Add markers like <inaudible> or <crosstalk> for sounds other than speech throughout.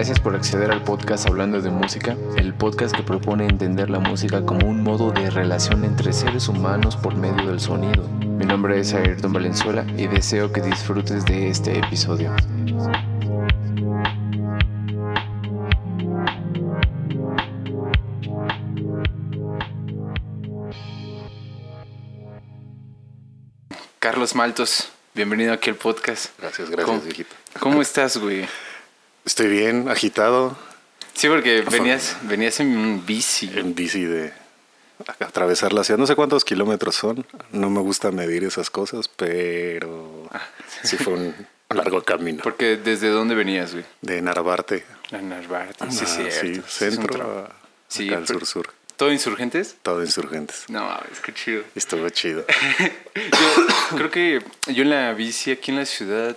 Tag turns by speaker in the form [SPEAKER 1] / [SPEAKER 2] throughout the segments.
[SPEAKER 1] Gracias por acceder al podcast Hablando de Música, el podcast que propone entender la música como un modo de relación entre seres humanos por medio del sonido. Mi nombre es Ayrton Valenzuela y deseo que disfrutes de este episodio. Carlos Maltos, bienvenido aquí al podcast.
[SPEAKER 2] Gracias, gracias,
[SPEAKER 1] ¿Cómo,
[SPEAKER 2] viejito.
[SPEAKER 1] ¿Cómo estás, güey?
[SPEAKER 2] Estoy bien, agitado,
[SPEAKER 1] Sí, porque venías, venías en un bici.
[SPEAKER 2] en bici de atravesar la ciudad. No sé cuántos kilómetros son, no me gusta medir esas cosas, pero
[SPEAKER 1] Ah.
[SPEAKER 2] sí fue un largo camino.
[SPEAKER 1] Porque desde dónde venías, güey?
[SPEAKER 2] De Narvarte,
[SPEAKER 1] A Narvarte. Sí,
[SPEAKER 2] ah,
[SPEAKER 1] cierto.
[SPEAKER 2] sí,
[SPEAKER 1] Sí,
[SPEAKER 2] centro, a-
[SPEAKER 1] Sí,
[SPEAKER 2] acá al
[SPEAKER 1] pero-
[SPEAKER 2] sur-sur.
[SPEAKER 1] ¿Todo insurgentes?
[SPEAKER 2] Todo insurgentes.
[SPEAKER 1] No, es que chido.
[SPEAKER 2] Estuvo chido. <laughs>
[SPEAKER 1] Yo creo que yo en la bici aquí en la ciudad,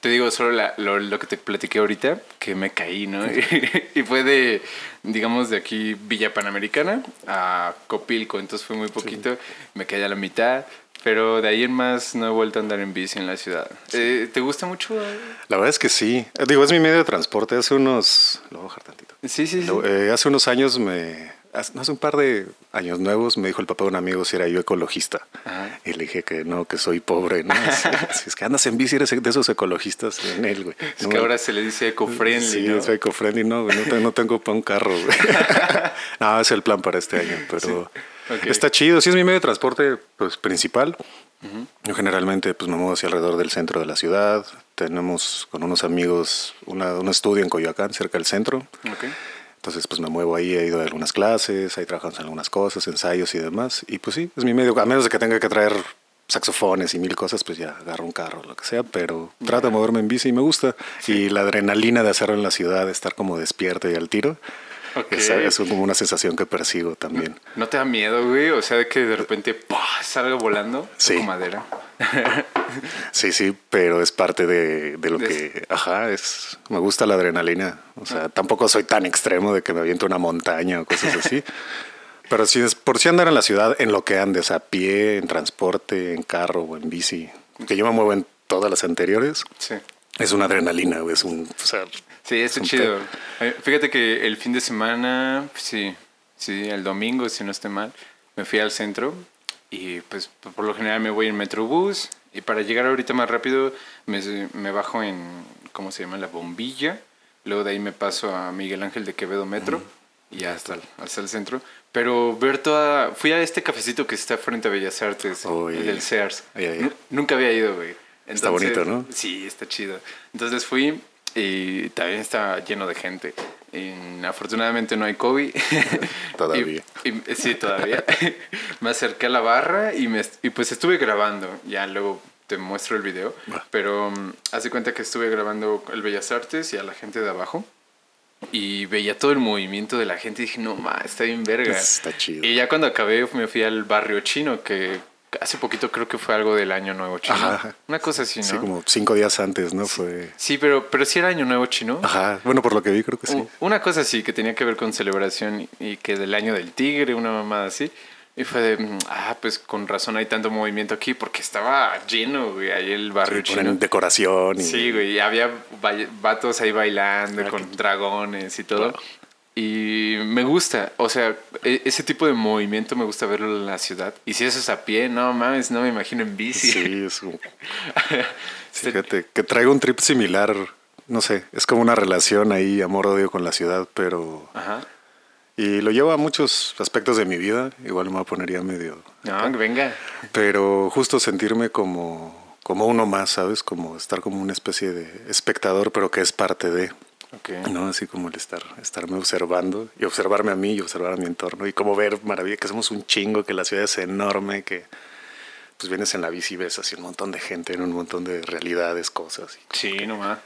[SPEAKER 1] te digo solo la- lo, lo que te platiqué ahorita, que me caí, ¿no? <laughs> y fue de, digamos, de aquí Villa Panamericana a Copilco, entonces fue muy poquito, me caí a la mitad, pero de ahí en más no he vuelto a andar en bici en la ciudad. Eh, ¿Te gusta mucho?
[SPEAKER 2] La verdad es que sí. Eh, Digo, es mi medio de transporte. Hace unos... Lo voy a bajar tantito.
[SPEAKER 1] Sí, sí, sí.
[SPEAKER 2] Eh, hace unos años me... Hace un par de años nuevos me dijo el papá de un amigo si era yo ecologista.
[SPEAKER 1] Ajá.
[SPEAKER 2] Y le dije que no, que soy pobre. ¿no? <laughs> Si, si es que andas en bici, eres de esos ecologistas en él, güey.
[SPEAKER 1] Es
[SPEAKER 2] No,
[SPEAKER 1] que ahora se le dice eco-friendly,
[SPEAKER 2] Sí,
[SPEAKER 1] ¿no?
[SPEAKER 2] soy eco-friendly. No, güey, no, te- no tengo para un carro, güey. <laughs> no, es el plan para este año, pero
[SPEAKER 1] Ok.
[SPEAKER 2] está chido. Sí es mi medio de transporte pues, principal. Yo generalmente pues, me muevo hacia alrededor del centro de la ciudad. Tenemos con unos amigos una- un estudio en Coyoacán, cerca del centro.
[SPEAKER 1] Ok.
[SPEAKER 2] Entonces, pues me muevo ahí, he ido a algunas clases, ahí trabajamos en algunas cosas, ensayos y demás. Y pues sí, es mi medio, a menos de que tenga que traer saxofones y mil cosas, pues ya agarro un carro, lo que sea, pero trato de moverme en bici y me gusta. Y la adrenalina de hacerlo en la ciudad, de estar como despierto y al tiro, Es, es como una sensación que persigo también.
[SPEAKER 1] ¿No te da miedo, güey? O sea, de que de repente ¡pah! salga volando.
[SPEAKER 2] Sí.
[SPEAKER 1] Como madera. <laughs>
[SPEAKER 2] Sí, sí, pero es parte de, de lo
[SPEAKER 1] De-
[SPEAKER 2] que, ajá, es, me gusta la adrenalina. O sea, tampoco soy tan extremo de que me aviento una montaña o cosas así. <laughs> pero si es por si andar en la ciudad, en lo que andes, a pie, en transporte, en carro o en bici, que yo me muevo en todas las anteriores,
[SPEAKER 1] Sí.
[SPEAKER 2] es una adrenalina, güey, es un, o sea,
[SPEAKER 1] Sí, está chido. Eh, Fíjate que el fin de semana, sí, sí, el domingo, si no estoy mal, me fui al centro y pues por lo general me voy en Metrobús y para llegar ahorita más rápido me, me bajo en, ¿cómo se llama? La bombilla. Luego de ahí me paso a Miguel Ángel de Quevedo Metro y ya hasta el, hasta el centro. Pero ver toda... Fui a este cafecito que está frente a Bellas Artes,
[SPEAKER 2] Oh,
[SPEAKER 1] el
[SPEAKER 2] yeah.
[SPEAKER 1] del Sears.
[SPEAKER 2] Yeah, yeah.
[SPEAKER 1] Nu- Nunca había ido, güey.
[SPEAKER 2] Está
[SPEAKER 1] Entonces,
[SPEAKER 2] bonito, ¿no?
[SPEAKER 1] Sí, está chido. Entonces fui y también está lleno de gente. Y, afortunadamente no hay COVID. <laughs>
[SPEAKER 2] Todavía.
[SPEAKER 1] Y- y- sí, todavía. <laughs> me acerqué a la barra y, me, y pues estuve grabando. Ya luego te muestro el video.
[SPEAKER 2] Va.
[SPEAKER 1] Pero um, hace cuenta que estuve grabando el Bellas Artes y a la gente de abajo. Y veía todo el movimiento de la gente y dije, no, ma, está bien verga.
[SPEAKER 2] Está chido.
[SPEAKER 1] Y ya cuando acabé me fui al barrio chino, que hace poquito creo que fue algo del año nuevo chino.
[SPEAKER 2] Ajá.
[SPEAKER 1] Una cosa así, ¿no?
[SPEAKER 2] sí, como cinco días antes, ¿no? Fue,
[SPEAKER 1] Sí, pero, pero sí era año nuevo chino.
[SPEAKER 2] ajá, bueno, por lo que vi, creo que sí.
[SPEAKER 1] Una cosa así que tenía que ver con celebración y- que del año del tigre, una mamada así. Y fue de, mm, ah, pues con razón hay tanto movimiento aquí porque estaba lleno, güey, ahí el barrio
[SPEAKER 2] Sí,
[SPEAKER 1] chino.
[SPEAKER 2] decoración y
[SPEAKER 1] Sí, güey, y había vatos ahí bailando con dragones y todo. Y me gusta, o sea, e- ese tipo de movimiento me gusta verlo en la ciudad. Y si eso es a pie, no mames, no me imagino en bici.
[SPEAKER 2] Sí, <laughs> es como- <laughs> Fíjate, que traigo un trip similar, no sé, es como una relación ahí, amor-odio con la ciudad, pero...
[SPEAKER 1] Ajá.
[SPEAKER 2] Y lo llevo a muchos aspectos de mi vida, igual me ponería medio...
[SPEAKER 1] No, venga.
[SPEAKER 2] Pero justo sentirme como, como uno más, ¿sabes? Como estar como una especie de espectador, pero que es parte de...
[SPEAKER 1] Ok.
[SPEAKER 2] ¿no? Así como el estar, estarme observando y observarme a mí y observar a mi entorno y como ver maravilla, que somos un chingo, que la ciudad es enorme, que pues vienes en la bici y ves así un montón de gente en un montón de realidades, cosas. y-
[SPEAKER 1] Sí, nomás.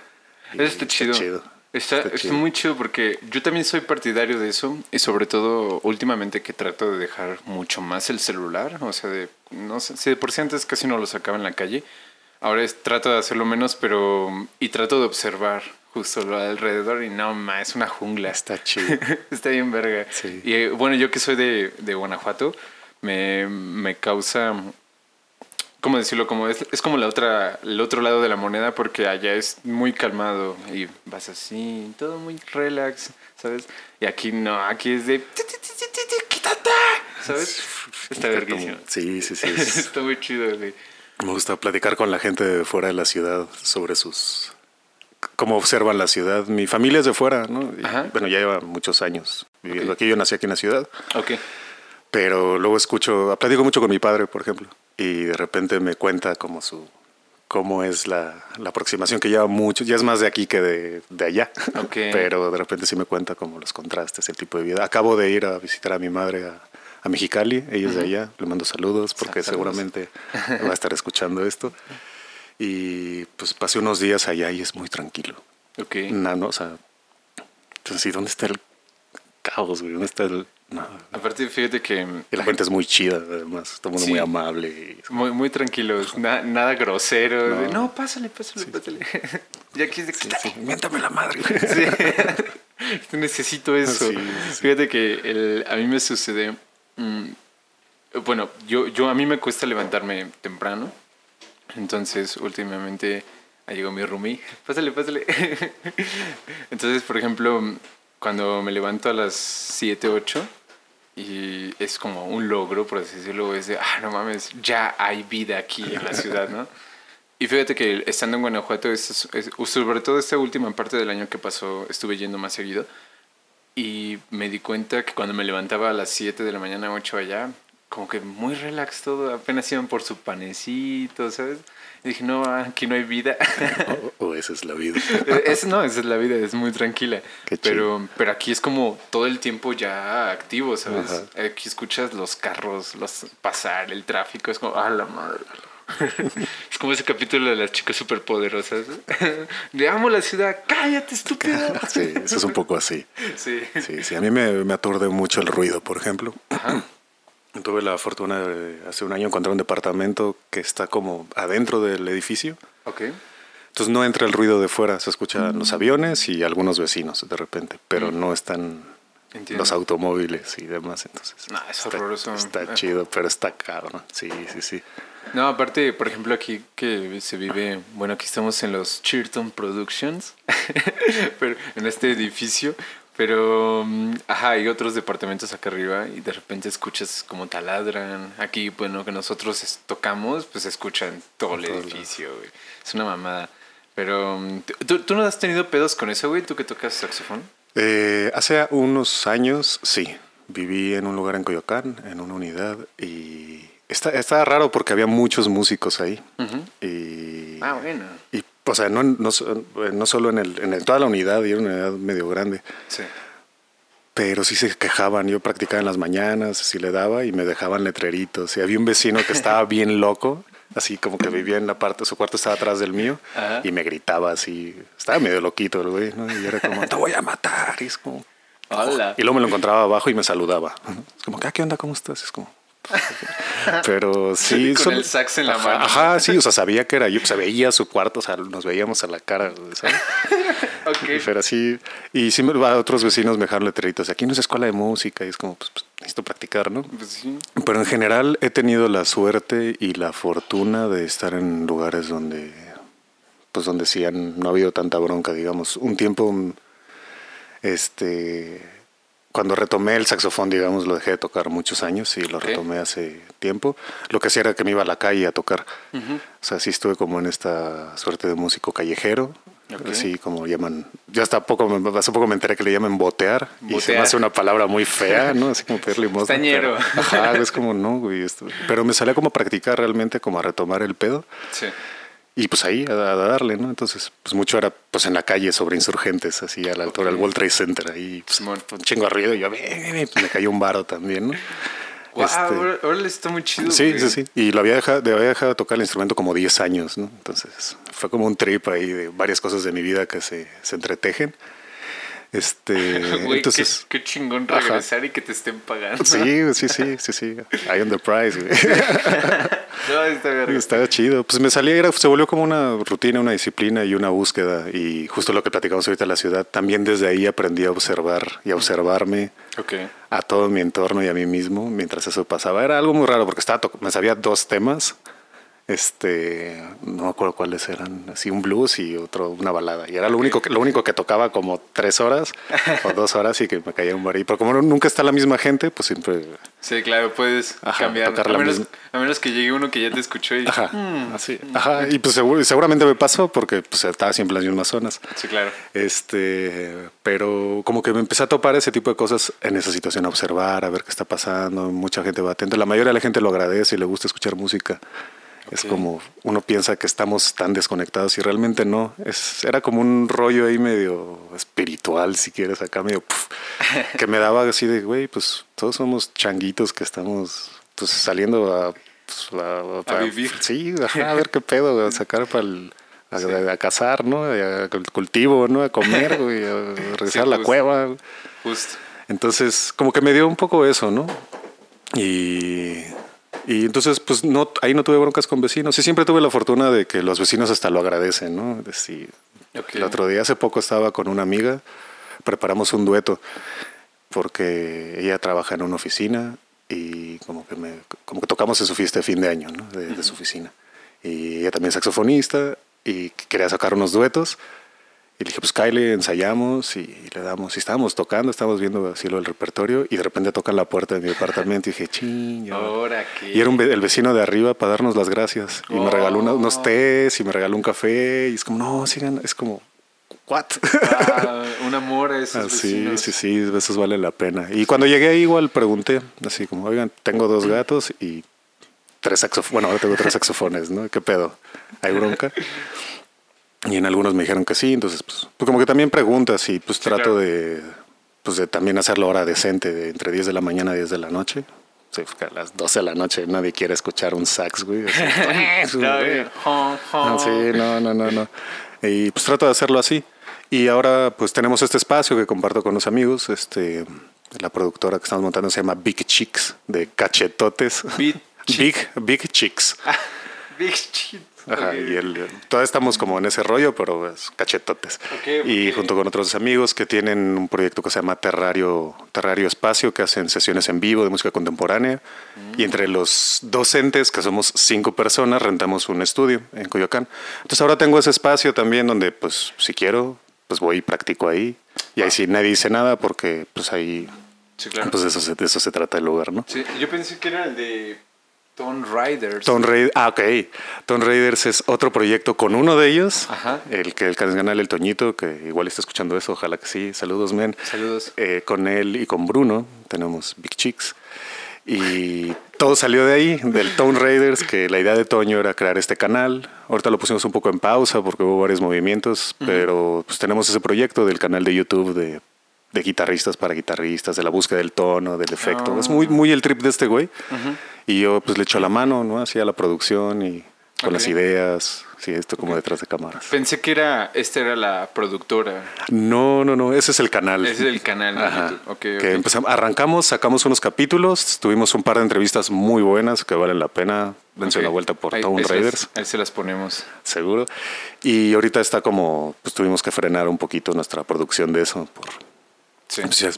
[SPEAKER 2] Y
[SPEAKER 1] Eso está
[SPEAKER 2] está
[SPEAKER 1] chido.
[SPEAKER 2] chido.
[SPEAKER 1] Está,
[SPEAKER 2] Está
[SPEAKER 1] está
[SPEAKER 2] chido.
[SPEAKER 1] muy chido porque yo también soy partidario de eso y sobre todo últimamente que trato de dejar mucho más el celular, o sea, de, no sé, si de por sí antes casi no lo sacaba en la calle, ahora es, trato de hacerlo menos, pero y trato de observar justo lo alrededor y no, ma, es una jungla.
[SPEAKER 2] Está <laughs> chido.
[SPEAKER 1] Está bien verga.
[SPEAKER 2] Sí.
[SPEAKER 1] Y eh, bueno, yo que soy de, de Guanajuato, me, me causa ¿cómo decirlo? Como es, es como la otra, el otro lado de la moneda porque allá es muy calmado y vas así, todo muy relax, ¿sabes? Y aquí no, aquí es de... ¿Sabes? Está verguísimo.
[SPEAKER 2] Sí, sí, sí. <laughs>
[SPEAKER 1] Está muy chido, güey.
[SPEAKER 2] Me gusta platicar con la gente de fuera de la ciudad sobre sus... cómo observan la ciudad. Mi familia es de fuera, ¿no? Y, bueno, ya lleva muchos años viviendo
[SPEAKER 1] Ok.
[SPEAKER 2] aquí. Yo nací aquí en la ciudad.
[SPEAKER 1] Ok.
[SPEAKER 2] Pero luego escucho, platico mucho con mi padre, por ejemplo, y de repente me cuenta como su, cómo es la, la aproximación que lleva mucho, ya es más de aquí que de, de allá,
[SPEAKER 1] Ok. <laughs>
[SPEAKER 2] pero de repente sí me cuenta como los contrastes, el tipo de vida. Acabo de ir a visitar a mi madre a, a Mexicali, ella es de allá, le mando saludos porque seguramente va a estar escuchando esto. <laughs> Y pues pasé unos días allá y es muy tranquilo.
[SPEAKER 1] Ok.
[SPEAKER 2] No, no, o sea, entonces, ¿sí, ¿dónde está el caos, güey? ¿Dónde está el...? No,
[SPEAKER 1] Aparte, fíjate que...
[SPEAKER 2] y la gente es muy chida, además. Todo el mundo
[SPEAKER 1] Sí.
[SPEAKER 2] muy amable. y-
[SPEAKER 1] Muy, muy tranquilos, na- nada grosero. de,
[SPEAKER 2] No.
[SPEAKER 1] No, pásale, pásale, pásale. <laughs> y aquí es de.
[SPEAKER 2] Miéntame la madre. <laughs>
[SPEAKER 1] Sí. <laughs> Necesito eso.
[SPEAKER 2] Sí, sí.
[SPEAKER 1] Fíjate que el- a mí me sucede. mm, bueno, yo, yo a mí me cuesta levantarme temprano. Entonces, últimamente ha llegado mi roomie. <laughs> Pásale, pásale. <laughs> Entonces, por ejemplo, cuando me levanto a las 7, 8 y es como un logro, por así decirlo, es de, ah, no mames, ya hay vida aquí en la ciudad, ¿no? <laughs> Y fíjate que estando en Guanajuato, es, es- sobre todo esta última parte del año que pasó, estuve yendo más seguido. Y me di cuenta que cuando me levantaba a las 7 de la mañana, 8 allá, como que muy relax todo, apenas iban por su panecito, ¿sabes? Y dije, no, aquí no hay vida. <laughs>
[SPEAKER 2] O, o esa es la vida. <laughs>
[SPEAKER 1] es, no, esa es la vida, es muy tranquila.
[SPEAKER 2] Qué
[SPEAKER 1] Pero, pero aquí es como todo el tiempo ya activo, ¿sabes?
[SPEAKER 2] Ajá.
[SPEAKER 1] Aquí escuchas los carros, los pasar, el tráfico, es como, ah, la madre. <laughs> es como ese capítulo de las chicas superpoderosas. Le amo la ciudad, cállate, estúpido.
[SPEAKER 2] Sí, eso es un poco así.
[SPEAKER 1] Sí.
[SPEAKER 2] Sí, sí. A mí me, me aturde mucho el ruido, por ejemplo. Tuve la fortuna de hace un año encontrar un departamento que está como adentro del edificio.
[SPEAKER 1] Ok.
[SPEAKER 2] Entonces no entra el ruido de fuera, se escuchan los aviones y algunos vecinos de repente, pero no están
[SPEAKER 1] Entiendo.
[SPEAKER 2] los automóviles y demás. Entonces
[SPEAKER 1] No, es
[SPEAKER 2] está,
[SPEAKER 1] horroroso.
[SPEAKER 2] Está chido, pero está caro. Sí, sí, sí.
[SPEAKER 1] No, aparte, por ejemplo, aquí que se vive, bueno, aquí estamos en los Chirton Productions, <laughs> pero en este edificio, pero, mm, ajá, hay otros departamentos acá arriba y de repente escuchas como taladran. Aquí, bueno, que nosotros tocamos, pues escuchan todo el edificio, güey. Es una mamada. Pero, mm, ¿tú, tú no has tenido pedos con eso, güey? ¿Tú que tocas saxofón?
[SPEAKER 2] Eh, hace unos años, sí, viví en un lugar en Coyoacán, en una unidad, y está, estaba raro porque había muchos músicos ahí. y,
[SPEAKER 1] Ah, bueno.
[SPEAKER 2] y, o sea, no, no, so- no solo en, el, en el- toda la unidad, y era una unidad medio grande,
[SPEAKER 1] Sí.
[SPEAKER 2] pero sí se quejaban. Yo practicaba en las mañanas, así le daba, y me dejaban letreritos. Y había un vecino que estaba <laughs> bien loco, así como que vivía en la parte, su cuarto estaba atrás del mío,
[SPEAKER 1] Ajá.
[SPEAKER 2] y me gritaba así. Estaba medio loquito el güey, ¿no? Y era como, te voy a matar. Y es como,
[SPEAKER 1] Hola.
[SPEAKER 2] y luego me lo encontraba abajo y me saludaba. Es como, "Ah, ¿qué onda? ¿Cómo estás? Es como... <laughs> Pero sí...
[SPEAKER 1] Con el sax en la
[SPEAKER 2] ajá,
[SPEAKER 1] mano.
[SPEAKER 2] Ajá, sí, o sea, sabía que era yo. Sea, veía su cuarto, o sea, nos veíamos a la cara. Pero sí... <laughs> Y sí, a otros vecinos me dejaron letreritos. Aquí no es escuela de música y es como, pues, pues, necesito practicar, ¿no?
[SPEAKER 1] Pues sí.
[SPEAKER 2] Pero en general he tenido la suerte y la fortuna de estar en lugares donde, pues donde sí han, no ha habido tanta bronca, digamos. Un tiempo, este, cuando retomé el saxofón, digamos, lo dejé de tocar muchos años y lo
[SPEAKER 1] Ok.
[SPEAKER 2] retomé hace tiempo. Lo que hacía era que me iba a la calle a tocar. O sea, sí estuve como en esta suerte de músico callejero.
[SPEAKER 1] Ok.
[SPEAKER 2] Así como llaman, yo hasta poco, hace poco me enteré que le llaman botear, y se me
[SPEAKER 1] Botear.
[SPEAKER 2] hace una palabra muy fea, ¿no? Así como pedir limosna. Pero- Ajá, es como no, güey. esto- Pero me salía como a practicar realmente, como a retomar el pedo.
[SPEAKER 1] Sí.
[SPEAKER 2] Y pues ahí a, a darle, ¿no? Entonces, pues mucho era pues en la calle sobre insurgentes, así a la altura del World Trade Center. Ahí pues, un chingo ruido. Y yo, pues, me cayó un varo también, ¿no?
[SPEAKER 1] Wow,
[SPEAKER 2] Este,
[SPEAKER 1] ahora, ahora está muy chido.
[SPEAKER 2] Sí,
[SPEAKER 1] güey.
[SPEAKER 2] sí, sí. Y lo había dejado, había dejado de tocar el instrumento como 10 años, ¿no? Entonces fue como un trip ahí de varias cosas de mi vida que se, se entretejen. Este, <laughs> entonces,
[SPEAKER 1] qué, qué chingón
[SPEAKER 2] Ajá.
[SPEAKER 1] regresar y que te estén pagando.
[SPEAKER 2] sí, sí, sí, sí, sí. I on the prize, güey. <laughs>
[SPEAKER 1] No, está
[SPEAKER 2] chido. Pues me salía, era, se volvió como una rutina, una disciplina y una búsqueda. Y justo lo que platicamos ahorita en la ciudad, también desde ahí aprendí a observar y a observarme a todo mi entorno y a mí mismo mientras eso pasaba. Era algo muy raro porque estaba me sabía dos temas este no me acuerdo cuáles eran así un blues y otro una balada. Y era lo único que lo único que tocaba como tres horas o dos <laughs> horas y que me caía un bar. Pero como nunca está la misma gente pues siempre
[SPEAKER 1] sí claro puedes cambiar. a menos, a menos, que llegue uno que ya te escuchó y
[SPEAKER 2] ajá, mm, así ajá y pues seguramente me pasó porque pues estaba siempre en las mismas zonas.
[SPEAKER 1] Sí claro.
[SPEAKER 2] Este pero como que me empecé a topar ese tipo de cosas en esa situación a observar a ver qué está pasando. Mucha gente va atenta la mayoría de la gente lo agradece y le gusta escuchar música es como uno piensa que estamos tan desconectados y realmente no. Es, era como un rollo ahí medio espiritual, si quieres, acá medio <laughs> que me daba así de, güey, pues todos somos changuitos que estamos pues saliendo a,
[SPEAKER 1] pues, a, vivir.
[SPEAKER 2] Sí, a ver qué pedo, a <laughs> sacar para el... A, cazar, ¿no? A, cultivo, ¿no? A comer, <laughs> güey, a regresar a la cueva.
[SPEAKER 1] Justo.
[SPEAKER 2] Entonces, como que me dio un poco eso, ¿no? Y y entonces, pues no, ahí no tuve broncas con vecinos. Y siempre tuve la fortuna de que los vecinos hasta lo agradecen, ¿no? Si, El otro día, hace poco, estaba con una amiga, preparamos un dueto, porque ella trabaja en una oficina y como que, me, como que tocamos en su fiesta de fin de año, ¿no? De, de su oficina. Y ella también es saxofonista y quería sacar unos duetos. Y le dije, pues Kyle, ensayamos y, le damos. Y estábamos tocando, estábamos viendo así lo del repertorio y de repente tocan la puerta de mi departamento y dije, ching. Y era el vecino de arriba para darnos las gracias. Y me regaló unos tés y me regaló un café. Y es como, no, sigan, es como, ¿what?
[SPEAKER 1] Ah, un amor a esos ah,
[SPEAKER 2] Sí, sí, sí, esos vale la pena. Y cuando llegué ahí igual pregunté, así como, oigan, tengo dos gatos y tres saxofones. Bueno, ahora tengo tres saxofones, ¿no? ¿Qué pedo? ¿Hay bronca? <laughs> Y en algunos me dijeron que sí, entonces pues, pues como que también preguntas y pues trato de, pues de también hacerlo hora decente, de entre 10 de la mañana y 10 de la noche. Sí, a las 12 de la noche nadie quiere escuchar un sax, güey. <laughs> sí, no, no, no, no. Y pues trato de hacerlo así. Y ahora pues tenemos este espacio que comparto con los amigos. Este, la productora que estamos montando se llama Big Chicks, de cachetotes.
[SPEAKER 1] Big,
[SPEAKER 2] Big, <laughs> Big Chicks.
[SPEAKER 1] Big Chicks. <laughs>
[SPEAKER 2] Ajá, y él, todavía estamos como en ese rollo, pero es cachetotes. y junto con otros amigos que tienen un proyecto que se llama Terrario, Terrario Espacio, que hacen sesiones en vivo de música contemporánea. Y entre los docentes, que somos cinco personas, rentamos un estudio en Coyoacán. Entonces ahora tengo ese espacio también donde, pues, si quiero, pues voy y practico ahí. Y ahí sí nadie dice nada porque, pues ahí... Pues de eso, de eso se trata el lugar, ¿no?
[SPEAKER 1] Sí, yo pensé que era el de Tone Riders.
[SPEAKER 2] ah, ok. Tone Raiders es otro proyecto con uno de ellos. El que el canal El Toñito, que igual está escuchando eso, ojalá que sí. Saludos, men.
[SPEAKER 1] Saludos.
[SPEAKER 2] Eh, con él y con Bruno tenemos Big Chicks. Y todo salió de ahí, del Tone Raiders, que la idea de Toño era crear este canal. Ahorita lo pusimos un poco en pausa porque hubo varios movimientos, pero pues tenemos ese proyecto del canal de YouTube de de guitarristas para guitarristas, de la búsqueda del tono, del efecto. Es muy, muy el trip de este güey. Y yo pues le echo la mano, ¿no? Hacía la producción y con las ideas. Sí, esto como detrás de cámaras.
[SPEAKER 1] Pensé que era, esta era la productora.
[SPEAKER 2] No, no, no, ese es el canal.
[SPEAKER 1] Ese es el canal.
[SPEAKER 2] Ajá. Okay, que empezamos, arrancamos, sacamos unos capítulos, tuvimos un par de entrevistas muy buenas que valen la pena. Dense una vuelta por Town Raiders.
[SPEAKER 1] Ahí se las ponemos.
[SPEAKER 2] Seguro. Y ahorita está como, pues tuvimos que frenar un poquito nuestra producción de eso por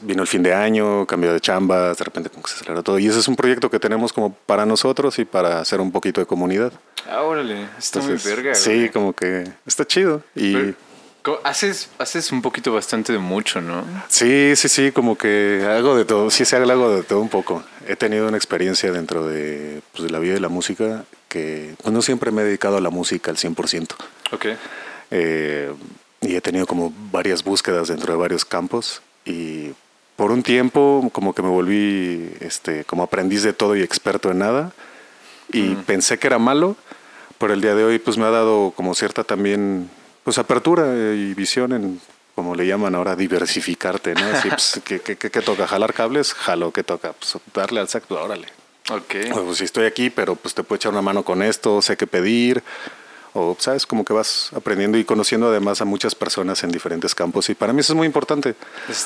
[SPEAKER 2] vino el fin de año, cambio de chambas, de repente como que se aceleró todo. Y ese es un proyecto que tenemos como para nosotros y para hacer un poquito de comunidad.
[SPEAKER 1] Ah, órale, está muy verga.
[SPEAKER 2] Sí, como que está chido. Y
[SPEAKER 1] haces, haces un poquito bastante de mucho, ¿no?
[SPEAKER 2] Sí, sí, sí, como que hago de todo. Sí, se hago de todo un poco. He tenido una experiencia dentro de, pues, de la vida de la música que pues, no siempre me he dedicado a la música al 100%.
[SPEAKER 1] Ok.
[SPEAKER 2] Eh, y he tenido como varias búsquedas dentro de varios campos y por un tiempo como que me volví este, como aprendiz de todo y experto en nada y pensé que era malo, pero el día de hoy pues me ha dado como cierta también pues apertura y visión en como le llaman ahora diversificarte, ¿no? Así, pues, <laughs> ¿qué, qué, toca? ¿Jalar cables? Jalo, ¿qué toca? Pues darle al saco, órale.
[SPEAKER 1] Ok.
[SPEAKER 2] Pues si estoy aquí, pero pues te puedo echar una mano con esto, sé qué pedir, o sabes como que vas aprendiendo y conociendo además a muchas personas en diferentes campos y para mí eso es muy importante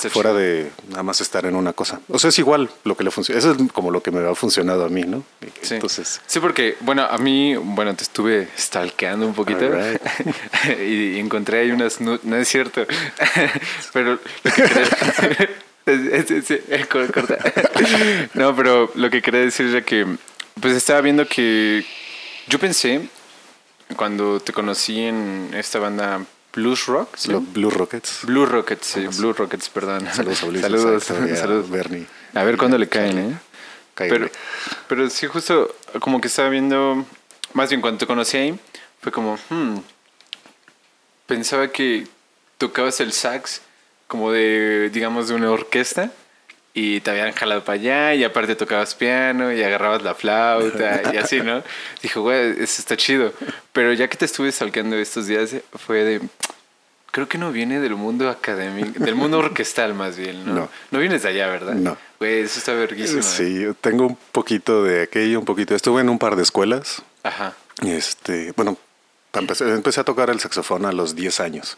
[SPEAKER 2] fuera de nada más estar en una cosa. O sea es igual lo que le funciona eso es como lo que me ha funcionado a mí no
[SPEAKER 1] sí. entonces sí porque bueno a mí bueno te estuve stalkeando un poquito <laughs> y, encontré ahí unas no, es cierto <laughs> pero lo que <laughs> no pero lo que quería decir es que pues estaba viendo que Yo pensé, cuando te conocí en esta banda Blues Rock, ¿sí?
[SPEAKER 2] Los Blue Rockets.
[SPEAKER 1] Blue Rockets, sí, Blue Rockets, perdón. <laughs>
[SPEAKER 2] Saludos a Ulises,
[SPEAKER 1] Saludos,
[SPEAKER 2] a <laughs>
[SPEAKER 1] saludos.
[SPEAKER 2] Bernie.
[SPEAKER 1] A ver cuándo le caen, ¿eh? Pero, pero sí, justo como que estaba viendo, más bien cuando te conocí ahí, fue como, hmm, pensaba que tocabas el sax como de, digamos, de una orquesta y te habían jalado para allá y aparte tocabas piano y agarrabas la flauta y así, ¿no? Dijo, güey, eso está chido. Pero ya que te estuve salqueando estos días, fue de... Creo que no viene del mundo académico, del mundo orquestal más bien, ¿no?
[SPEAKER 2] No.
[SPEAKER 1] No vienes de allá, ¿verdad?
[SPEAKER 2] No.
[SPEAKER 1] Güey, eso está verguísimo. ¿eh?
[SPEAKER 2] Sí, yo tengo un poquito de aquello, un poquito. Estuve en un par de escuelas.
[SPEAKER 1] Ajá.
[SPEAKER 2] Este, bueno, empecé, empecé a tocar el saxofón a los 10 años.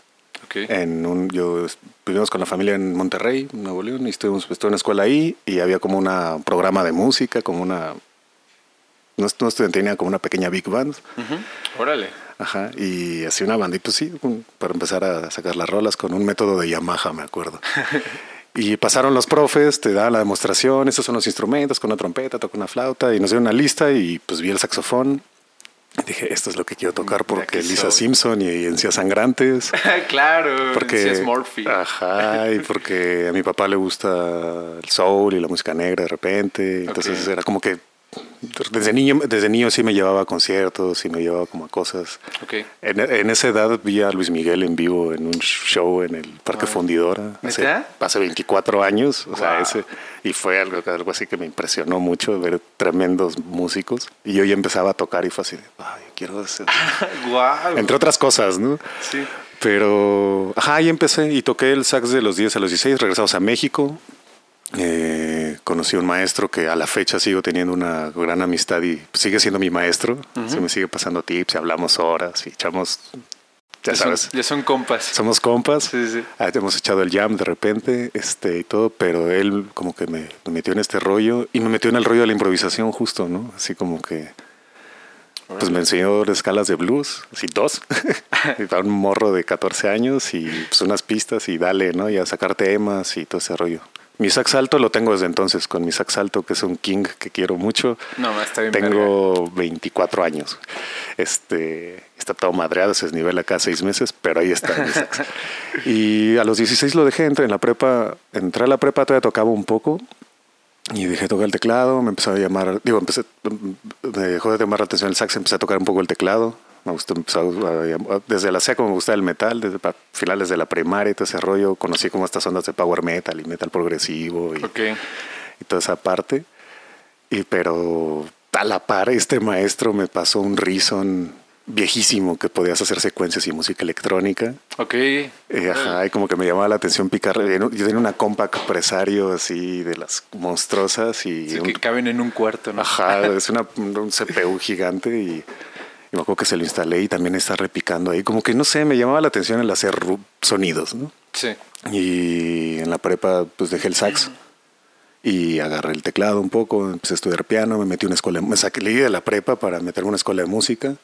[SPEAKER 1] Ok.
[SPEAKER 2] En un, yo vivimos con la familia en Monterrey, Nuevo León, y estuvimos, estuve en una escuela ahí y había como una- un programa de música, como una, no, no estudiante, tenía como una pequeña big band,
[SPEAKER 1] Ujú. Órale.
[SPEAKER 2] ajá, y hacía una bandita, pues sí, para empezar a sacar las rolas con un método de Yamaha, me acuerdo. <laughs> Y pasaron los profes, te daban la demostración, estos son los instrumentos, con una trompeta, toca una flauta, y nos dieron una lista y pues vi el saxofón. Dije, esto es lo que quiero tocar porque Lisa
[SPEAKER 1] soy.
[SPEAKER 2] Simpson y Encías Sangrantes. <laughs>
[SPEAKER 1] claro.
[SPEAKER 2] Porque,
[SPEAKER 1] Murphy.
[SPEAKER 2] Ajá, y <laughs> porque a mi papá le gusta el soul y la música negra de repente. Entonces era como que desde niño, desde niño sí me llevaba a conciertos y me llevaba como a cosas.
[SPEAKER 1] Ok.
[SPEAKER 2] En, en esa edad vi a Luis Miguel en vivo en un show en el Parque Fundidora. Hace, hace 24 años. O sea,
[SPEAKER 1] Wow.
[SPEAKER 2] ese, y fue algo, algo así que me impresionó mucho ver tremendos músicos. Y yo ya empezaba a tocar y fue así de, ay, quiero hacer. <laughs>
[SPEAKER 1] Wow.
[SPEAKER 2] Entre otras cosas, ¿no?
[SPEAKER 1] Sí.
[SPEAKER 2] Pero, ajá, ahí empecé y toqué el sax de los 10 a los 16, regresamos a México. Eh, conocí a un maestro que a la fecha sigo teniendo una gran amistad y sigue siendo mi maestro. Se me sigue pasando tips y hablamos horas y echamos, ya
[SPEAKER 1] Ya son,
[SPEAKER 2] sabes,
[SPEAKER 1] ya son compas.
[SPEAKER 2] somos compas.
[SPEAKER 1] Sí, sí.
[SPEAKER 2] Ah, hemos echado el jam de repente este, y todo, pero él como que me, me metió en este rollo y me metió en el rollo de la improvisación justo, ¿no? Así como que pues me enseñó escalas de blues, así dos, <laughs> y un morro de 14 años y pues unas pistas y dale, ¿no? Y a sacar temas y todo ese rollo. Mi sax alto lo tengo desde entonces, con mi sax alto, que es un king que quiero mucho.
[SPEAKER 1] No, está bien.
[SPEAKER 2] Tengo 24 años. Este, está todo madreado, ese es nivel acá seis meses, pero ahí está. mi sax. <laughs> y a los 16 lo dejé, entré en la prepa, entré a la prepa, todavía tocaba un poco. Y dejé de tocar el teclado, me empezó a llamar, digo, empecé, me dejó de llamar la atención el sax, empecé a tocar un poco el teclado. Me gustó, desde la seco me gustaba el metal, desde finales de la primaria y todo ese rollo, conocí como estas ondas de power metal y metal progresivo y,
[SPEAKER 1] Ok.
[SPEAKER 2] y toda esa parte. Y pero a la par este maestro me pasó un Reason viejísimo que podías hacer secuencias y música electrónica.
[SPEAKER 1] Ok.
[SPEAKER 2] Eh, ajá, y como que me llamaba la atención picar. Yo tenía una compact presario así de las monstruosas y
[SPEAKER 1] Sí,
[SPEAKER 2] un-
[SPEAKER 1] que caben en un cuarto, ¿no?
[SPEAKER 2] ajá, <laughs> es una, un CPU gigante y, y me acuerdo que se lo instalé y también está repicando ahí. Como que no sé, me llamaba la atención el hacer sonidos, ¿no?
[SPEAKER 1] Sí.
[SPEAKER 2] Y en la prepa pues dejé el sax y agarré el teclado un poco, empecé a estudiar piano, me metí a una escuela, me saqué de la prepa para meterme a una escuela de música,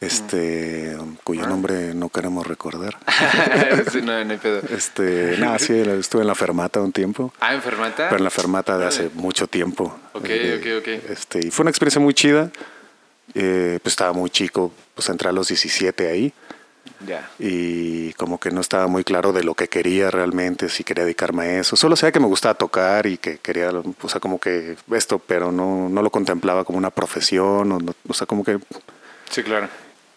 [SPEAKER 2] este, cuyo nombre no queremos recordar. <laughs>
[SPEAKER 1] sí, no, no hay pedo.
[SPEAKER 2] Este, nada, sí, estuve en la Fermata un tiempo,
[SPEAKER 1] Ah, enfermata.
[SPEAKER 2] pero en la Fermata de hace mucho tiempo.
[SPEAKER 1] Ok,
[SPEAKER 2] Eh,
[SPEAKER 1] ok, ok.
[SPEAKER 2] Este, y fue una experiencia muy chida. Eh, pues estaba muy chico, pues entré a los 17 ahí
[SPEAKER 1] Ya.
[SPEAKER 2] y como que no estaba muy claro de lo que quería realmente, si quería dedicarme a eso. Solo sabía que me gustaba tocar y que quería, o sea, como que esto, pero no, no lo contemplaba como una profesión, o, no- o sea, como que...
[SPEAKER 1] Sí, claro.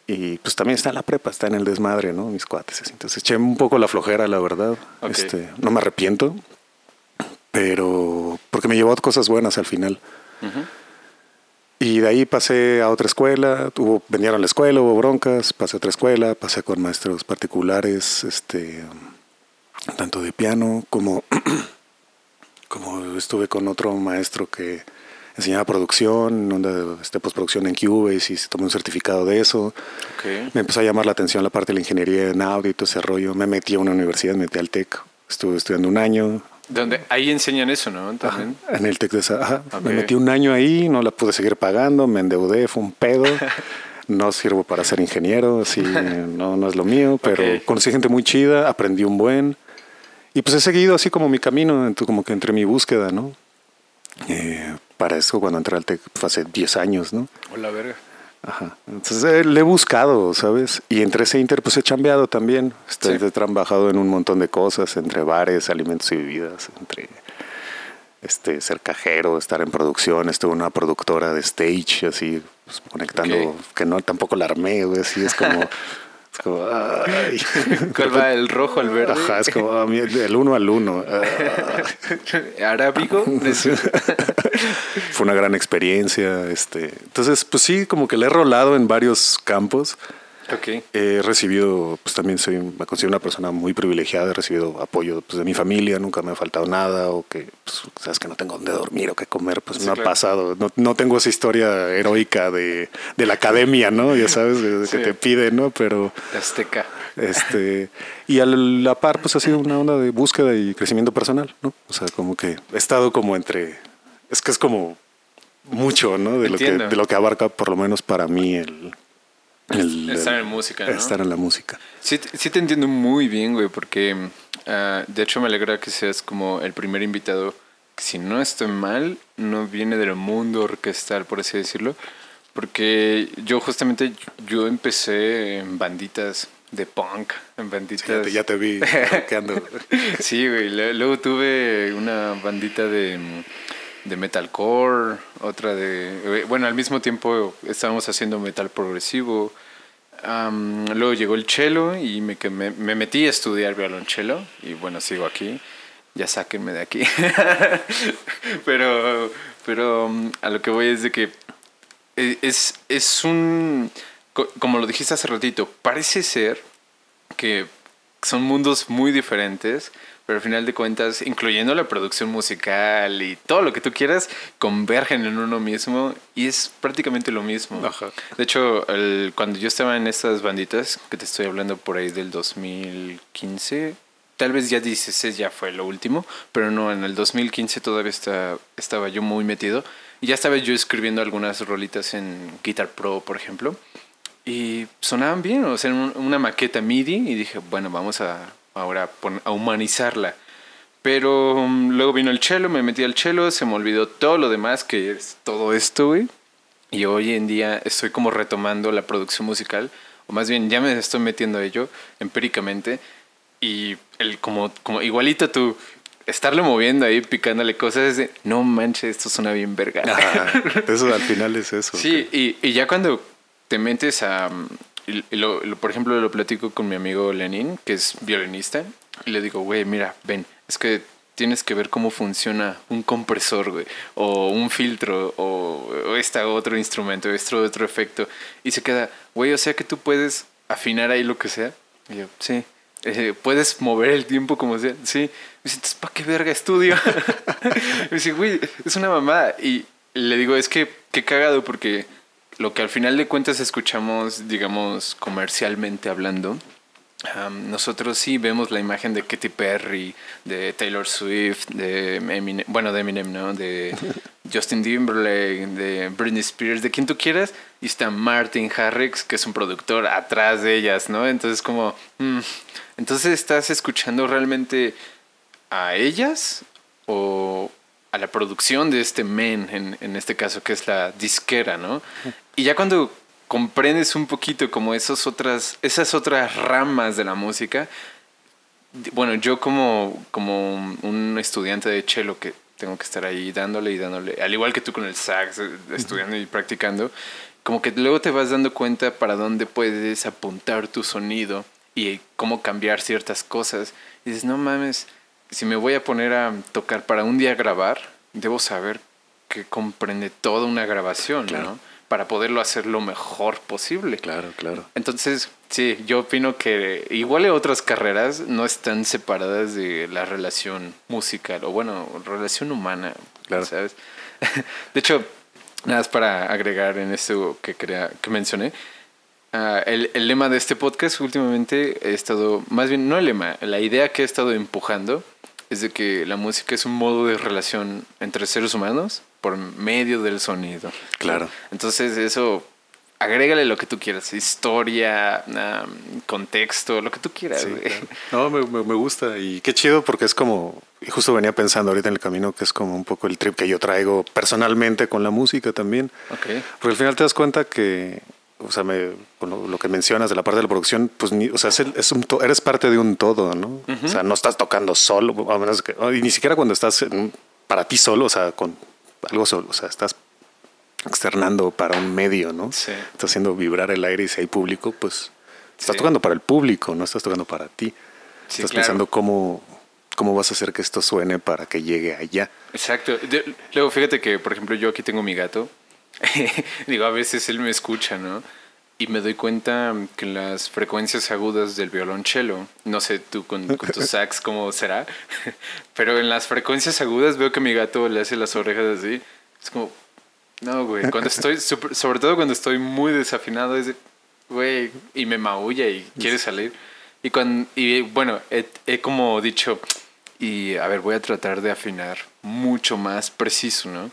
[SPEAKER 2] Y pues también está en la prepa, está en el desmadre, ¿no? Mis cuates. Entonces eché un poco la flojera, la verdad. Este, no me arrepiento, pero porque me llevó a cosas buenas al final.
[SPEAKER 1] Ujú.
[SPEAKER 2] Y de ahí pasé a otra escuela, hubo, vendieron la escuela, hubo broncas, pasé a otra escuela, pasé con maestros particulares, este, tanto de piano como, <clears throat> como estuve con otro maestro que enseñaba producción, onda este, postproducción en Cubase y se tomó un certificado de eso.
[SPEAKER 1] Ok.
[SPEAKER 2] Me empezó a llamar la atención la parte de la ingeniería en audio y todo ese rollo. Me metí a una universidad, me metí al TEC, estuve estudiando un año,
[SPEAKER 1] Donde ahí enseñan eso, ¿no? También.
[SPEAKER 2] en el TEC de esa. ajá.
[SPEAKER 1] Ok.
[SPEAKER 2] Me metí un año ahí, no la pude seguir pagando, me endeudé, fue un pedo. <laughs> No sirvo para ser ingeniero, así <laughs> no, no es lo mío, pero
[SPEAKER 1] Ok.
[SPEAKER 2] conocí gente muy chida, aprendí un buen. Y pues he seguido así como mi camino, como que entre mi búsqueda, ¿no? Eh, para eso cuando entré al TEC fue hace 10 años, ¿no?
[SPEAKER 1] Hola, verga.
[SPEAKER 2] Ajá. Entonces eh, le he buscado, ¿sabes? Y entre ese inter, pues he chambeado también. Este,
[SPEAKER 1] Sí.
[SPEAKER 2] He trabajado en un montón de cosas, entre bares, alimentos y bebidas, entre este, ser cajero, estar en producción. Estuve en una productora de stage, así, pues, conectando, que no, tampoco la armé, güey, así es como... <laughs> es como, ay. <laughs>
[SPEAKER 1] ¿Cuál va? ¿El rojo al verde?
[SPEAKER 2] Ajá, es como ah, del uno al uno. Ah. <laughs>
[SPEAKER 1] ¿Arábigo?
[SPEAKER 2] Fue una gran experiencia. Este. Entonces, pues sí, como que le he rolado en varios campos. He recibido, pues también soy, me considero una persona muy privilegiada, he recibido apoyo pues, de mi familia, nunca me ha faltado nada, o que, pues, sabes que no tengo dónde dormir o qué comer, pues
[SPEAKER 1] Sí,
[SPEAKER 2] no
[SPEAKER 1] claro.
[SPEAKER 2] ha pasado. No, no tengo esa historia heroica de, de la academia, ¿no? Ya sabes, de- que te pide, ¿no? Pero,
[SPEAKER 1] Azteca.
[SPEAKER 2] este, y a la par, pues ha sido una onda de búsqueda y crecimiento personal, ¿no? O sea, como que he estado como entre, es que es como mucho, ¿no? De lo, que, de lo que abarca, por lo menos para mí, el... el-
[SPEAKER 1] Estar en música, ¿no?
[SPEAKER 2] Estar en la música.
[SPEAKER 1] Sí, sí te entiendo muy bien, güey, porque ah, de hecho me alegra que seas como el primer invitado que si no estoy mal, no viene del mundo orquestal, por así decirlo, porque yo justamente yo empecé en banditas de punk, en banditas...
[SPEAKER 2] Ya te, ya te vi. <laughs>
[SPEAKER 1] Sí, güey. Luego tuve una bandita de, de metalcore, otra de... Bueno, al mismo tiempo estábamos haciendo metal progresivo. Luego llegó el cello y me, me, me metí a estudiar violonchelo y bueno, sigo aquí. Ya sáquenme de aquí. <laughs> pero pero a lo que voy es de que e- es, es un... co- Como lo dijiste hace ratito, parece ser que son mundos muy diferentes, pero al final de cuentas, incluyendo la producción musical y todo lo que tú quieras, convergen en uno mismo y es prácticamente lo mismo.
[SPEAKER 2] Ajá.
[SPEAKER 1] De hecho, el- cuando yo estaba en estas banditas, que te estoy hablando por ahí del 2015, tal vez ya 16 ya fue lo último, pero no, en el 2015 todavía está, estaba yo muy metido y ya estaba yo escribiendo algunas rolitas en Guitar Pro, por ejemplo. Y sonaban bien, o sea, un- una maqueta MIDI y dije, bueno, vamos a ahora a humanizarla. Pero um, luego vino el cello, me metí al cello, se me olvidó todo lo demás que es todo esto, güey. Y hoy en día estoy como retomando la producción musical, o más bien ya me estoy metiendo a ello empíricamente. Y el como, como igualito tú, estarle moviendo ahí, picándole cosas, es de, no manches, esto suena bien verga.
[SPEAKER 2] Ajá. <laughs> Eso al final es eso.
[SPEAKER 1] Sí, y, y ya cuando te metes a... y lo- lo- por ejemplo, lo platico con mi amigo Lenin, que es violinista, y le digo, güey, mira, ven, es que tienes que ver cómo funciona un compresor, güey, o un filtro, o, o este otro instrumento, este otro efecto. Y se queda, güey, o sea que tú puedes afinar ahí lo que sea. Y yo, sí. Eh, ¿Puedes mover el tiempo como sea? Sí. Me dice, entonces, ¿para qué verga estudio? <laughs> Me dice, güey, es una mamada. Y le digo, es que qué cagado porque lo que al final de cuentas escuchamos, digamos, comercialmente hablando, nosotros sí vemos la imagen de Katy Perry, de Taylor Swift, de Eminem, bueno, de Eminem, ¿no? De <laughs> Justin Timberlake, de Britney Spears, de quien tú quieras, y está Martin Harrix, que es un productor atrás de ellas, ¿no? Entonces como, mm, entonces estás escuchando realmente a ellas o a la producción de este men, en, en este caso que es la disquera, ¿no? Y ya cuando comprendes un poquito como esos otras, esas otras ramas de la música, bueno, yo como, como un estudiante de cello que tengo que estar ahí dándole y dándole, al igual que tú con el sax, eh, estudiando y practicando, como que luego te vas dando cuenta para dónde puedes apuntar tu sonido y cómo cambiar ciertas cosas. Y dices, no mames, si me voy a poner a tocar para un día grabar, debo saber que comprende toda una grabación,
[SPEAKER 2] Claro.
[SPEAKER 1] ¿no? Para poderlo hacer lo mejor posible.
[SPEAKER 2] Claro, claro.
[SPEAKER 1] Entonces, sí, yo opino que igual otras carreras no están separadas de la relación musical o bueno, relación humana,
[SPEAKER 2] Claro.
[SPEAKER 1] ¿sabes? <laughs> De hecho, nada más para agregar en esto que, crea, que mencioné, ah, el, el lema de este podcast últimamente he estado, más bien no el lema, la idea que he estado empujando es de que la música es un modo de relación entre seres humanos por medio del sonido.
[SPEAKER 2] Claro.
[SPEAKER 1] Entonces eso agrégale lo que tú quieras, historia, um, contexto, lo que tú quieras. güey.
[SPEAKER 2] No, me, me- gusta y qué chido porque es como, y justo venía pensando ahorita en el camino que es como un poco el trip que yo traigo personalmente con la música también.
[SPEAKER 1] Ok.
[SPEAKER 2] Porque al final te das cuenta que, o sea, me, lo, lo que mencionas de la parte de la producción, pues, ni, o sea, es, el- es un to- eres parte de un todo, ¿no? O sea, no estás tocando solo, a menos que, y ni siquiera cuando estás en- para ti solo, o sea, con algo solo, o sea, estás externando para un medio, ¿no?
[SPEAKER 1] Sí.
[SPEAKER 2] Estás haciendo vibrar el aire y si hay público, pues estás
[SPEAKER 1] Sí.
[SPEAKER 2] tocando para el público, no estás tocando para ti.
[SPEAKER 1] Sí,
[SPEAKER 2] estás
[SPEAKER 1] claro.
[SPEAKER 2] pensando cómo, cómo vas a hacer que esto suene para que llegue allá.
[SPEAKER 1] Exacto. Luego, fíjate que, por ejemplo, yo aquí tengo mi gato. <laughs> Digo, a veces él me escucha, ¿no? Y me doy cuenta que las frecuencias agudas del violonchelo, no sé tú con, con tus <laughs> sax cómo será, <laughs> pero en las frecuencias agudas veo que mi gato le hace las orejas así. Es como, no, güey. Cuando <laughs> estoy, super- sobre todo cuando estoy muy desafinado, es de, güey, y me maulla y quiere salir. Y, cuando, y bueno, he, he como dicho, y a ver, voy a tratar de afinar mucho más preciso, ¿no?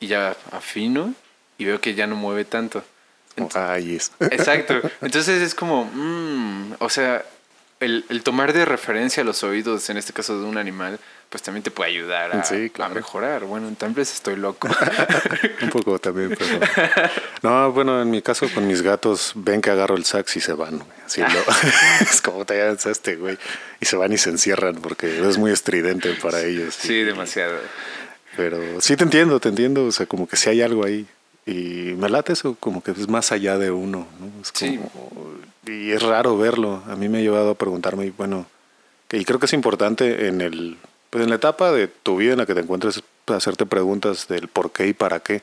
[SPEAKER 1] Y ya afino y veo que ya no mueve tanto.
[SPEAKER 2] Como, Ay, es.
[SPEAKER 1] Exacto. Entonces es como, mm, o sea, el, el tomar de referencia los oídos, en este caso de un animal, pues también te puede ayudar a,
[SPEAKER 2] Sí,
[SPEAKER 1] a
[SPEAKER 2] claro.
[SPEAKER 1] mejorar. Bueno, tal vez estoy loco. <laughs>
[SPEAKER 2] Un poco también, pero... No, bueno, en mi caso con mis gatos, ven que agarro el sax y se van. Así lo- <laughs> es como te este, güey. Y se van y se encierran porque es muy estridente para ellos.
[SPEAKER 1] sí,
[SPEAKER 2] Y-
[SPEAKER 1] demasiado.
[SPEAKER 2] Pero sí te entiendo, te entiendo. O sea, como que sí hay algo ahí. Y me late eso, como que es más allá de uno. ¿no? Es
[SPEAKER 1] Sí.
[SPEAKER 2] como- Y es raro verlo. A mí me ha llevado a preguntarme, bueno, y creo que es importante en el pues en la etapa de tu vida en la que te encuentres, hacerte preguntas del por qué y para qué.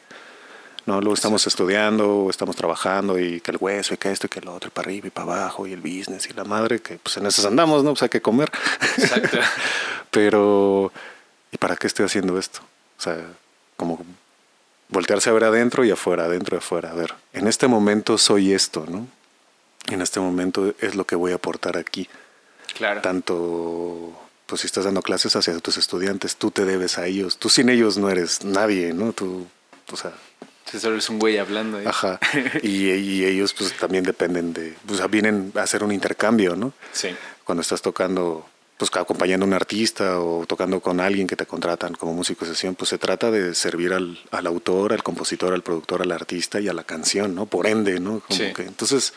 [SPEAKER 2] ¿no? Luego estamos estudiando, o estamos trabajando y que el hueso y que esto y que el otro y para arriba y para abajo y el business y la madre, que pues en esas andamos, ¿no? Pues hay que comer.
[SPEAKER 1] Exacto. <laughs>
[SPEAKER 2] Pero, ¿y para qué estoy haciendo esto? O sea, como voltearse a ver adentro y afuera, adentro y afuera. A ver, en este momento soy esto, ¿no? En este momento es lo que voy a aportar aquí.
[SPEAKER 1] Claro.
[SPEAKER 2] Tanto, pues si estás dando clases hacia tus estudiantes, tú te debes a ellos. Tú sin ellos no eres nadie, ¿no? Tú, o sea,
[SPEAKER 1] Si solo es un güey hablando. ahí.
[SPEAKER 2] ajá. <laughs> Y, y ellos pues también dependen de, pues vienen a hacer un intercambio, ¿no?
[SPEAKER 1] Sí.
[SPEAKER 2] cuando estás tocando, pues acompañando a un artista o tocando con alguien que te contratan como músico de sesión, pues se trata de servir al, al autor, al compositor, al productor, al artista y a la canción, ¿no? Por ende, ¿no? Como
[SPEAKER 1] Sí.
[SPEAKER 2] que, entonces,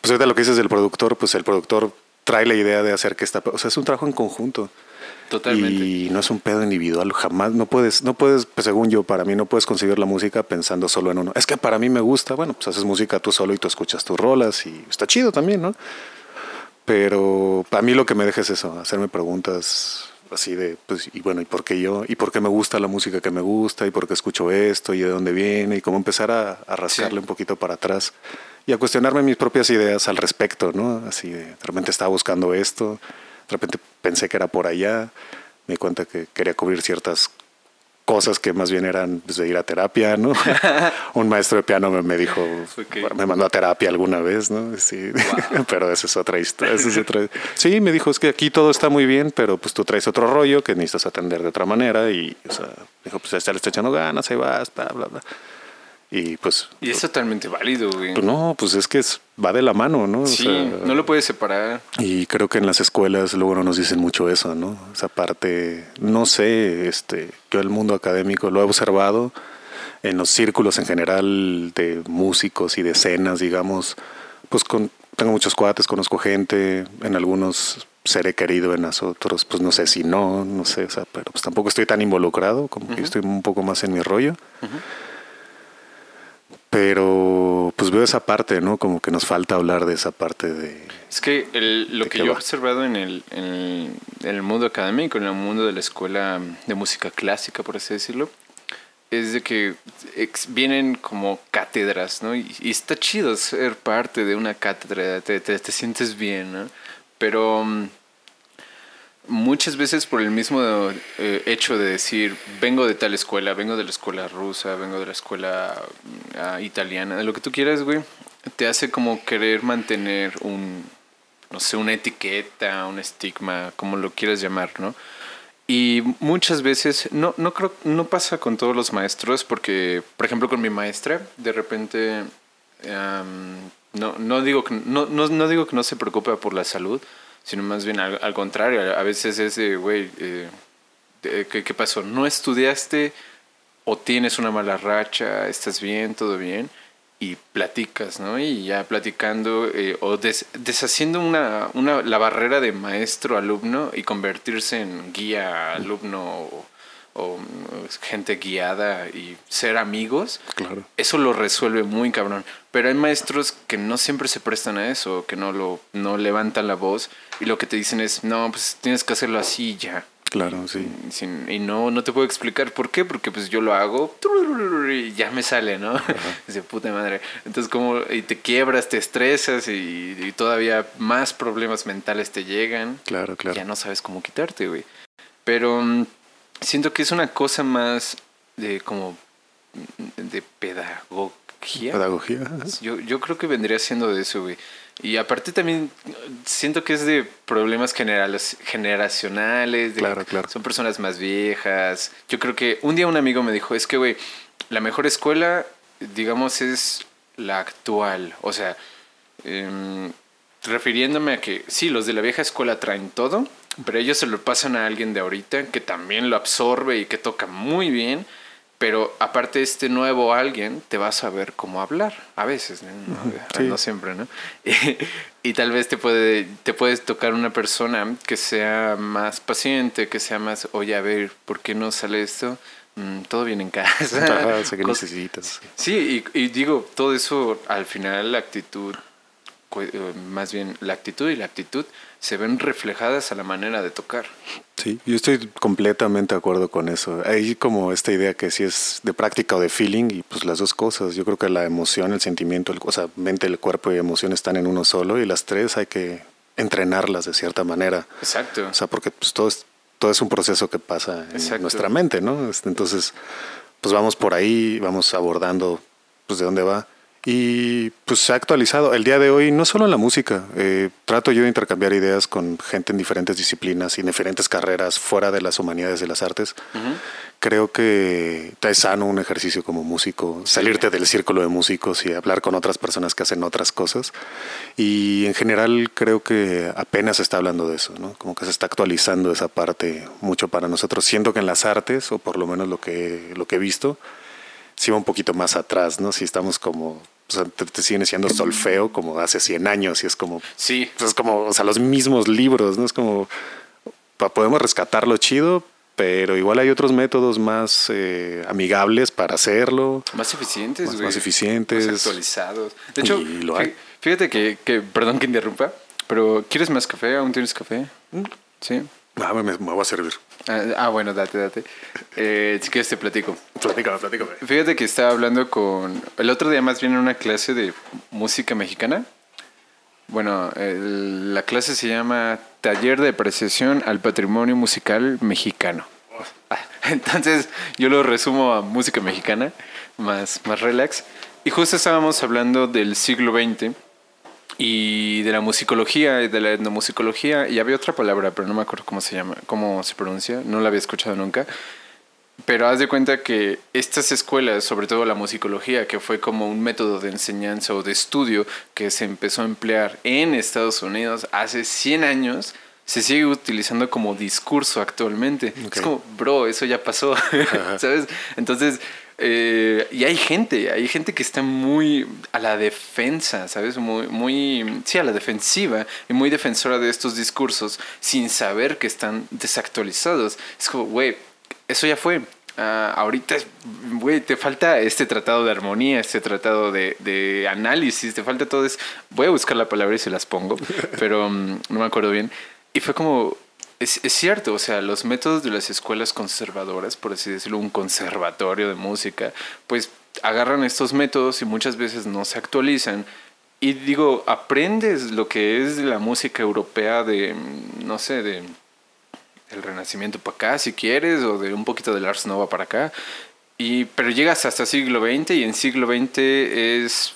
[SPEAKER 2] pues ahorita lo que dices del productor, pues el productor trae la idea de hacer que esta, o sea, es un trabajo en conjunto.
[SPEAKER 1] Totalmente.
[SPEAKER 2] Y no es un pedo individual, jamás, no puedes, no puedes, pues según yo, para mí no puedes conseguir la música pensando solo en uno. Es que para mí me gusta, bueno, pues haces música tú solo y tú escuchas tus rolas y está chido también, ¿no? Pero a mí lo que me deja es eso, hacerme preguntas así de, pues, y bueno, ¿y por qué yo? ¿Y por qué me gusta la música que me gusta? ¿Y por qué escucho esto? ¿Y de dónde viene? Y cómo empezar a, a rascarle
[SPEAKER 1] Sí.
[SPEAKER 2] un poquito para atrás y a cuestionarme mis propias ideas al respecto, ¿no? Así de, de repente estaba buscando esto, de repente pensé que era por allá, me di cuenta que quería cubrir ciertas cosas que más bien eran pues, de ir a terapia, ¿no? <laughs> Un maestro de piano me, me dijo, me mandó a terapia alguna vez, ¿no? Sí, <laughs> pero esa es otra historia. esa es otra- Sí, me dijo, es que aquí todo está muy bien, pero pues tú traes otro rollo que necesitas atender de otra manera y, o sea, dijo, pues ya le está echando ganas, ahí vas, bla, bla, bla. Y pues,
[SPEAKER 1] Y es totalmente válido, güey.
[SPEAKER 2] pues no, pues es que es- va de la mano, ¿no? O
[SPEAKER 1] sí,
[SPEAKER 2] sea,
[SPEAKER 1] no lo puedes separar.
[SPEAKER 2] y creo que en las escuelas luego no nos dicen mucho eso, ¿no? Esa parte, no sé, este, yo el mundo académico lo he observado en los círculos en general de músicos y de escenas, digamos, pues con, tengo muchos cuates, conozco gente, en algunos seré querido, en los otros, pues no sé si no, no sé, o sea, pero pues tampoco estoy tan involucrado, como que estoy un poco más en mi rollo. Pero pues veo esa parte, ¿no? Como que nos falta hablar de esa parte de...
[SPEAKER 1] Es que el- lo
[SPEAKER 2] ¿De
[SPEAKER 1] que yo he
[SPEAKER 2] va?
[SPEAKER 1] observado en el, en el- en el mundo académico, en el mundo de la escuela de música clásica, por así decirlo, es de que ex- vienen como cátedras, ¿no? Y, y está chido ser parte de una cátedra, te, te- te sientes bien, ¿no? Pero mm, muchas veces por el mismo eh, hecho de decir, vengo de tal escuela, vengo de la escuela rusa, vengo de la escuela mm, ah, italiana, de lo que tú quieras, güey, te hace como querer mantener un, no sé, una etiqueta, un estigma, como lo quieras llamar, ¿no? Y muchas veces, no, no creo, no pasa con todos los maestros, porque, por ejemplo, con mi maestra, de repente no, no, digo que, no, no, no, digo que no se preocupe por la salud, sino más bien al, al contrario, a veces es de, güey, eh, ¿qué, ¿qué pasó? ¿No estudiaste o tienes una mala racha? ¿Estás bien? ¿Todo bien? y platicas, ¿no? Y ya platicando eh, o des, deshaciendo una, una, la barrera de maestro-alumno y convertirse en guía-alumno o, gente guiada y ser amigos,
[SPEAKER 2] claro.
[SPEAKER 1] eso lo resuelve muy cabrón. Pero hay maestros que no siempre se prestan a eso, que no, lo, no levantan la voz y lo que te dicen es, no, pues tienes que hacerlo así ya.
[SPEAKER 2] Claro, sí.
[SPEAKER 1] Sin, y no, no te puedo explicar por qué, porque pues yo lo hago y ya me sale, ¿no? <laughs> De puta madre. Entonces como, y te quiebras, te estresas y, y, todavía más problemas mentales te llegan.
[SPEAKER 2] Claro, claro.
[SPEAKER 1] Ya no sabes cómo quitarte, güey. Pero um, siento que es una cosa más de como, de pedagogía.
[SPEAKER 2] Pedagogía.
[SPEAKER 1] Yo, yo creo que vendría siendo de eso, güey. Y aparte también siento que es de problemas generales, generacionales. De
[SPEAKER 2] claro, claro.
[SPEAKER 1] Son personas más viejas. Yo creo que un día un amigo me dijo, es que, güey, la mejor escuela, digamos, es la actual. O sea, eh, refiriéndome a que sí, los de la vieja escuela traen todo, pero ellos se lo pasan a alguien de ahorita que también lo absorbe y que toca muy bien pero aparte este nuevo alguien te va a saber cómo hablar a veces no, sí. no siempre no <laughs> y, y, tal vez te puede te puedes tocar una persona que sea más paciente que sea más oye a ver por qué no sale esto mm, todo bien en casa <laughs>
[SPEAKER 2] Ajá, o sea, que necesitas
[SPEAKER 1] sí. y, y, digo todo eso al final la actitud más bien la actitud y la actitud se ven reflejadas a la manera de tocar.
[SPEAKER 2] Sí, yo estoy completamente de acuerdo con eso. Hay como esta idea que si es de práctica o de feeling y pues las dos cosas. Yo creo que la emoción, el sentimiento, el, o sea, mente, el cuerpo y emoción están en uno solo y las tres hay que entrenarlas de cierta manera.
[SPEAKER 1] Exacto.
[SPEAKER 2] O sea, porque pues todo es, todo es un proceso que pasa en Exacto. nuestra mente, ¿no? Entonces, pues vamos por ahí, vamos abordando pues de dónde va. Y pues se ha actualizado. El día de hoy, no solo en la música, eh, trato yo de intercambiar ideas con gente en diferentes disciplinas y en diferentes carreras fuera de las humanidades y las artes. Uh -huh. Creo que es sano un ejercicio como músico, salirte del círculo de músicos y hablar con otras personas que hacen otras cosas. Y en general creo que apenas se está hablando de eso, ¿no? Como que se está actualizando esa parte mucho para nosotros. Siento que en las artes, o por lo menos lo que, lo que he visto, sí va un poquito más atrás, ¿no? Si estamos como o sea, te, te, siguen siendo solfeo como hace 100 años y es como,
[SPEAKER 1] sí,
[SPEAKER 2] pues es como, o sea, los mismos libros, ¿no? Es como, podemos rescatar lo chido, pero igual hay otros métodos más eh, amigables para hacerlo.
[SPEAKER 1] Más eficientes,
[SPEAKER 2] más, eficientes.
[SPEAKER 1] Más actualizados. De hecho, lo hay. fíjate que, que, perdón que interrumpa, pero ¿quieres más café? ¿Aún tienes café? Sí.
[SPEAKER 2] Ah, me, me voy a servir.
[SPEAKER 1] Ah, ah, bueno, date, date. Eh, si quieres te platico.
[SPEAKER 2] Platícame, platícame.
[SPEAKER 1] Fíjate que estaba hablando con... El otro día más bien en una clase de música mexicana. Bueno, el, la clase se llama Taller de Apreciación al Patrimonio Musical Mexicano. <laughs> Entonces yo lo resumo a música mexicana, más, más relax. Y justo estábamos hablando del siglo XX y de la musicología y de la etnomusicología y había otra palabra pero no me acuerdo cómo se llama cómo se pronuncia no la había escuchado nunca pero haz de cuenta que estas escuelas sobre todo la musicología que fue como un método de enseñanza o de estudio que se empezó a emplear en Estados Unidos hace 100 años se sigue utilizando como discurso actualmente. Okay. es como bro eso ya pasó <laughs> sabes entonces eh, y hay gente, hay gente que está muy a la defensa, ¿sabes? Muy, muy, sí, a la defensiva y muy defensora de estos discursos sin saber que están desactualizados. Es como, güey, eso ya fue. Uh, ahorita, güey, te falta este tratado de armonía, este tratado de, de, análisis, te falta todo eso. Voy a buscar la palabra y se las pongo, <laughs> pero um, no me acuerdo bien. Y fue como, es, cierto, o sea, los métodos de las escuelas conservadoras, por así decirlo, un conservatorio de música, pues agarran estos métodos y muchas veces no se actualizan. Y digo, aprendes lo que es la música europea de, no sé, de el Renacimiento para acá, si quieres, o de un poquito del Ars Nova para acá. Y, pero llegas hasta siglo XX y en siglo XX es,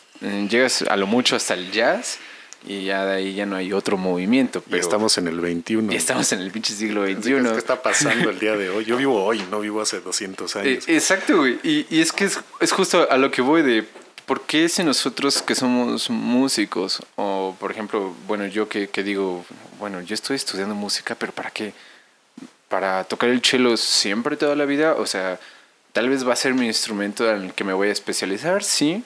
[SPEAKER 1] llegas a lo mucho hasta el jazz y ya de ahí ya no hay otro movimiento. Pero
[SPEAKER 2] y estamos en el 21.
[SPEAKER 1] Y estamos en el pinche siglo XXI.
[SPEAKER 2] ¿Qué está pasando el día de hoy? Yo <laughs> vivo hoy, no vivo hace 200 años.
[SPEAKER 1] Eh, exacto, güey. Y, y, es que es, es, justo a lo que voy de ¿por qué si nosotros que somos músicos, o por ejemplo, bueno, yo que, que digo, bueno, yo estoy estudiando música, pero ¿para qué? ¿Para tocar el cello siempre toda la vida? O sea, tal vez va a ser mi instrumento en el que me voy a especializar, sí,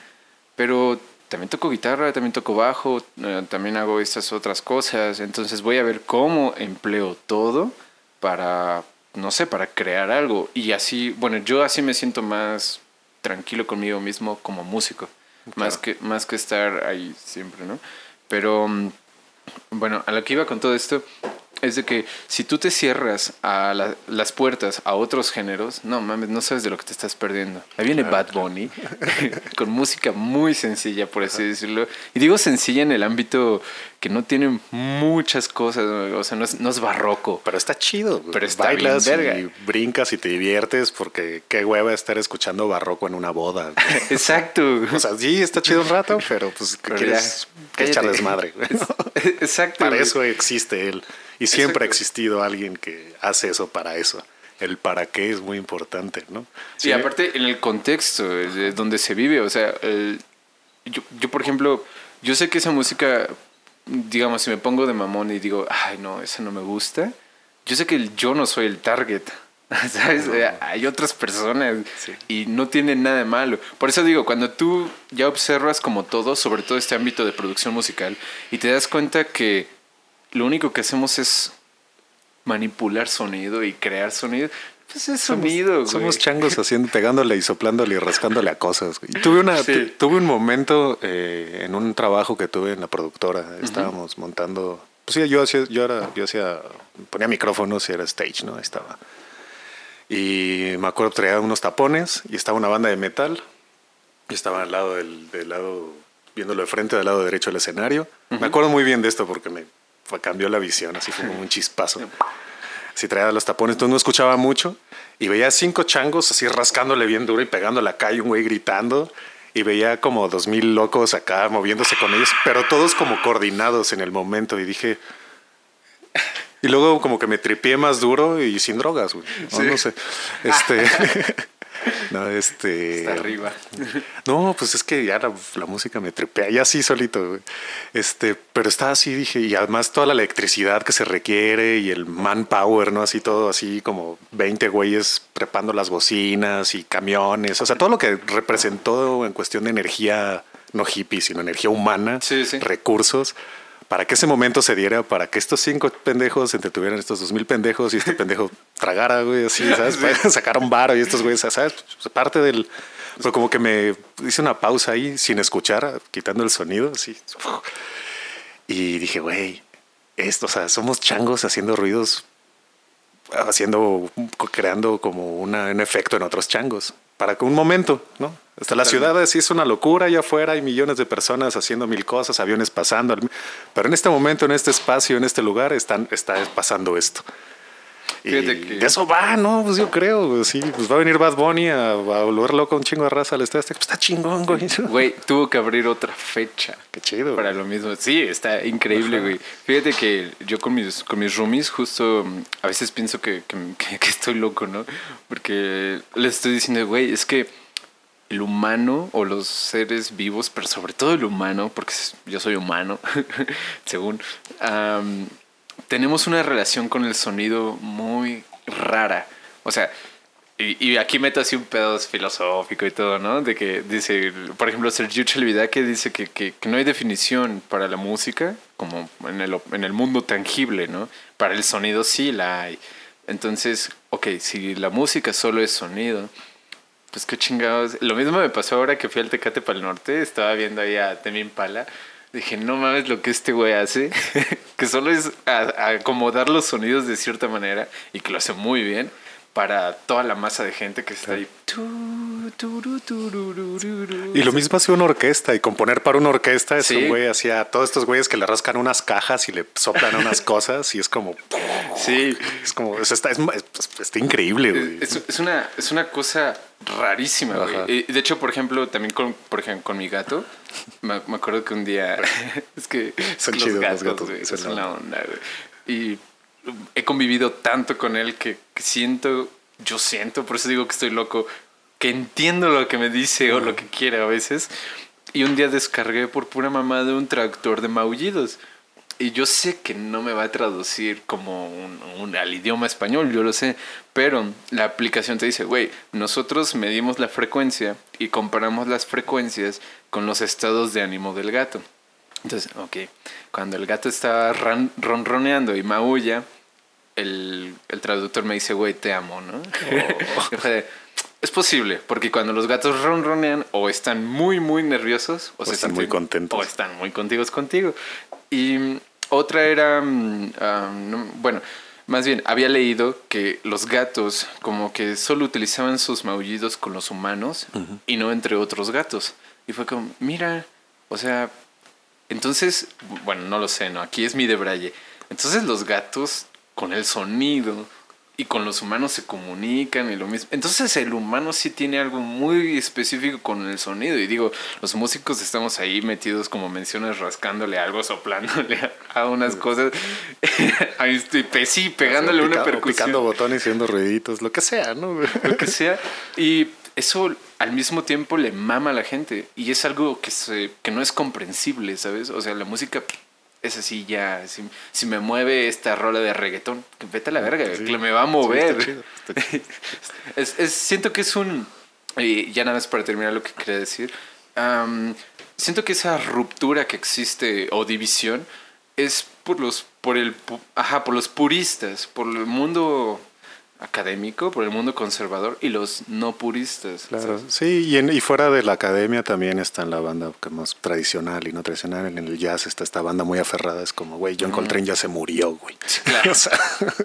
[SPEAKER 1] pero también toco guitarra, también toco bajo, eh, también hago estas otras cosas, entonces voy a ver cómo empleo todo para, no sé, para crear algo. Y así, bueno, yo así me siento más tranquilo conmigo mismo como músico, más, que, más que estar ahí siempre, ¿no? Pero, mm, bueno, a lo que iba con todo esto es de que si tú te cierras a las puertas a otros géneros, no mames, no sabes de lo que te estás perdiendo. Ahí viene Bad Bunny <laughs> con música muy sencilla, por así decirlo. Y digo sencilla en el ámbito que no tiene muchas cosas, o sea, no es, no es barroco.
[SPEAKER 2] Pero está chido.
[SPEAKER 1] Pero está
[SPEAKER 2] Bailas y brincas y te diviertes porque qué hueva estar escuchando barroco en una boda. <laughs>
[SPEAKER 1] Exacto.
[SPEAKER 2] o sea, sí, está chido un rato, pero pues pero quieres echarles madre. <laughs>
[SPEAKER 1] Exacto.
[SPEAKER 2] Para eso existe él. Y siempre ha existido alguien que hace eso para eso. El para qué es muy importante, ¿no?
[SPEAKER 1] Sí, aparte en el contexto donde se vive, o sea, yo, yo, por ejemplo, yo sé que esa música, digamos, si me pongo de mamón y digo, ay, no, esa no me gusta, yo sé que yo no soy el target. <laughs> ¿Sabes? Hay otras personas y no tiene nada de malo. Por eso digo, cuando tú ya observas como todo, sobre todo este ámbito de producción musical, y te das cuenta que lo único que hacemos es manipular sonido y crear sonido. Pues es sonido,
[SPEAKER 2] somos, somos changos haciendo, pegándole y soplándole y rascándole a cosas. tuve una, tuve un momento eh, en un trabajo que tuve en la productora. Estábamos montando. Pues sí, yo hacía, yo era, yo hacía, ponía micrófonos y era stage, ¿no? estaba. Y me acuerdo traía unos tapones y estaba una banda de metal. Y estaba al lado del, del lado, viéndolo de frente, del lado derecho del escenario. Me acuerdo muy bien de esto porque me cambió la visión, así como un chispazo. Si traía los tapones, entonces no escuchaba mucho y veía cinco changos así rascándole bien duro y pegando la calle, un güey gritando y veía como dos mil locos acá moviéndose con ellos, pero todos como coordinados en el momento y dije... Y luego como que me tripié más duro y sin drogas, güey. No, sé. Este... <laughs> No, este.
[SPEAKER 1] Está arriba.
[SPEAKER 2] No, pues es que ya la, música me trepea, ya así solito, Este, pero está así, dije, y además toda la electricidad que se requiere y el manpower, ¿no? Así todo, así como 20 güeyes prepando las bocinas y camiones, o sea, todo lo que representó en cuestión de energía, no hippie, sino energía humana, recursos para que ese momento se diera, para que estos cinco pendejos entretuvieran estos dos mil pendejos y este pendejo <laughs> tragara, güey, así, <laughs> ¿sabes? Sacaron varo y estos güeyes, ¿sabes? Pues, parte del... Pero como que me hice una pausa ahí sin escuchar, quitando el sonido, así. Y dije, güey, esto, o sea, somos changos haciendo ruidos, haciendo, creando como una, un efecto en otros changos para que un momento, ¿no? Hasta la ciudad así es una locura, allá afuera hay millones de personas haciendo mil cosas, aviones pasando, pero en este momento, en este espacio, en este lugar, están, está pasando esto. Y de eso va, ¿no? Pues yo creo, sí, pues va a venir Bad Bunny a, volver loco un chingo de raza al estadio. Pues está chingón, güey.
[SPEAKER 1] Güey, tuvo que abrir otra fecha.
[SPEAKER 2] Qué chido.
[SPEAKER 1] Para lo mismo. Sí, está increíble, güey. Fíjate que yo con mis, con mis roomies justo a veces pienso que, <laughs> que, que estoy loco, ¿no? Porque les estoy diciendo, güey, es que el humano o los seres vivos, pero sobre todo el humano, porque yo soy humano, <laughs> según, tenemos una relación con el sonido muy rara. O sea, y, aquí meto así un pedo filosófico y todo, ¿no? De que dice, por ejemplo, Sergio que dice que, que, no hay definición para la música, como en el, en el mundo tangible, ¿no? Para el sonido sí la hay. Entonces, ok, si la música solo es sonido, pues qué chingados. Lo mismo me pasó ahora que fui al Tecate para el Norte, estaba viendo ahí a Temi Pala Dije, no mames lo que este güey hace, <laughs> que solo es acomodar los sonidos de cierta manera y que lo hace muy bien para toda la masa de gente que está ahí.
[SPEAKER 2] Y lo mismo hace una orquesta y componer para una orquesta es un güey hacía todos estos güeyes que le rascan unas cajas y le soplan unas <laughs> cosas y es como
[SPEAKER 1] sí es
[SPEAKER 2] como está, está increíble güey.
[SPEAKER 1] Es, una es una cosa rarísima güey. de hecho por ejemplo también con por ejemplo con mi gato <laughs> me, acuerdo que un día <laughs> es que
[SPEAKER 2] son chidos los gatos,
[SPEAKER 1] son la onda güey. y he convivido tanto con él que, siento, yo siento, por eso digo que estoy loco, que entiendo lo que me dice o lo que quiere a veces, y un día descargué por pura mamá de un traductor de maullidos. Y yo sé que no me va a traducir como un, un- al idioma español, yo lo sé, pero la aplicación te dice, güey, nosotros medimos la frecuencia y comparamos las frecuencias con los estados de ánimo del gato. Entonces, ok, cuando el gato está ran- ronroneando y maulla, el, el traductor me dice, güey, te amo, ¿no? <laughs> De, es posible, porque cuando los gatos ronronean o están muy, muy nerviosos o,
[SPEAKER 2] O
[SPEAKER 1] se
[SPEAKER 2] están muy contentos.
[SPEAKER 1] O están muy contigos contigo. Y otra era, mm, no- bueno, más bien, había leído que los gatos como que solo utilizaban sus maullidos con los humanos y no entre otros gatos. Y fue como, mira, o sea, entonces, bueno, no lo sé, ¿no? Aquí es mi de Braille. Entonces los gatos con el sonido y con los humanos se comunican y lo mismo. Entonces el humano sí tiene algo muy específico con el sonido. Y digo, los músicos estamos ahí metidos, como mencionas, rascándole algo, soplándole a, unas cosas. <laughs> ahí estoy, pe- sí, pegándole
[SPEAKER 2] O
[SPEAKER 1] una
[SPEAKER 2] pica- o
[SPEAKER 1] percusión
[SPEAKER 2] Picando botones y haciendo ruiditos, lo que sea, ¿no? <laughs>
[SPEAKER 1] lo que sea. Y eso al mismo tiempo le mama a la gente. Y es algo que, se, que no es comprensible, ¿sabes? O sea, la música es así ya. Si, si me mueve esta rola de reggaetón, que vete a la verga,
[SPEAKER 2] Sí.
[SPEAKER 1] que me va a
[SPEAKER 2] Sí,
[SPEAKER 1] mover.
[SPEAKER 2] está chido, está chido. <laughs>
[SPEAKER 1] es, es- siento que es un... Y ya nada más para terminar lo que quería decir. am, siento que esa ruptura que existe o división es por los por el ajá, por los puristas, por el mundo académico, por el mundo conservador y los no puristas.
[SPEAKER 2] Claro,
[SPEAKER 1] ¿sabes?
[SPEAKER 2] sí, y, en- y fuera de la academia también está en la banda que más tradicional y no tradicional. En el jazz está esta banda muy aferrada. Es como, güey, John Coltrane ya se murió, güey.
[SPEAKER 1] claro. <laughs>
[SPEAKER 2] o sea,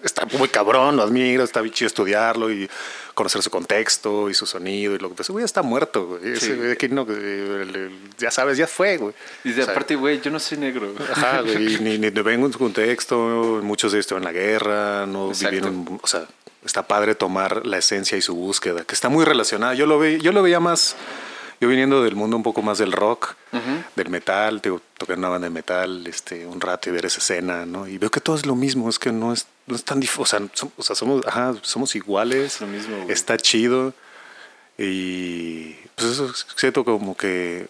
[SPEAKER 2] está muy cabrón, lo admiro, está bien chido estudiarlo y conocer su contexto y su sonido y lo que pues, güey, está muerto, güey.
[SPEAKER 1] Sí.
[SPEAKER 2] que no, el- ya sabes, ya fue, güey.
[SPEAKER 1] Y de
[SPEAKER 2] O sea,
[SPEAKER 1] aparte, güey, yo no soy negro.
[SPEAKER 2] Ajá, güey, ni, ni vengo en su contexto, muchos de esto en la guerra, no
[SPEAKER 1] Exacto.
[SPEAKER 2] vivieron, o sea, está padre tomar la esencia y su búsqueda, que está muy relacionada. Yo lo ve, yo lo veía más, yo viniendo del mundo un poco más del rock, del metal, te toqué en una banda de metal, este, un rato y ver esa escena, ¿no? Y veo que todo es lo mismo, es que no es, no es tan difícil, o sea, som- o sea, somos, ajá, somos iguales,
[SPEAKER 1] Es lo mismo, güey.
[SPEAKER 2] está chido y pues eso siento como que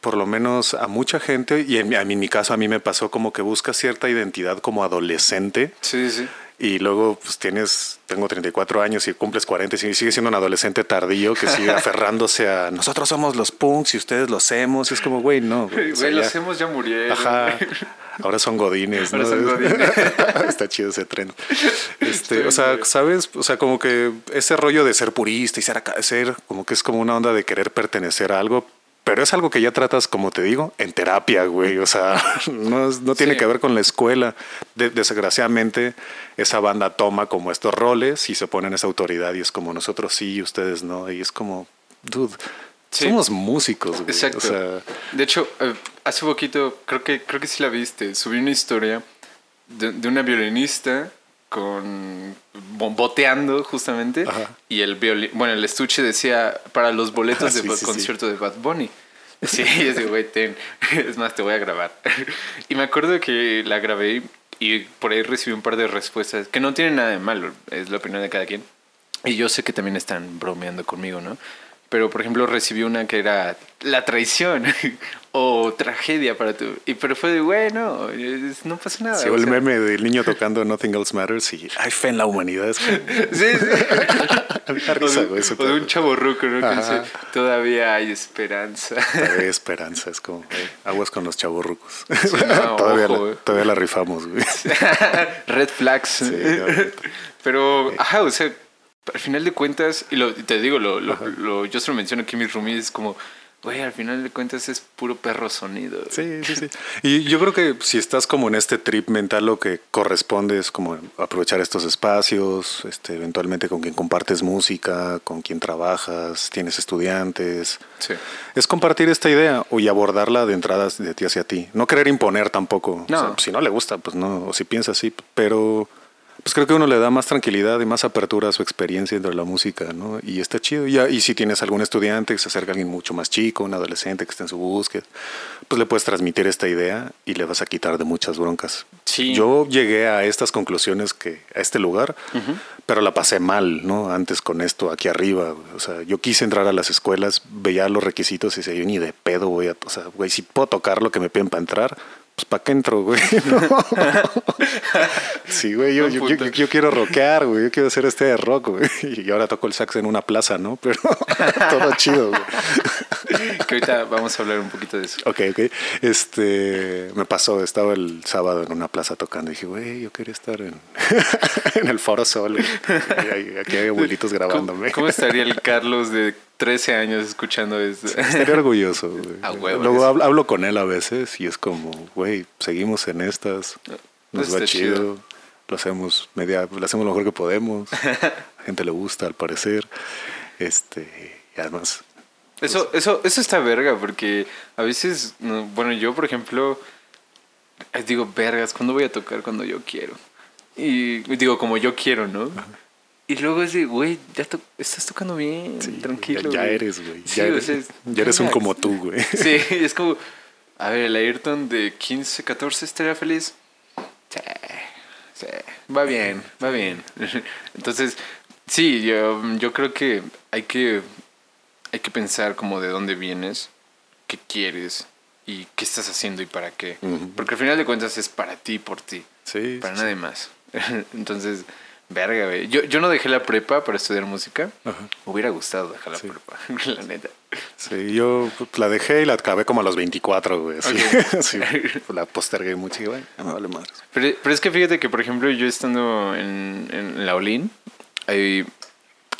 [SPEAKER 2] por lo menos a mucha gente, y en, mi- a mí, en mi caso a mí me pasó como que busca cierta identidad como adolescente
[SPEAKER 1] Sí, sí.
[SPEAKER 2] Y luego pues tienes, tengo 34 años y cumples 40 y sigue siendo un adolescente tardío que sigue <laughs> aferrándose a nosotros somos los punks y ustedes los hemos. Y es como, güey, no.
[SPEAKER 1] Güey,
[SPEAKER 2] o sea,
[SPEAKER 1] los
[SPEAKER 2] ya-
[SPEAKER 1] hemos ya murieron.
[SPEAKER 2] Ajá. Ahora son godines,
[SPEAKER 1] Ahora
[SPEAKER 2] ¿no?
[SPEAKER 1] son godines. <laughs>
[SPEAKER 2] Está chido ese tren. <laughs> Este, o sea, ¿sabes? O sea, como que ese rollo de ser purista y ser acá, ser como que es como una onda de querer pertenecer a algo, pero es algo que ya tratas, como te digo, en terapia, güey. O sea, <laughs> no, es- no tiene
[SPEAKER 1] Sí.
[SPEAKER 2] que ver con la escuela. De- desgraciadamente, esa banda toma como estos roles y se pone en esa autoridad y es como nosotros sí y ustedes no. Y es como, dude,
[SPEAKER 1] Sí.
[SPEAKER 2] somos músicos, güey.
[SPEAKER 1] Exacto.
[SPEAKER 2] O sea,
[SPEAKER 1] de hecho, eh, hace poquito, creo que, creo que sí la viste, subí una historia de, de una violinista con bo- boteando justamente
[SPEAKER 2] Ajá.
[SPEAKER 1] y el violín, bueno, el estuche decía para los boletos <laughs>
[SPEAKER 2] Sí,
[SPEAKER 1] del
[SPEAKER 2] sí, sí.
[SPEAKER 1] concierto de Bad Bunny. <laughs> Sí, ese güey, ten. <laughs> Es más, te voy a grabar. Y me acuerdo que la grabé y por ahí recibí un par de respuestas que no tienen nada de malo, es la opinión de cada quien. Y yo sé que también están bromeando conmigo, ¿no? Pero, por ejemplo, recibí una que era la traición <laughs> o tragedia para tu... Y, pero fue de, bueno, no pasa nada.
[SPEAKER 2] Sí,
[SPEAKER 1] o
[SPEAKER 2] el
[SPEAKER 1] sea,
[SPEAKER 2] meme del niño tocando Nothing Else Matters y hay fe en la humanidad. Es <laughs>
[SPEAKER 1] Sí, sí. <laughs> O
[SPEAKER 2] risa,
[SPEAKER 1] de,
[SPEAKER 2] ese
[SPEAKER 1] o de un
[SPEAKER 2] pedo.
[SPEAKER 1] chaborruco, ¿no? Que dice, todavía hay esperanza.
[SPEAKER 2] Todavía hay esperanza, es como güey, aguas con los chavorrucos.
[SPEAKER 1] no,
[SPEAKER 2] todavía,
[SPEAKER 1] ojo,
[SPEAKER 2] la, todavía la rifamos, güey.
[SPEAKER 1] Red flags.
[SPEAKER 2] Sí.
[SPEAKER 1] Pero, ajá, o sea, al final de cuentas, y lo, te digo, lo, lo, lo- yo se lo menciono aquí mis roomies, es como, güey, al final de cuentas es puro perro sonido.
[SPEAKER 2] Sí, sí, sí. <laughs> Y yo creo que si estás como en este trip mental, lo que corresponde es como aprovechar estos espacios, este, eventualmente con quien compartes música, con quien trabajas, tienes estudiantes.
[SPEAKER 1] Sí.
[SPEAKER 2] Es compartir esta idea o y abordarla de entradas de ti hacia ti. No querer imponer tampoco. O
[SPEAKER 1] No.
[SPEAKER 2] sea, si no le gusta, pues no. O si piensa así, pero, pues creo que uno le da más tranquilidad y más apertura a su experiencia dentro de la música, ¿no? Y está chido. Y, y si tienes algún estudiante que se acerca a alguien mucho más chico, un adolescente que está en su búsqueda, pues le puedes transmitir esta idea y le vas a quitar de muchas broncas.
[SPEAKER 1] Sí.
[SPEAKER 2] Yo llegué a estas conclusiones que a este lugar, pero la pasé mal, ¿no? Antes con esto aquí arriba. O sea, yo quise entrar a las escuelas, veía los requisitos y decía, yo ni de pedo voy a, o sea, güey, si puedo tocar lo que me piden para entrar, pues ¿para qué entro, güey? <laughs> sí, güey, yo, yo, yo, yo, quiero rockear, güey, yo quiero hacer este de rock, güey. Y ahora toco el sax en una plaza, ¿no? Pero <laughs> todo chido, güey. <laughs>
[SPEAKER 1] Que ahorita vamos a hablar un poquito de eso.
[SPEAKER 2] Ok, ok. Este, me pasó, estaba el sábado en una plaza tocando y dije, güey, yo quería estar en, en el Foro Sol. Güey. Aquí hay abuelitos grabándome.
[SPEAKER 1] ¿Cómo, ¿Cómo estaría el Carlos de 13 años escuchando.
[SPEAKER 2] Sí, estaría orgulloso. <laughs> Güey.
[SPEAKER 1] A huevo,
[SPEAKER 2] Luego hablo, hablo, con él a veces y es como, güey, seguimos en estas, nos
[SPEAKER 1] Pues
[SPEAKER 2] va chido,
[SPEAKER 1] chido.
[SPEAKER 2] lo hacemos media, lo hacemos lo mejor que podemos, <laughs> a la gente le gusta al parecer, este, y además,
[SPEAKER 1] Eso, eso, eso está verga, porque a veces, no, bueno, yo por ejemplo, eh, digo, vergas, ¿cuándo voy a tocar cuando yo quiero? Y digo, como yo quiero, ¿no? Y luego es de, güey, ya to estás tocando bien,
[SPEAKER 2] sí,
[SPEAKER 1] tranquilo.
[SPEAKER 2] ya, eres, güey,
[SPEAKER 1] Sí,
[SPEAKER 2] ya,
[SPEAKER 1] o
[SPEAKER 2] eres,
[SPEAKER 1] sea, es-
[SPEAKER 2] ya eres un como tú, güey. <laughs>
[SPEAKER 1] Sí, es como, a ver, el Ayrton de 15, 14 estaría feliz. Sí, sí, va bien, va bien. <laughs> Entonces, sí, yo, yo creo que hay que hay que pensar como de dónde vienes, qué quieres y qué estás haciendo y para qué. Porque al final de cuentas es para ti, por ti,
[SPEAKER 2] Sí,
[SPEAKER 1] para
[SPEAKER 2] sí,
[SPEAKER 1] nadie más. <laughs> Entonces, verga, güey. Yo, yo no dejé la prepa para estudiar música.
[SPEAKER 2] Ajá.
[SPEAKER 1] Me hubiera gustado dejar la
[SPEAKER 2] Sí.
[SPEAKER 1] prepa, <laughs> la neta.
[SPEAKER 2] Sí, yo la dejé y la acabé como a los 24, güey. <laughs> Sí, pues, la postergué mucho y, güey, me vale madres.
[SPEAKER 1] Pero, pero es que fíjate que, por ejemplo, yo estando en, en la Olin, hay,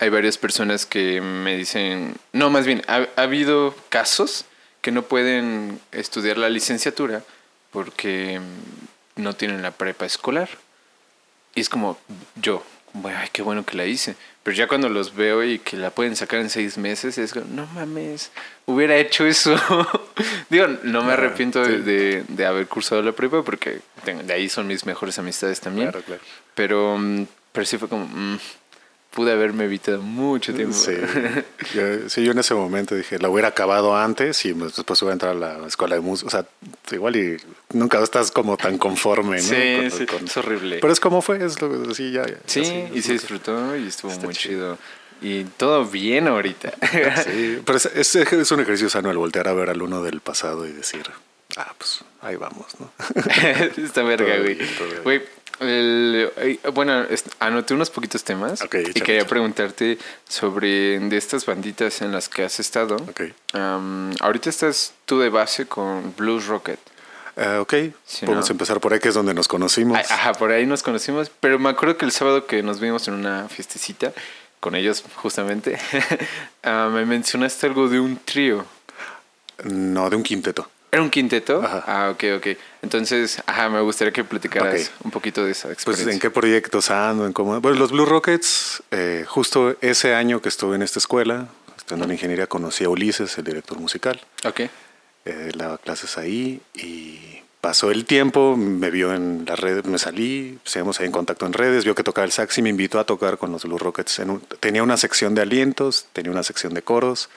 [SPEAKER 1] hay varias personas que me dicen, no, más bien, ha, ha habido casos que no pueden estudiar la licenciatura porque no tienen la prepa escolar. Y es como yo, bueno, ay, qué bueno que la hice. Pero ya cuando los veo y que la pueden sacar en seis meses, es como, no mames, hubiera hecho eso. <laughs> Digo, no me arrepiento de,
[SPEAKER 2] sí.
[SPEAKER 1] de- de haber cursado la prepa porque tengo- de ahí son mis mejores amistades también.
[SPEAKER 2] Claro, claro.
[SPEAKER 1] Pero, mm, pero sí fue como, mm, pude haberme evitado mucho tiempo.
[SPEAKER 2] Sí, <laughs> yo, sí, yo en ese momento dije, la hubiera acabado antes y pues, después hubiera entrar a la escuela de música. O sea, igual y nunca estás como tan conforme, ¿no?
[SPEAKER 1] Sí,
[SPEAKER 2] Con-
[SPEAKER 1] sí,
[SPEAKER 2] con-
[SPEAKER 1] es horrible.
[SPEAKER 2] Pero es como fue, es lo así ya. ya,
[SPEAKER 1] sí,
[SPEAKER 2] así,
[SPEAKER 1] y se disfrutó y estuvo
[SPEAKER 2] Está
[SPEAKER 1] muy
[SPEAKER 2] chido.
[SPEAKER 1] chido. Y todo bien ahorita.
[SPEAKER 2] Sí, pero es, es, es un ejercicio sano el voltear a ver al uno del pasado y decir, ah, pues ahí vamos, ¿no? <laughs>
[SPEAKER 1] Está verga, güey. Güey, el- eh, bueno, anoté unos poquitos temas y quería preguntarte sobre de estas banditas en las que has estado. Ahorita estás tú de base con Blues Rocket.
[SPEAKER 2] Ah, ok,
[SPEAKER 1] Sí,
[SPEAKER 2] podemos
[SPEAKER 1] ¿no?
[SPEAKER 2] empezar por ahí, que es donde nos conocimos.
[SPEAKER 1] Ay, Ajá, por ahí nos conocimos, pero me acuerdo que el sábado que nos vimos en una fiestecita con ellos justamente, <laughs> ah, me mencionaste algo de un trío.
[SPEAKER 2] No, de un quinteto.
[SPEAKER 1] ¿Era un quinteto?
[SPEAKER 2] Ajá.
[SPEAKER 1] Ah, ok, ok. Entonces, ajá, me gustaría que platicaras
[SPEAKER 2] Ok.
[SPEAKER 1] un poquito de esa
[SPEAKER 2] Pues
[SPEAKER 1] experiencia.
[SPEAKER 2] en qué proyectos ando, en cómo... Bueno, los Blue Rockets, eh, justo ese año que estuve en esta escuela, estudiando en ingeniería, conocí a Ulises, el director musical.
[SPEAKER 1] Ok.
[SPEAKER 2] Eh, daba clases ahí y pasó el tiempo, me vio en las redes, me salí, seguimos ahí en contacto en redes, vio que tocaba el sax y me invitó a tocar con los Blue Rockets. En un- tenía una sección de alientos, tenía una sección de coros,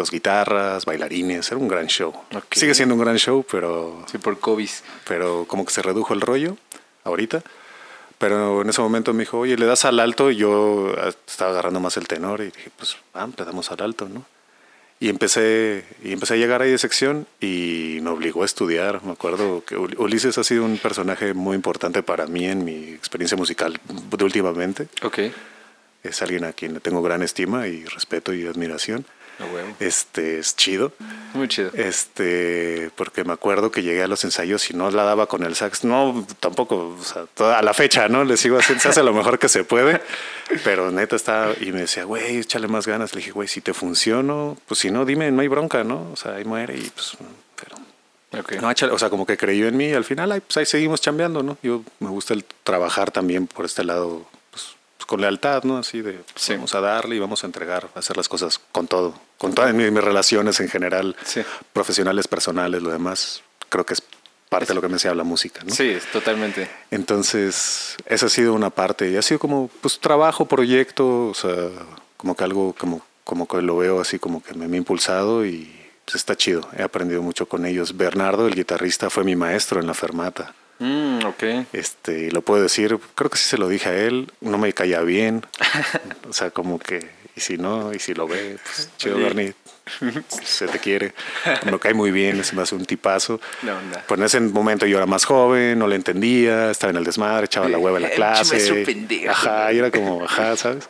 [SPEAKER 2] dos guitarras, bailarines, era un gran show.
[SPEAKER 1] Ok.
[SPEAKER 2] Sigue siendo un gran show, pero
[SPEAKER 1] Sí, por COVID.
[SPEAKER 2] pero como que se redujo el rollo ahorita. Pero en ese momento me dijo, oye, ¿le das al alto? Y yo ah, estaba agarrando más el tenor y dije, pues, ah, le damos al alto, ¿no? Y empecé, y empecé a llegar ahí de sección y me obligó a estudiar. Me acuerdo que Ul- Ulises ha sido un personaje muy importante para mí en mi experiencia musical de últimamente.
[SPEAKER 1] Ok.
[SPEAKER 2] Es alguien a quien le tengo gran estima y respeto y admiración. Este es chido.
[SPEAKER 1] Muy chido.
[SPEAKER 2] Este, porque me acuerdo que llegué a los ensayos y no la daba con el sax. No, tampoco, o sea, toda- a la fecha, ¿no? Le sigo haciendo, se hace lo mejor que se puede. Pero neta estaba, y me decía, güey, échale más ganas. Le dije, güey, si te funciono, pues si no, dime, no hay bronca, ¿no? O sea, ahí muere y pues, pero.
[SPEAKER 1] Ok.
[SPEAKER 2] No, o sea, como que creyó en mí y al final, ahí, pues ahí seguimos chambeando, ¿no? Yo me gusta el trabajar también por este lado, con lealtad, ¿no? Así de, pues,
[SPEAKER 1] Sí.
[SPEAKER 2] vamos a darle y vamos a entregar, a hacer las cosas con todo, con todas mis, mis relaciones en general,
[SPEAKER 1] Sí.
[SPEAKER 2] profesionales, personales, lo demás, creo que es parte de lo que me enseña la música, ¿no?
[SPEAKER 1] Sí, totalmente.
[SPEAKER 2] Entonces, esa ha sido una parte y ha sido como, pues, trabajo, proyecto, o sea, como que algo, como, como que lo veo así como que me, me ha impulsado y pues, está chido. He aprendido mucho con ellos. Bernardo, el guitarrista, fue mi maestro en la fermata.
[SPEAKER 1] Mm, ok.
[SPEAKER 2] Este, lo puedo decir, creo que sí se lo dije a él, no me caía bien. <laughs> o sea, como que, y si no, y si lo ve, pues chido. Bernie, se te quiere. Me cae muy bien, se me hace un tipazo.
[SPEAKER 1] Onda.
[SPEAKER 2] Pues en ese momento yo era más joven, no le entendía, estaba en el desmadre, echaba la hueva en la clase. Ajá, y era como, ajá, ¿sabes?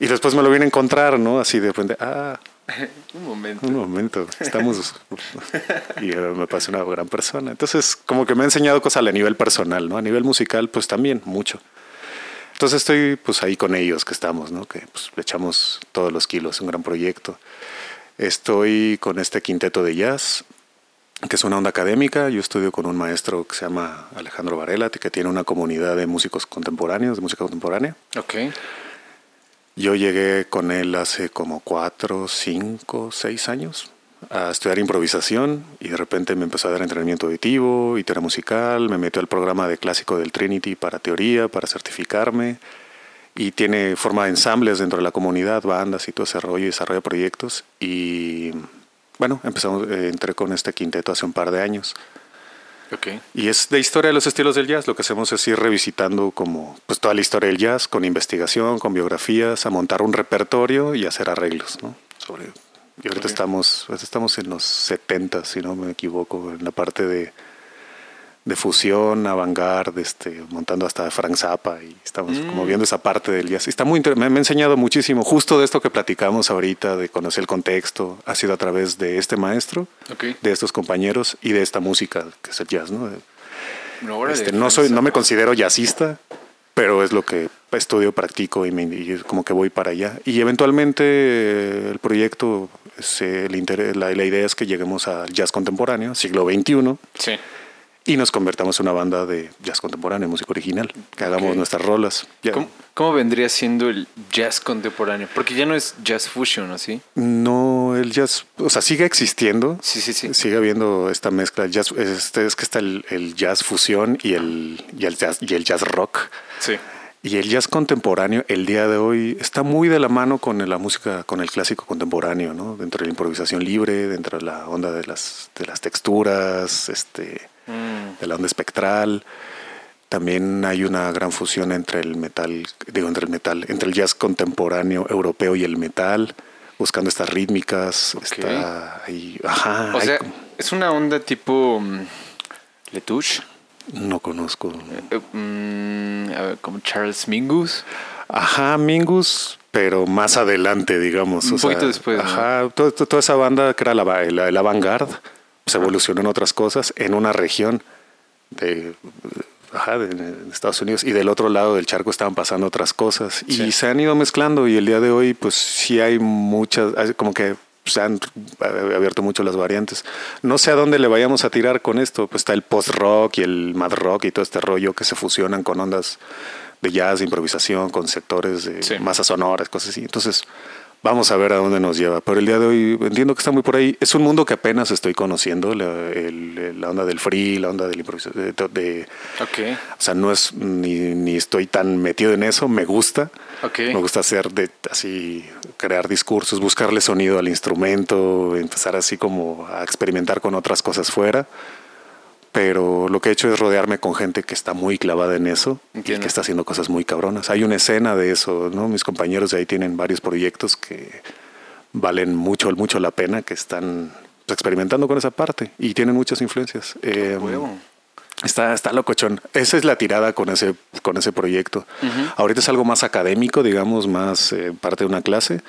[SPEAKER 2] Y después me lo vine a encontrar, ¿no? Así de repente, ah,
[SPEAKER 1] Un momento.
[SPEAKER 2] un momento, estamos... y me parece una gran persona. Entonces, como que me ha enseñado cosas a nivel personal, ¿no? A nivel musical, pues también, mucho. Entonces estoy pues ahí con ellos que estamos, ¿no? Que pues le echamos todos los kilos, un gran proyecto. Estoy con este quinteto de jazz, que es una onda académica. Yo estudio con un maestro que se llama Alejandro Varela, que tiene una comunidad de músicos contemporáneos, de música contemporánea.
[SPEAKER 1] Ok.
[SPEAKER 2] Yo llegué con él hace como cuatro, cinco, seis años a estudiar improvisación y de repente me empezó a dar entrenamiento auditivo y teoría musical, me metió al programa de clásico del Trinity para teoría, para certificarme. Y tiene forma de ensambles dentro de la comunidad, bandas y todo ese rollo y desarrolla proyectos. Y bueno, empezamos, eh, entré con este quinteto hace un par de años.
[SPEAKER 1] Ok.
[SPEAKER 2] Y es de historia de los estilos del jazz. Lo que hacemos es ir revisitando como pues toda la historia del jazz con investigación, con biografías, a montar un repertorio y hacer arreglos, ¿no? Sobre y ahorita
[SPEAKER 1] Ok.
[SPEAKER 2] estamos pues, estamos en los 70, si no me equivoco, en la parte de de fusión, avant-garde, este, montando hasta Frank Zappa y estamos como viendo esa parte del jazz. Está muy me, me ha enseñado muchísimo, justo de esto que platicamos ahorita, de conocer el contexto, ha sido a través de este maestro, de estos compañeros y de esta música que es el jazz, ¿no? Este, no soy, no me considero jazzista, pero es lo que estudio, practico y, me, y como que voy para allá. Y eventualmente eh, el proyecto, es, el interés- la, la idea es que lleguemos al jazz contemporáneo, siglo XXI,
[SPEAKER 1] Sí.
[SPEAKER 2] Y nos convertamos en una banda de jazz contemporáneo, música original, que hagamos nuestras rolas.
[SPEAKER 1] ¿Cómo, cómo vendría siendo el jazz contemporáneo? Porque ya no es jazz fusion, ¿o sí?
[SPEAKER 2] No, el jazz, o sea, sigue existiendo.
[SPEAKER 1] Sí, sí, sí.
[SPEAKER 2] Sigue habiendo esta mezcla. Jazz, este, es que está el, el jazz fusión y el, y, el jazz, y el jazz rock.
[SPEAKER 1] Sí.
[SPEAKER 2] Y el jazz contemporáneo, el día de hoy, está muy de la mano con la música, con el clásico contemporáneo, ¿no? Dentro de la improvisación libre, dentro de la onda de las, de las texturas, este,
[SPEAKER 1] Mm,
[SPEAKER 2] de la onda espectral. También hay una gran fusión entre el metal, digo, entre el metal, entre el jazz contemporáneo europeo y el metal, buscando estas rítmicas. Está ahí, ajá.
[SPEAKER 1] O
[SPEAKER 2] hay
[SPEAKER 1] sea, es una onda tipo mm, Letouche,
[SPEAKER 2] no conozco.
[SPEAKER 1] a ver, como Charles Mingus.
[SPEAKER 2] Ajá, Mingus, pero más adelante, digamos.
[SPEAKER 1] Un
[SPEAKER 2] o sea,
[SPEAKER 1] poquito después, ¿no?
[SPEAKER 2] Ajá, to- to- toda esa banda que era la, la, el avant-garde, se evolucionó en otras cosas, en una región de, ajá, de, de Estados Unidos y del otro lado del charco estaban pasando otras cosas y
[SPEAKER 1] Sí.
[SPEAKER 2] se han ido mezclando y el día de hoy pues sí hay muchas, como que se han abierto mucho las variantes. No sé a dónde le vayamos a tirar con esto, pues está el post-rock y el mad rock y todo este rollo que se fusionan con ondas de jazz, de improvisación, con sectores de
[SPEAKER 1] Sí.
[SPEAKER 2] masas sonoras, cosas así. Entonces, vamos a ver a dónde nos lleva. Pero el día de hoy entiendo que está muy por ahí. Es un mundo que apenas estoy conociendo, la, el- la onda del free, la onda del improvisación. De, o sea, no es ni, ni estoy tan metido en eso, me gusta.
[SPEAKER 1] Ok.
[SPEAKER 2] Me gusta hacer de así, crear discursos, buscarle sonido al instrumento, empezar así como a experimentar con otras cosas fuera. Pero lo que he hecho es rodearme con gente que está muy clavada en eso y que está haciendo cosas muy cabronas. Hay una escena de eso, ¿no? Mis compañeros de ahí tienen varios proyectos que valen mucho, mucho la pena, que están pues, experimentando con esa parte y tienen muchas influencias. Eh,
[SPEAKER 1] Huevo.
[SPEAKER 2] Está, está locochón. Esa es la tirada con ese, con ese proyecto. Ahorita es algo más académico, digamos, más eh, parte de una clase,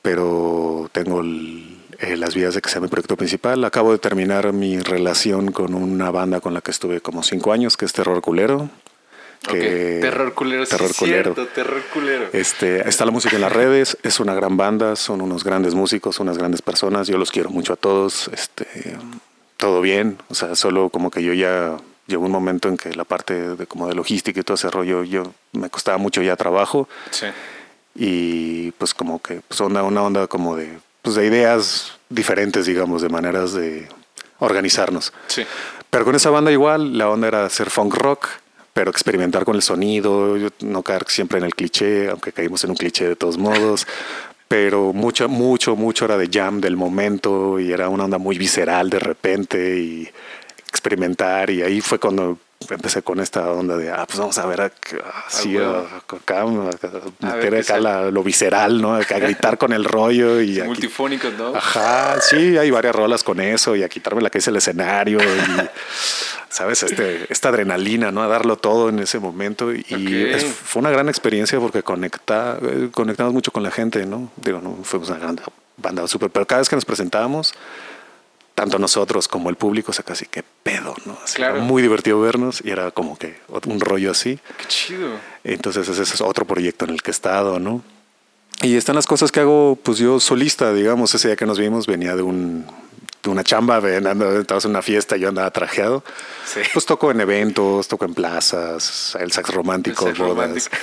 [SPEAKER 2] pero tengo el- eh, las vías de que sea mi proyecto principal. Acabo de terminar mi relación con una banda con la que estuve como cinco años, que es Terror Culero. que-.
[SPEAKER 1] Terror culero, sí,
[SPEAKER 2] Terror culero.
[SPEAKER 1] cierto, terror culero.
[SPEAKER 2] Este, está la música en las redes, es una gran banda, son unos grandes músicos, unas grandes personas, yo los quiero mucho a todos, este, todo bien, o sea, solo como que yo ya llegó un momento en que la parte de como de logística y todo ese rollo, yo me costaba mucho ya trabajo
[SPEAKER 1] Sí.
[SPEAKER 2] y pues como que pues onda, una onda como de, pues de ideas diferentes, digamos, de maneras de organizarnos.
[SPEAKER 1] Sí.
[SPEAKER 2] Pero con esa banda igual, la onda era hacer funk rock, pero experimentar con el sonido, no caer siempre en el cliché, aunque caímos en un cliché de todos modos. <laughs> Pero mucho, mucho, mucho era de jam del momento y era una onda muy visceral de repente y experimentar. Y ahí fue cuando empecé con esta onda de, ah, pues vamos a ver, así,
[SPEAKER 1] Ah,
[SPEAKER 2] acá,
[SPEAKER 1] A
[SPEAKER 2] meter
[SPEAKER 1] ver qué
[SPEAKER 2] acá la- lo visceral, ¿no? Acá gritar con el rollo y aquí-
[SPEAKER 1] Multifónicos, ¿no?
[SPEAKER 2] Ajá, sí, hay varias rolas con eso y a quitarme la que es el escenario y, ¿sabes? Este, esta adrenalina, ¿no? A darlo todo en ese momento. Y
[SPEAKER 1] Ok.
[SPEAKER 2] es- fue una gran experiencia porque conecta, eh, conectamos mucho con la gente, ¿no? Digo, no fuimos una gran banda súper, pero cada vez que nos presentábamos, tanto nosotros como el público, o sea, casi que pedo, ¿no? Así,
[SPEAKER 1] Claro.
[SPEAKER 2] era muy divertido vernos y era como que un rollo así.
[SPEAKER 1] Qué chido.
[SPEAKER 2] Entonces ese es otro proyecto en el que he estado, ¿no? Y están las cosas que hago, pues yo solista, digamos, ese día que nos vimos venía de un de una chamba, estabas en una fiesta, yo andaba trajeado.
[SPEAKER 1] Sí.
[SPEAKER 2] Pues toco en eventos, toco en plazas, el sax romántico,
[SPEAKER 1] El sax
[SPEAKER 2] bodas.
[SPEAKER 1] romántico.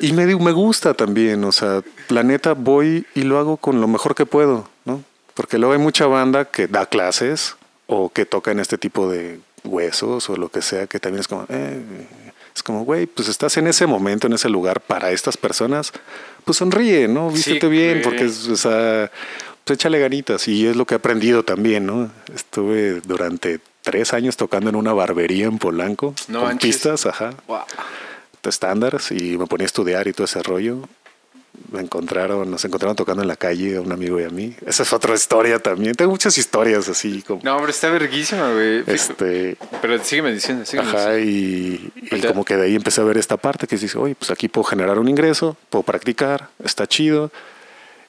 [SPEAKER 2] Y me, me gusta también, o sea, la neta voy y lo hago con lo mejor que puedo, ¿no? Porque luego hay mucha banda que da clases o que toca en este tipo de huesos o lo que sea, que también es como, eh, es como, güey, pues estás en ese momento, en ese lugar para estas personas, pues sonríe, ¿no?
[SPEAKER 1] Sí,
[SPEAKER 2] Vístete bien,
[SPEAKER 1] güey.
[SPEAKER 2] porque es, o sea, pues échale ganitas. Y es lo que he aprendido también, ¿no? Estuve durante tres años tocando en una barbería en Polanco,
[SPEAKER 1] No
[SPEAKER 2] con
[SPEAKER 1] manches.
[SPEAKER 2] pistas, ajá
[SPEAKER 1] Wow.
[SPEAKER 2] estándares y me ponía a estudiar y todo ese rollo. Me encontraron, nos encontraron tocando en la calle a un amigo y a mí. Esa es otra historia también. Tengo muchas historias así como
[SPEAKER 1] No, hombre, está verguísima, güey.
[SPEAKER 2] este,
[SPEAKER 1] Pero sígueme diciendo, sígueme
[SPEAKER 2] ajá,
[SPEAKER 1] diciendo.
[SPEAKER 2] y, y como que de ahí empecé a ver esta parte que dice, oye, pues aquí puedo generar un ingreso, puedo practicar, está chido.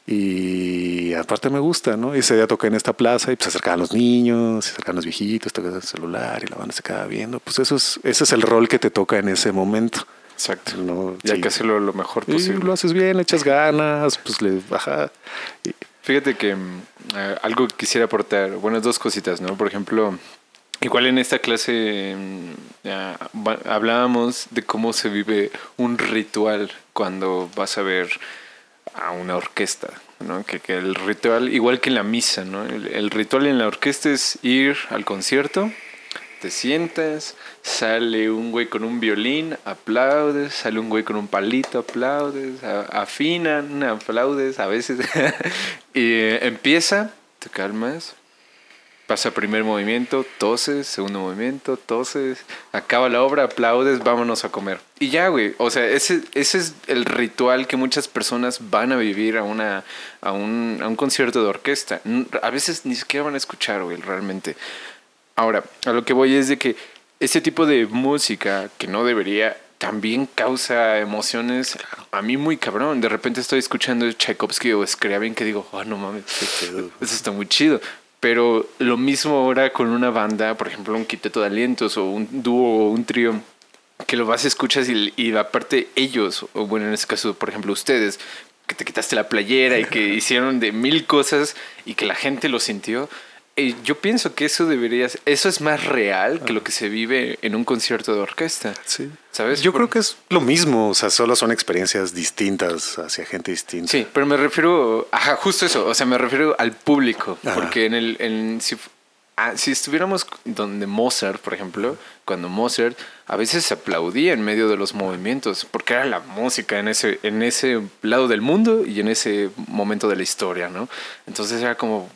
[SPEAKER 2] Y aparte me gusta, ¿no? Y ese día toqué en esta plaza y pues se acercaban los niños, se acercaban los viejitos, tocaban el celular y la banda se quedaba viendo. Pues eso es, ese es el rol que te toca en ese momento.
[SPEAKER 1] Exacto.
[SPEAKER 2] ¿no?
[SPEAKER 1] Y hay
[SPEAKER 2] Sí.
[SPEAKER 1] que hacerlo lo mejor
[SPEAKER 2] Y
[SPEAKER 1] posible.
[SPEAKER 2] lo haces bien, le echas ganas, pues le baja. Y-
[SPEAKER 1] Fíjate que mm, eh, algo que quisiera aportar, bueno, dos cositas, ¿no? Por ejemplo, igual en esta clase mm, ya, hablábamos de cómo se vive un ritual cuando vas a ver a una orquesta, ¿no? Que, que el ritual, igual que en la misa, ¿no? El, el ritual en la orquesta es ir al concierto, te sientas, sale un güey con un violín, aplaudes, sale un güey con un palito, aplaudes, afinan, aplaudes a veces. <laughs> y eh, empieza, te calmas, pasa primer movimiento, toses, segundo movimiento, toses, acaba la obra, aplaudes, vámonos a comer. Y ya, güey, o sea, ese, ese es el ritual que muchas personas van a vivir a, una, a, un, a un concierto de orquesta. A veces ni siquiera van a escuchar, güey, realmente. Ahora, a lo que voy es de que ese tipo de música que no debería también causa emociones a mí muy cabrón. De repente estoy escuchando Tchaikovsky o Scriabin que digo, oh, no mames, eso está muy chido. Pero lo mismo ahora con una banda, por ejemplo, un quinteto de alientos o un dúo o un trío, que lo vas escuchas y, y aparte ellos, o bueno, en este caso, por ejemplo, ustedes, que te quitaste la playera y que <laughs> hicieron de mil cosas y que la gente lo sintió. Eh, yo pienso que eso debería, eso es más real que lo que se vive en un concierto de orquesta.
[SPEAKER 2] sí.
[SPEAKER 1] ¿Sabes?
[SPEAKER 2] Yo
[SPEAKER 1] Por-
[SPEAKER 2] creo que es lo mismo, o sea, solo son experiencias distintas hacia gente distinta.
[SPEAKER 1] Sí, pero me refiero, ajá, justo eso, o sea, me refiero al público,
[SPEAKER 2] Ajá.
[SPEAKER 1] porque en el, en, si, ah, si estuviéramos donde Mozart, por ejemplo, cuando Mozart a veces se aplaudía en medio de los movimientos, porque era la música en ese, en ese lado del mundo y en ese momento de la historia, ¿no? Entonces era como,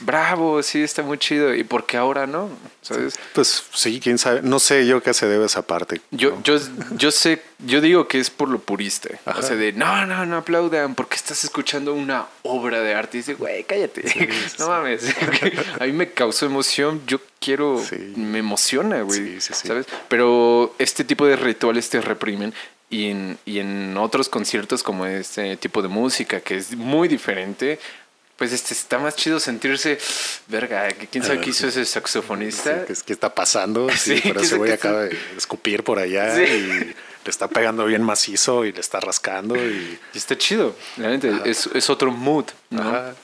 [SPEAKER 1] bravo, sí, está muy chido, ¿y por qué ahora no? ¿Sabes?
[SPEAKER 2] Pues sí, quién sabe. No sé yo qué se debe a esa parte.
[SPEAKER 1] Yo,
[SPEAKER 2] ¿no?
[SPEAKER 1] yo, yo sé, yo digo que es por lo purista.
[SPEAKER 2] Ajá.
[SPEAKER 1] O sea, de no, no, no aplaudan porque estás escuchando una obra de arte. Y dice, güey, cállate. <laughs> no mames. <laughs> A mí me causó emoción. Yo quiero, me emociona, güey.
[SPEAKER 2] Sí, sí, sí.
[SPEAKER 1] ¿Sabes? Pero este tipo de rituales te reprimen. Y en, y en otros conciertos como este tipo de música, que es muy diferente, pues este está más chido sentirse, verga, ¿quién sabe qué hizo ese saxofonista?
[SPEAKER 2] Sí, ¿qué, es- qué está pasando? <laughs> Sí,
[SPEAKER 1] Sí,
[SPEAKER 2] pero
[SPEAKER 1] ¿qué
[SPEAKER 2] ese
[SPEAKER 1] es-
[SPEAKER 2] güey acaba de escupir por allá
[SPEAKER 1] Sí.
[SPEAKER 2] y le está pegando bien macizo y le está rascando y...
[SPEAKER 1] Y está chido, neta, es, es otro mood, ¿no?
[SPEAKER 2] Ajá.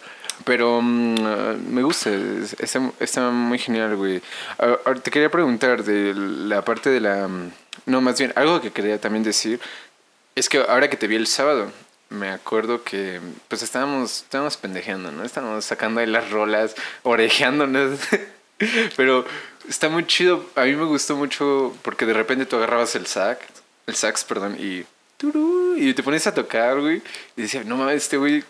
[SPEAKER 1] Pero mm, me gusta, es- está, está muy genial, güey. Ah, ahora te quería preguntar de la parte de la... mm, No, más bien, algo que quería también decir es que ahora que te vi el sábado, me acuerdo que pues estábamos, estábamos pendejeando, ¿no? Estábamos sacando ahí las rolas, orejeándonos. <laughs> Pero está muy chido. A mí me gustó mucho porque de repente tú agarrabas el sax, el sax, perdón, y y te pones a tocar, güey. Y decía, no mames, este güey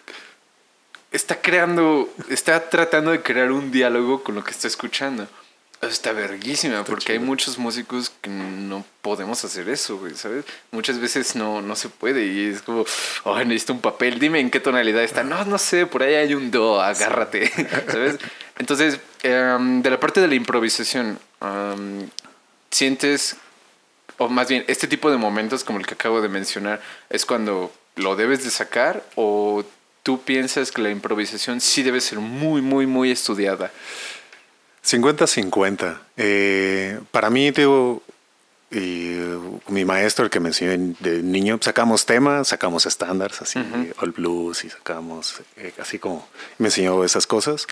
[SPEAKER 1] está creando, está tratando de crear un diálogo con lo que está escuchando. Está verguísima, porque hay muchos músicos que no podemos hacer eso, güey, ¿sabes? Muchas veces no, no se puede y es como, oh, necesito un papel, dime en qué tonalidad está. No, no sé, por ahí hay un do, agárrate, <laughs> ¿sabes? Entonces, em, de la parte de la improvisación, em, sientes, o más bien, este tipo de momentos como el que acabo de mencionar, es cuando lo debes de sacar o tú piensas que la improvisación sí debe ser muy, muy, muy estudiada.
[SPEAKER 2] 50-50. Eh, para mí, digo, y mi maestro, el que me enseñó de niño, sacamos temas, sacamos estándares, así, all blues, y sacamos, eh, así como me enseñó esas cosas.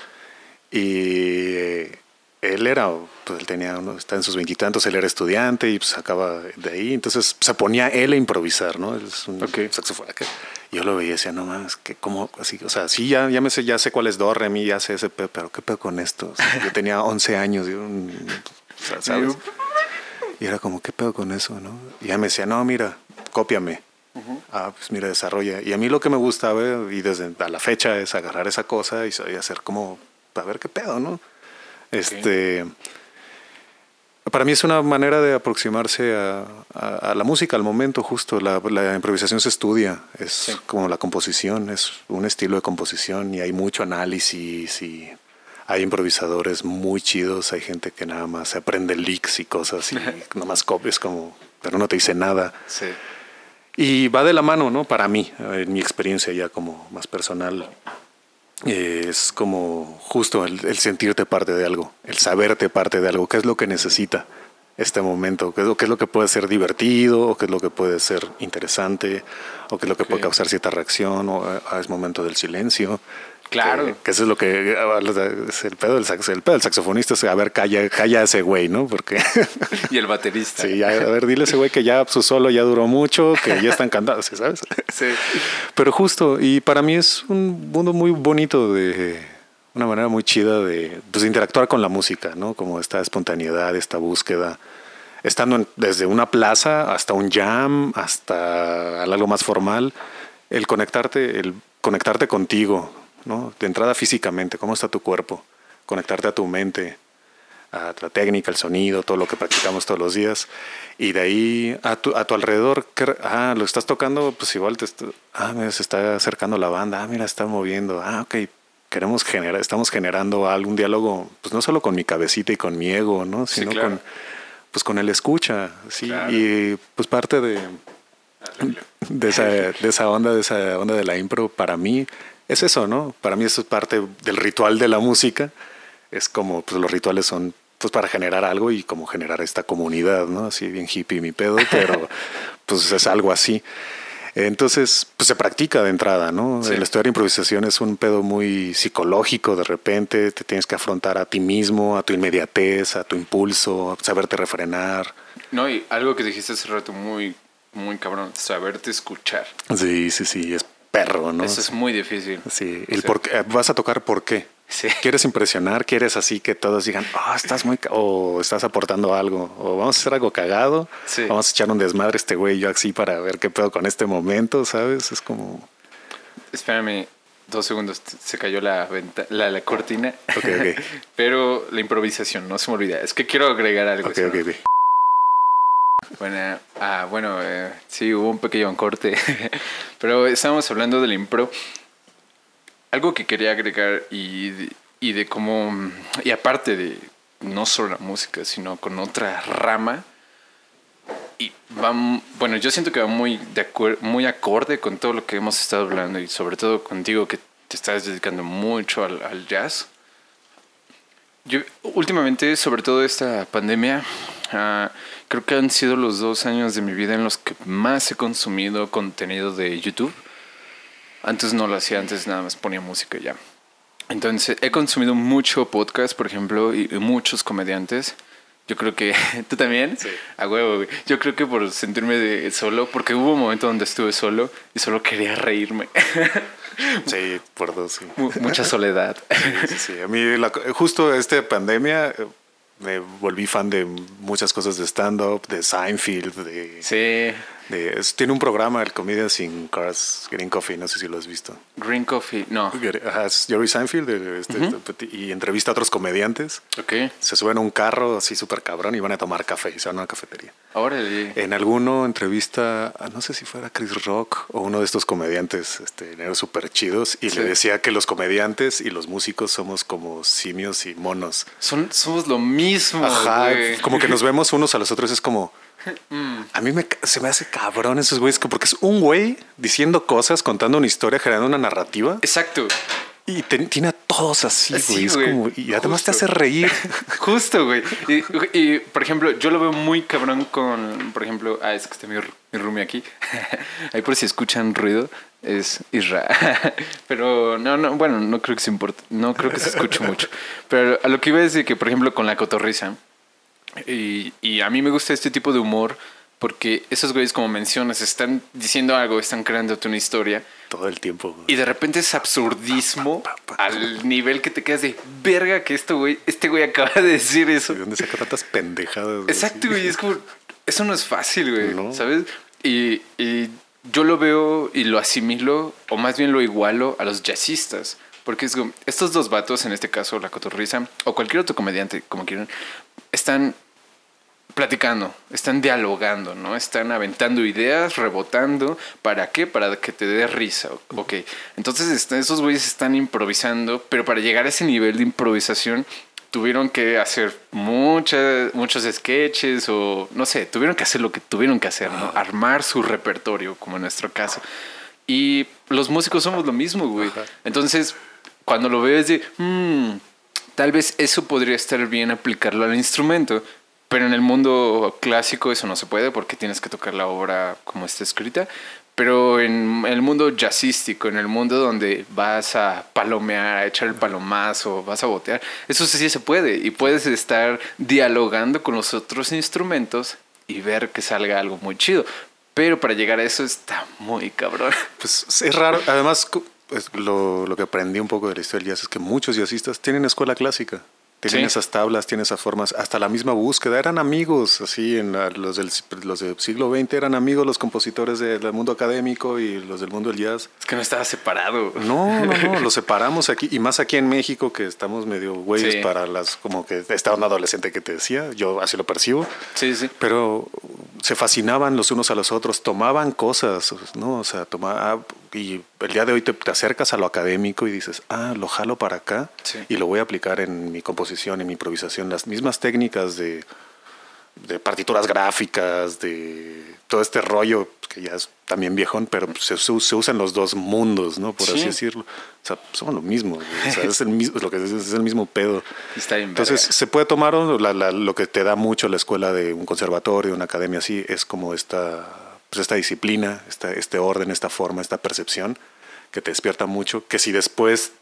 [SPEAKER 2] Y eh, él era, pues él tenía, está en sus veintitantos, él era estudiante y pues sacaba de ahí, entonces se ponía él a improvisar, ¿no? Es un okay. Yo lo veía y decía, no más, que como así, o sea, sí, ya, ya me sé, ya sé cuál es do, re, mi, ya sé ese pero qué pedo con esto. yo tenía 11 años, y, o sea, ¿sabes? Y era como, ¿qué pedo con eso, no? Y ya me decía, no, mira, cópiame. Ah, pues mira, desarrolla. Y a mí lo que me gustaba, y desde a la fecha, es agarrar esa cosa y, hacer como, a ver qué pedo, ¿no? Este. Para mí es una manera de aproximarse a, la música, al momento justo. La, improvisación se estudia, es como la composición, es un estilo de composición y hay mucho análisis y hay improvisadores muy chidos, hay gente que nada más se aprende leaks y cosas y nada más copias como, pero no te dice nada.
[SPEAKER 1] Sí.
[SPEAKER 2] Y va de la mano, ¿no? Para mí, en mi experiencia ya como más personal, es como justo el, sentirte parte de algo, el saberte parte de algo, qué es lo que necesita este momento, qué es lo, qué es lo que puede ser divertido, o qué es lo que puede ser interesante, o qué es lo que puede causar cierta reacción, o ah, es momento del silencio.
[SPEAKER 1] Claro.
[SPEAKER 2] Que, eso es lo que es el pedo del sax, el pedo del saxofonista es a ver, calla, calla ese güey, ¿no? Porque <laughs>
[SPEAKER 1] y el baterista.
[SPEAKER 2] Sí, a ver, dile a ese güey que ya su solo ya duró mucho, que ya están cantados, ¿sabes? <laughs>
[SPEAKER 1] Sí.
[SPEAKER 2] Pero justo, y para mí es un mundo muy bonito de una manera muy chida de pues, interactuar con la música, ¿no? Como esta espontaneidad, esta búsqueda estando desde una plaza hasta un jam, hasta algo más formal, el conectarte, el conectarte contigo, ¿no? De entrada físicamente, cómo está tu cuerpo, conectarte a tu mente, a la técnica, el sonido, todo lo que practicamos todos los días. Y de ahí a tu, a tu alrededor, ah, lo estás tocando, pues igual te ah, se está acercando la banda, ah, mira, está moviendo, ah, ok, queremos generar, estamos generando algún diálogo, pues no solo con mi cabecita y con mi ego, ¿no? Sino con, pues con el escucha, sí, y pues parte de, de, esa, de esa onda, de esa onda de la impro, para mí, es eso, ¿no? Para mí eso es parte del ritual de la música. Es como, pues los rituales son pues para generar algo y como generar esta comunidad, ¿no? Así bien hippie mi pedo, <laughs> pero pues es algo así. Entonces, pues se practica de entrada, ¿no? El estudiar improvisación es un pedo muy psicológico de repente, te tienes que afrontar a ti mismo, a tu inmediatez, a tu impulso, saberte refrenar.
[SPEAKER 1] No, y algo que dijiste hace rato muy, muy cabrón, saberte escuchar.
[SPEAKER 2] Sí, sí, sí, es perro, ¿no?
[SPEAKER 1] Eso es muy difícil.
[SPEAKER 2] Sí, el por qué, vas a tocar por qué.
[SPEAKER 1] Sí.
[SPEAKER 2] ¿Quieres impresionar? ¿Quieres así que todos digan, oh, estás muy... o estás aportando algo? ¿O vamos a hacer algo cagado?
[SPEAKER 1] Sí.
[SPEAKER 2] Vamos a echar un desmadre este güey y yo así para ver qué pedo con este momento, ¿sabes? Es como...
[SPEAKER 1] Espérame dos segundos, se cayó la, la, la cortina.
[SPEAKER 2] Ok, ok. <laughs>
[SPEAKER 1] Pero la improvisación, no se me olvida. Es que quiero agregar algo.
[SPEAKER 2] Ok, ok, ok.
[SPEAKER 1] Bueno, ah, bueno eh, sí, hubo un pequeño corte, <laughs> pero estábamos hablando del impro. Algo que quería agregar y y de cómo, y aparte de no solo la música, sino con otra rama, y va, bueno, yo siento que va muy, de muy acorde con todo lo que hemos estado hablando y sobre todo contigo que te estás dedicando mucho al, jazz. Yo últimamente, sobre todo esta pandemia, uh, creo que han sido los dos años de mi vida en los que más he consumido contenido de YouTube. Antes no lo hacía, antes nada más ponía música y ya. Entonces he consumido mucho podcast, por ejemplo, y, muchos comediantes. Yo creo que <laughs> tú también. Sí. A huevo, güey. Yo creo que por sentirme de solo, porque hubo un momento donde estuve solo y solo quería reírme. <laughs>
[SPEAKER 2] Sí, por dos, sí.
[SPEAKER 1] Mucha soledad.
[SPEAKER 2] Sí, sí, A mí, justo esta pandemia, eh, me volví fan de muchas cosas de stand-up, de Seinfeld, de...
[SPEAKER 1] Sí
[SPEAKER 2] tiene un programa, el Comedian sin Cars, Green Coffee, no sé si lo has visto.
[SPEAKER 1] Green Coffee, no.
[SPEAKER 2] Es Jerry Seinfeld este, y entrevista a otros comediantes.
[SPEAKER 1] Ok.
[SPEAKER 2] Se suben a un carro así súper cabrón y van a tomar café y se van a una cafetería.
[SPEAKER 1] Órale.
[SPEAKER 2] En alguno entrevista, no sé si fuera Chris Rock o uno de estos comediantes este, súper chidos y le decía que los comediantes y los músicos somos como simios y monos.
[SPEAKER 1] Son, somos lo mismo.
[SPEAKER 2] Ajá, como que nos vemos unos a los otros, es como a mí me, se me hace cabrón esos güeyes, porque es un güey diciendo cosas, contando una historia, generando una narrativa.
[SPEAKER 1] Exacto.
[SPEAKER 2] Y tiene a todos así, güey. y además te hace reír. <laughs>
[SPEAKER 1] Justo, güey. Y, por ejemplo, yo lo veo muy cabrón con, por ejemplo, ah, es que está mi, mi roomie aquí. <laughs> Ahí por si escuchan ruido, es Isra. <laughs> Pero no, no, bueno, no creo que se importe. No creo que se escuche mucho. Pero a lo que iba a decir que, por ejemplo, con la cotorriza y, a mí me gusta este tipo de humor porque esos güeyes, como mencionas, están diciendo algo, están creando una historia.
[SPEAKER 2] Todo el tiempo.
[SPEAKER 1] Y de repente es absurdismo al nivel que te quedas de verga que esto, güey, este güey acaba de decir eso.
[SPEAKER 2] ¿De dónde saca tantas pendejadas?
[SPEAKER 1] Exacto, güey. Es como, eso no es fácil, güey. ¿Sabes? Y, y yo lo veo y lo asimilo, o más bien lo igualo a los jazzistas. Porque es como, estos dos vatos, en este caso la cotorriza, o cualquier otro comediante, como quieran, están platicando, están dialogando, ¿no? Están aventando ideas, rebotando. ¿Para qué? Para que te dé risa. Ok. Entonces esos güeyes están improvisando, pero para llegar a ese nivel de improvisación tuvieron que hacer muchas, muchos sketches o no sé, tuvieron que hacer lo que tuvieron que hacer, ¿no? Armar su repertorio, como en nuestro caso. Y los músicos somos lo mismo, güey. Entonces, cuando lo veo es de, hmm, tal vez eso podría estar bien aplicarlo al instrumento, pero en el mundo clásico eso no se puede porque tienes que tocar la obra como está escrita. Pero en el mundo jazzístico, en el mundo donde vas a palomear, a echar el palomazo, vas a botear, eso sí se puede. Y puedes estar dialogando con los otros instrumentos y ver que salga algo muy chido. Pero para llegar a eso está muy cabrón.
[SPEAKER 2] Pues es raro. Además, pues, lo, lo, que aprendí un poco de la historia del jazz es que muchos jazzistas tienen escuela clásica. Tienen esas tablas, tienen esas formas, hasta la misma búsqueda. Eran amigos, así, en los, del, los del siglo XX eran amigos los compositores del mundo académico y los del mundo del jazz.
[SPEAKER 1] Es que no estaba separado.
[SPEAKER 2] No, no, no, <laughs> los separamos aquí, y más aquí en México, que estamos medio güeyes para las, como que estaba un adolescente que te decía, yo así lo percibo.
[SPEAKER 1] Sí, sí.
[SPEAKER 2] Pero se fascinaban los unos a los otros, tomaban cosas, ¿no? O sea, tomaba, y el día de hoy te, acercas a lo académico y dices, ah, lo jalo para acá y lo voy a aplicar en mi composición, en mi improvisación, las mismas técnicas de, de partituras gráficas, de todo este rollo que ya es también viejón, pero se, se usan los dos mundos, ¿no? Por así decirlo. O sea, somos lo mismo, o sea, <laughs> es el mismo, lo que es, el mismo pedo.
[SPEAKER 1] Está
[SPEAKER 2] Entonces, se puede tomar lo que te da mucho la escuela de un conservatorio, una academia así, es como esta pues esta disciplina, esta, este orden, esta forma, esta percepción que te despierta mucho, que si después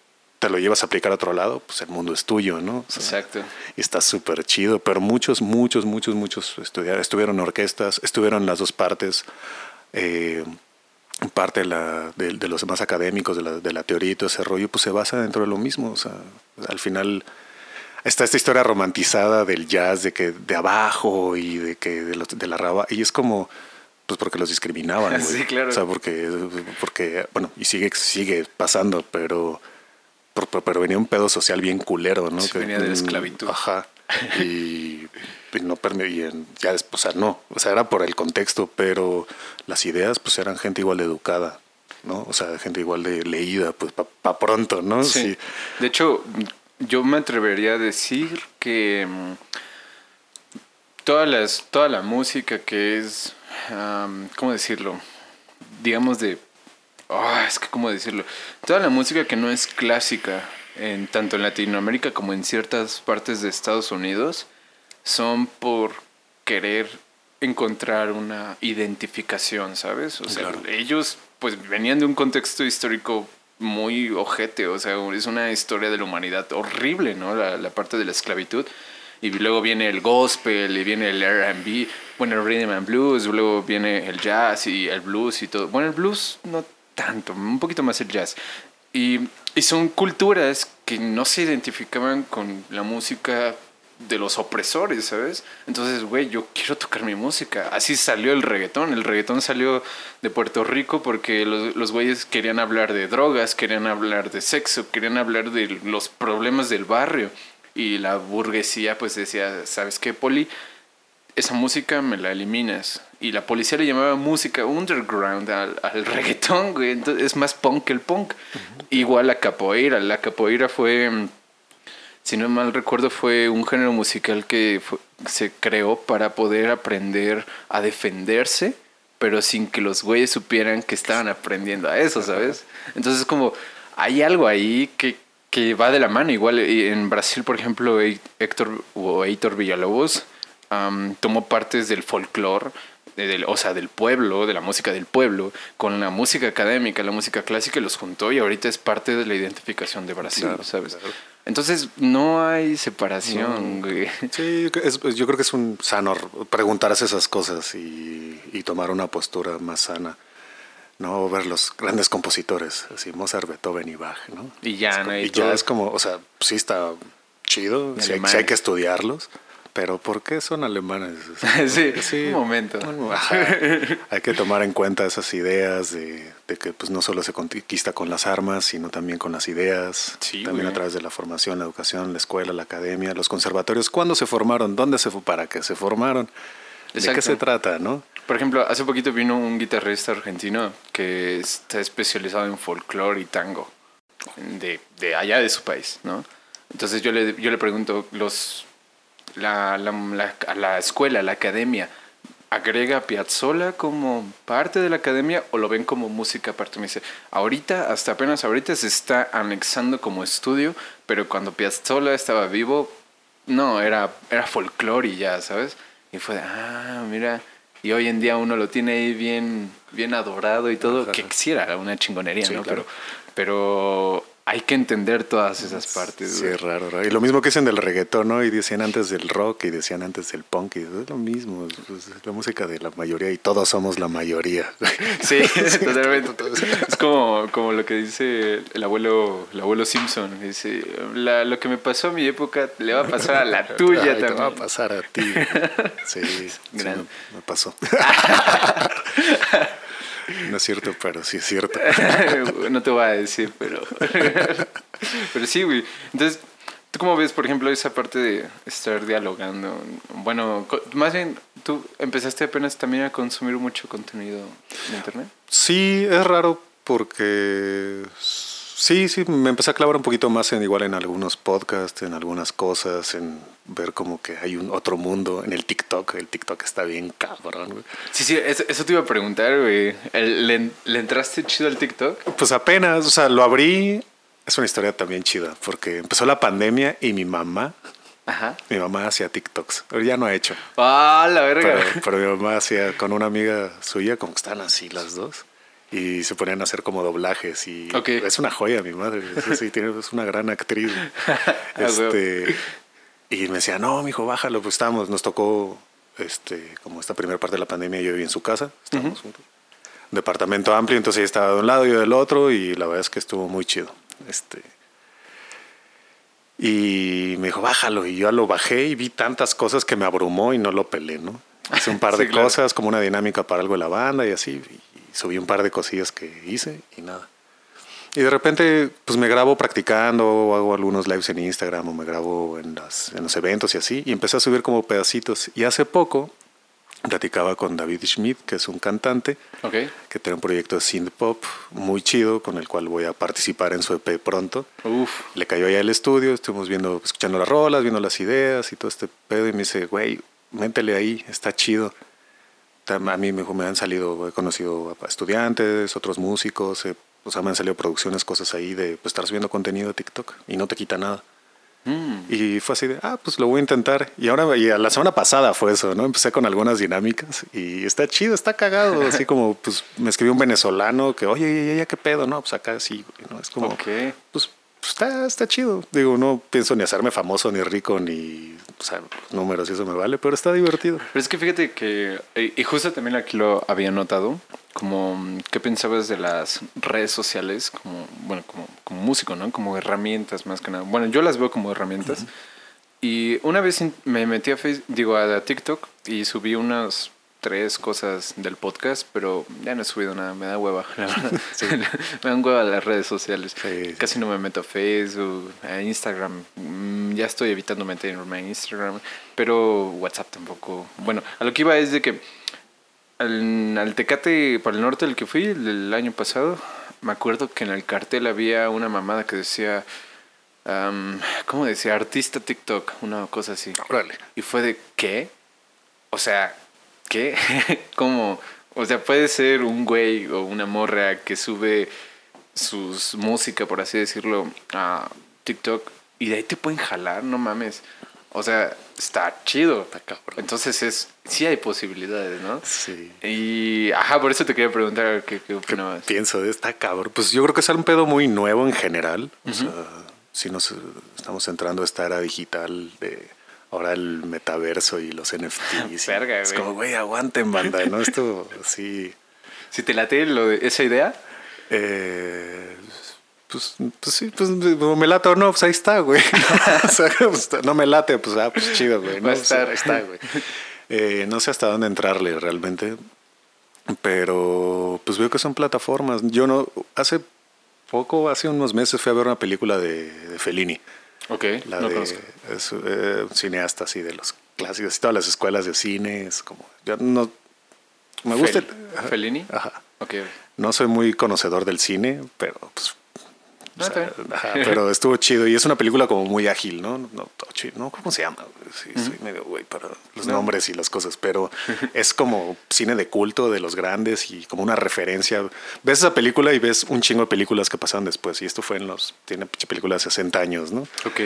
[SPEAKER 2] te lo llevas a aplicar a otro lado, pues el mundo es tuyo, ¿no?
[SPEAKER 1] Exacto.
[SPEAKER 2] Y está súper chido, pero muchos, muchos, muchos, muchos estudiaron, estuvieron orquestas, estuvieron las dos partes, eh, parte de, la, de, los demás académicos, de la, de la teoría y todo ese rollo, pues se basa dentro de lo mismo, o sea, al final está esta historia romantizada del jazz, de que de abajo y de que de, de la raba, y es como pues porque los discriminaban. <laughs>
[SPEAKER 1] Sí, claro.
[SPEAKER 2] O sea, porque, porque, bueno, y sigue, sigue pasando, pero, pero, venía un pedo social bien culero, ¿no?
[SPEAKER 1] que, venía de la esclavitud.
[SPEAKER 2] Ajá. Y, no permitían, ya después, o sea, no, o sea, era por el contexto, pero las ideas, pues eran gente igual de educada, ¿no? O sea, gente igual de leída, pues para pa pronto, ¿no?
[SPEAKER 1] Sí. De hecho, yo me atrevería a decir que mm, todas las, toda la música que es ¿cómo decirlo? Digamos de... Ah, es que, ¿cómo decirlo? Toda la música que no es clásica, en, tanto en Latinoamérica como en ciertas partes de Estados Unidos, son por querer encontrar una identificación, ¿sabes? O sea, ellos pues venían de un contexto histórico muy ojete, o sea, es una historia de la humanidad horrible, ¿no? La, la parte de la esclavitud. Y luego viene el gospel y viene el R&B, bueno, el rhythm and blues, luego viene el jazz y el blues y todo. Bueno, el blues no tanto, un poquito más el jazz. Y, y son culturas que no se identificaban con la música de los opresores, ¿sabes? Entonces, güey, yo quiero tocar mi música. Así salió el reggaetón. El reggaetón salió de Puerto Rico porque los, güeyes querían hablar de drogas, querían hablar de sexo, querían hablar de los problemas del barrio. Y la burguesía pues decía, ¿sabes qué, Poli? Esa música me la eliminas. Y la policía le llamaba música underground al, al <laughs> reggaetón, güey. Entonces, es más punk que el punk. Igual la capoeira. La capoeira fue si no mal recuerdo, fue un género musical que fue- se creó para poder aprender a defenderse, pero sin que los güeyes supieran que estaban aprendiendo a eso, ¿sabes? Entonces, como hay algo ahí que, que va de la mano. Igual en Brasil, por ejemplo, Hé- Héctor o Heitor Villalobos tomó partes del folclore. de- del- o sea, del pueblo, de la música del pueblo, con la música académica, la música clásica, y los juntó y ahorita es parte de la identificación de Brasil,
[SPEAKER 2] Claro,
[SPEAKER 1] ¿sabes?
[SPEAKER 2] claro.
[SPEAKER 1] Entonces no hay separación, güey.
[SPEAKER 2] Sí, es- yo creo que es un sano preguntarse esas cosas y, y tomar una postura más sana. No ver los grandes compositores, así Mozart, Beethoven y Bach, ¿no?
[SPEAKER 1] Y ya,
[SPEAKER 2] Es
[SPEAKER 1] ¿no? Y
[SPEAKER 2] y ya es como, o sea, sí está chido, sí hay, sí que estudiarlos, pero ¿por qué son alemanes? Sea, <laughs>
[SPEAKER 1] Sí, un momento. <laughs>
[SPEAKER 2] Hay que tomar en cuenta esas ideas de, de que pues no solo se conquista con las armas, sino también con las ideas,
[SPEAKER 1] Sí,
[SPEAKER 2] también
[SPEAKER 1] güey.
[SPEAKER 2] a través de la formación, la educación, la escuela, la academia, los conservatorios. ¿Cuándo se formaron? ¿Dónde se fu- para qué se formaron? ¿De qué se trata, no?
[SPEAKER 1] Por ejemplo, hace poquito vino un guitarrista argentino que está especializado en folclore y tango de, de allá de su país, ¿no? Entonces yo le, yo le pregunto, los, la, la, la- la escuela, la academia, ¿agrega a Piazzolla como parte de la academia o lo ven como música aparte? Me dice, ahorita, hasta apenas ahorita se está anexando como estudio, pero cuando Piazzolla estaba vivo, no, era, era folclore y ya, ¿sabes? Y fue de, ah, mira. Y hoy en día uno lo tiene ahí bien, bien adorado y todo,
[SPEAKER 2] Ajá.
[SPEAKER 1] que quisiera una chingonería,
[SPEAKER 2] Sí,
[SPEAKER 1] ¿no?
[SPEAKER 2] claro.
[SPEAKER 1] Pero, pero hay que entender todas esas partes.
[SPEAKER 2] Sí, es raro, raro. Y lo mismo que dicen del reggaetón, ¿no? Y decían antes del rock y decían antes del punk. Y es lo mismo, es, la música de la mayoría y todos somos la mayoría. <laughs> <laughs>
[SPEAKER 1] Sí, totalmente. Es como, como lo que dice el abuelo, el abuelo Simpson. Dice, "La- lo que me pasó a mi época le va a pasar a la tuya <laughs>
[SPEAKER 2] Ay, Te
[SPEAKER 1] también.
[SPEAKER 2] va a pasar a ti. Sí, me, me pasó. No es cierto, pero sí es cierto. <laughs>
[SPEAKER 1] no te voy a decir, pero. <laughs> pero sí, güey. Entonces, ¿tú cómo ves, por ejemplo, esa parte de estar dialogando? Bueno, más bien, tú empezaste apenas también a consumir mucho contenido de internet.
[SPEAKER 2] Sí, es raro porque sí, sí, me empecé a clavar un poquito más en igual en algunos podcasts, en algunas cosas, en ver como que hay un otro mundo en el TikTok. El TikTok está bien cabrón. güey.
[SPEAKER 1] Sí, sí, eso, eso te iba a preguntar, güey. ¿Le, le entraste chido al TikTok?
[SPEAKER 2] Pues apenas, o sea, lo abrí. Es una historia también chida porque empezó la pandemia y mi mamá,
[SPEAKER 1] Ajá.
[SPEAKER 2] mi mamá hacía TikToks. Pero ya no ha hecho.
[SPEAKER 1] ¡Ah, la verga!
[SPEAKER 2] Pero, pero mi mamá hacía con una amiga suya, como que están así las dos. Y se ponían a hacer como doblajes. Y es una joya, mi madre. Es, así, tiene, es una gran actriz. <laughs>
[SPEAKER 1] Ah,
[SPEAKER 2] este, y me decía, no, mijo, bájalo. Pues estábamos, nos tocó este, como esta primera parte de la pandemia. Yo viví en su casa, estábamos juntos. Departamento amplio, entonces ella estaba de un lado yo del otro. Y la verdad es que estuvo muy chido. Este, y me dijo, bájalo. Y yo lo bajé y vi tantas cosas que me abrumó y no lo pelé, ¿no? Hice un par <laughs>
[SPEAKER 1] Sí,
[SPEAKER 2] de
[SPEAKER 1] claro.
[SPEAKER 2] cosas, como una dinámica para algo de la banda y así. Y subí un par de cosillas que hice y nada. Y de repente, pues me grabo practicando, o hago algunos lives en Instagram, o me grabo en, las, en los eventos y así. Y empecé a subir como pedacitos. Y hace poco platicaba con David Schmidt, que es un cantante, que tiene un proyecto de synth pop muy chido, con el cual voy a participar en su EP pronto.
[SPEAKER 1] Uf.
[SPEAKER 2] Le cayó allá al estudio, estuvimos viendo, escuchando las rolas, viendo las ideas y todo este pedo. Y me dice, güey, métele ahí, está chido. A mí me, me han salido, he conocido a estudiantes, otros músicos, eh, o sea, me han salido producciones, cosas ahí de pues, estar subiendo contenido de TikTok y no te quita nada.
[SPEAKER 1] Mm.
[SPEAKER 2] Y fue así de, ah, pues lo voy a intentar. Y ahora, y a la semana pasada fue eso, ¿no? Empecé con algunas dinámicas y está chido, está cagado. <laughs> Así como, pues me escribió un venezolano que, oye, ya, ya, qué pedo, ¿no? Pues acá sí, güey, ¿no? Es como,
[SPEAKER 1] Ok.
[SPEAKER 2] pues, pues, está, está chido. Digo, no pienso ni hacerme famoso, ni rico, ni o sea, los números y eso me vale, pero está divertido.
[SPEAKER 1] Pero es que fíjate que, eh, y justo también aquí lo había notado, como, ¿qué pensabas de las redes sociales como, bueno, como, como músico, ¿no? Como herramientas más que nada. Bueno, yo las veo como herramientas. Y una vez me metí a Facebook, digo, a TikTok y subí unas tres cosas del podcast, pero ya no he subido nada, me da hueva, la verdad. <laughs> <laughs> me dan hueva las redes sociales.
[SPEAKER 2] Sí,
[SPEAKER 1] Casi no me meto a Facebook, a Instagram. Mm, Ya estoy evitando meterme en Instagram, pero WhatsApp tampoco. Bueno, a lo que iba es de que al, al Tecate para el norte del que fui el año pasado, me acuerdo que en el cartel había una mamada que decía, am, ¿cómo decía? Artista TikTok, una cosa así.
[SPEAKER 2] Órale.
[SPEAKER 1] Y fue de, ¿qué? O sea, ¿qué? <laughs> ¿Cómo? O sea, puede ser un güey o una morra que sube sus música, por así decirlo, a TikTok y de ahí te pueden jalar, no mames. O sea, está chido.
[SPEAKER 2] Está cabrón.
[SPEAKER 1] Entonces es, sí hay posibilidades, ¿no?
[SPEAKER 2] Sí.
[SPEAKER 1] Y, ajá, por eso te quería preguntar qué, qué opinabas.
[SPEAKER 2] Pienso de esta cabrón. Pues yo creo que es un pedo muy nuevo en general. O sea, si nos estamos entrando a esta era digital de ahora el metaverso y los NFTs. y <laughs>
[SPEAKER 1] Verga,
[SPEAKER 2] es
[SPEAKER 1] güey.
[SPEAKER 2] como, güey, aguanten, banda, ¿no? Esto <laughs> sí.
[SPEAKER 1] Si te late lo de esa idea,
[SPEAKER 2] Eh, pues, pues sí, pues me late o no, pues ahí está, güey. <laughs> o sea, pues, no me late, pues ah, pues chido, güey. ¿no?
[SPEAKER 1] Va a estar.
[SPEAKER 2] ahí está, güey. <laughs> Eh, no sé hasta dónde entrarle realmente, pero pues veo que son plataformas. Yo no, hace poco, hace unos meses fui a ver una película de, de Fellini.
[SPEAKER 1] ok,
[SPEAKER 2] La
[SPEAKER 1] no
[SPEAKER 2] de es, eh, un cineasta así de los clásicos, todas las escuelas de cine, es como, yo no, me gusta.
[SPEAKER 1] Fel- ¿Fellini?
[SPEAKER 2] Ajá.
[SPEAKER 1] Ok,
[SPEAKER 2] No soy muy conocedor del cine, pero pues.
[SPEAKER 1] No,
[SPEAKER 2] o sea,
[SPEAKER 1] está bien.
[SPEAKER 2] ajá, <laughs> pero estuvo chido y es una película como muy ágil, ¿no? No, chido. no ¿cómo se llama? Sí, soy medio güey para los
[SPEAKER 1] No.
[SPEAKER 2] nombres y las cosas, pero <laughs> es como cine de culto de los grandes y como una referencia. Ves esa película y ves un chingo de películas que pasaron después y esto fue en los tiene película de 60 años, ¿no?
[SPEAKER 1] ok.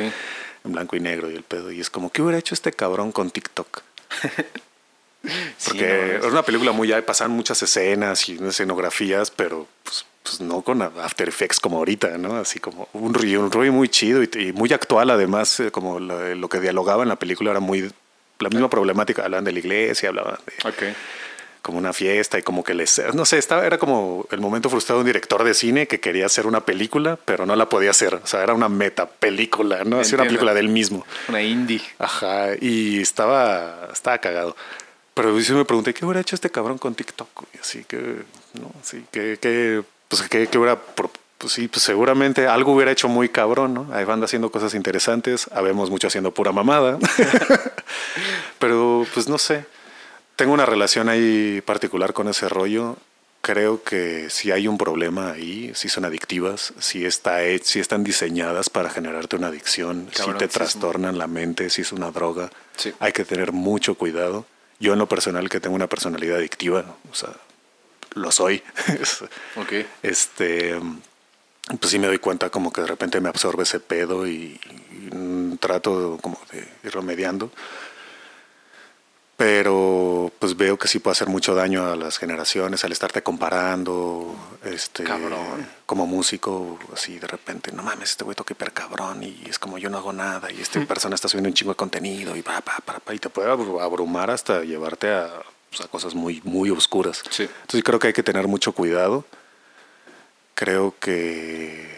[SPEAKER 2] En blanco y negro y el pedo y es como ¿qué hubiera hecho este cabrón con TikTok? <laughs>
[SPEAKER 1] Sí,
[SPEAKER 2] Porque
[SPEAKER 1] no mames.
[SPEAKER 2] es una película muy, pasan muchas escenas y escenografías, pero pues, pues no con After Effects como ahorita, ¿no? Así como un rollo, un muy chido y, y muy actual además, eh, como lo, lo que dialogaba en la película era muy la misma problemática, hablaban de la iglesia, hablaban de
[SPEAKER 1] Ok.
[SPEAKER 2] como una fiesta y como que les, no sé, estaba, era como el momento frustrado de un director de cine que quería hacer una película, pero no la podía hacer, o sea, era una meta película, ¿no? Así una película del mismo.
[SPEAKER 1] Una indie.
[SPEAKER 2] Ajá, y estaba, estaba cagado. Pero yo me pregunté, ¿qué hubiera hecho este cabrón con TikTok? Y así que, no, sí, que, que, pues, que, que hubiera, pues sí, pues seguramente algo hubiera hecho muy cabrón, ¿no? Ahí van haciendo cosas interesantes, habemos mucho haciendo pura mamada. <laughs> Pero, pues no sé, tengo una relación ahí particular con ese rollo. Creo que si hay un problema ahí, si son adictivas, si, está, si están diseñadas para generarte una adicción, si te
[SPEAKER 1] Cabroncísimo.
[SPEAKER 2] trastornan la mente, si es una droga,
[SPEAKER 1] Sí.
[SPEAKER 2] hay que tener mucho cuidado. Yo en lo personal que tengo una personalidad adictiva, o sea, lo soy. <laughs>
[SPEAKER 1] Ok.
[SPEAKER 2] este, pues sí me doy cuenta como que de repente me absorbe ese pedo y, y, mm, trato como de ir remediando. Pero pues veo que sí puede hacer mucho daño a las generaciones al estarte comparando, este,
[SPEAKER 1] Cabrón.
[SPEAKER 2] como músico, así de repente, no mames, este güey toca hiper cabrón y es como yo no hago nada y esta <laughs> persona está subiendo un chingo de contenido y pa, pa, pa, pa, y te puede abru- abrumar hasta llevarte a, pues, a cosas muy, muy oscuras.
[SPEAKER 1] Sí.
[SPEAKER 2] Entonces creo que hay que tener mucho cuidado. Creo que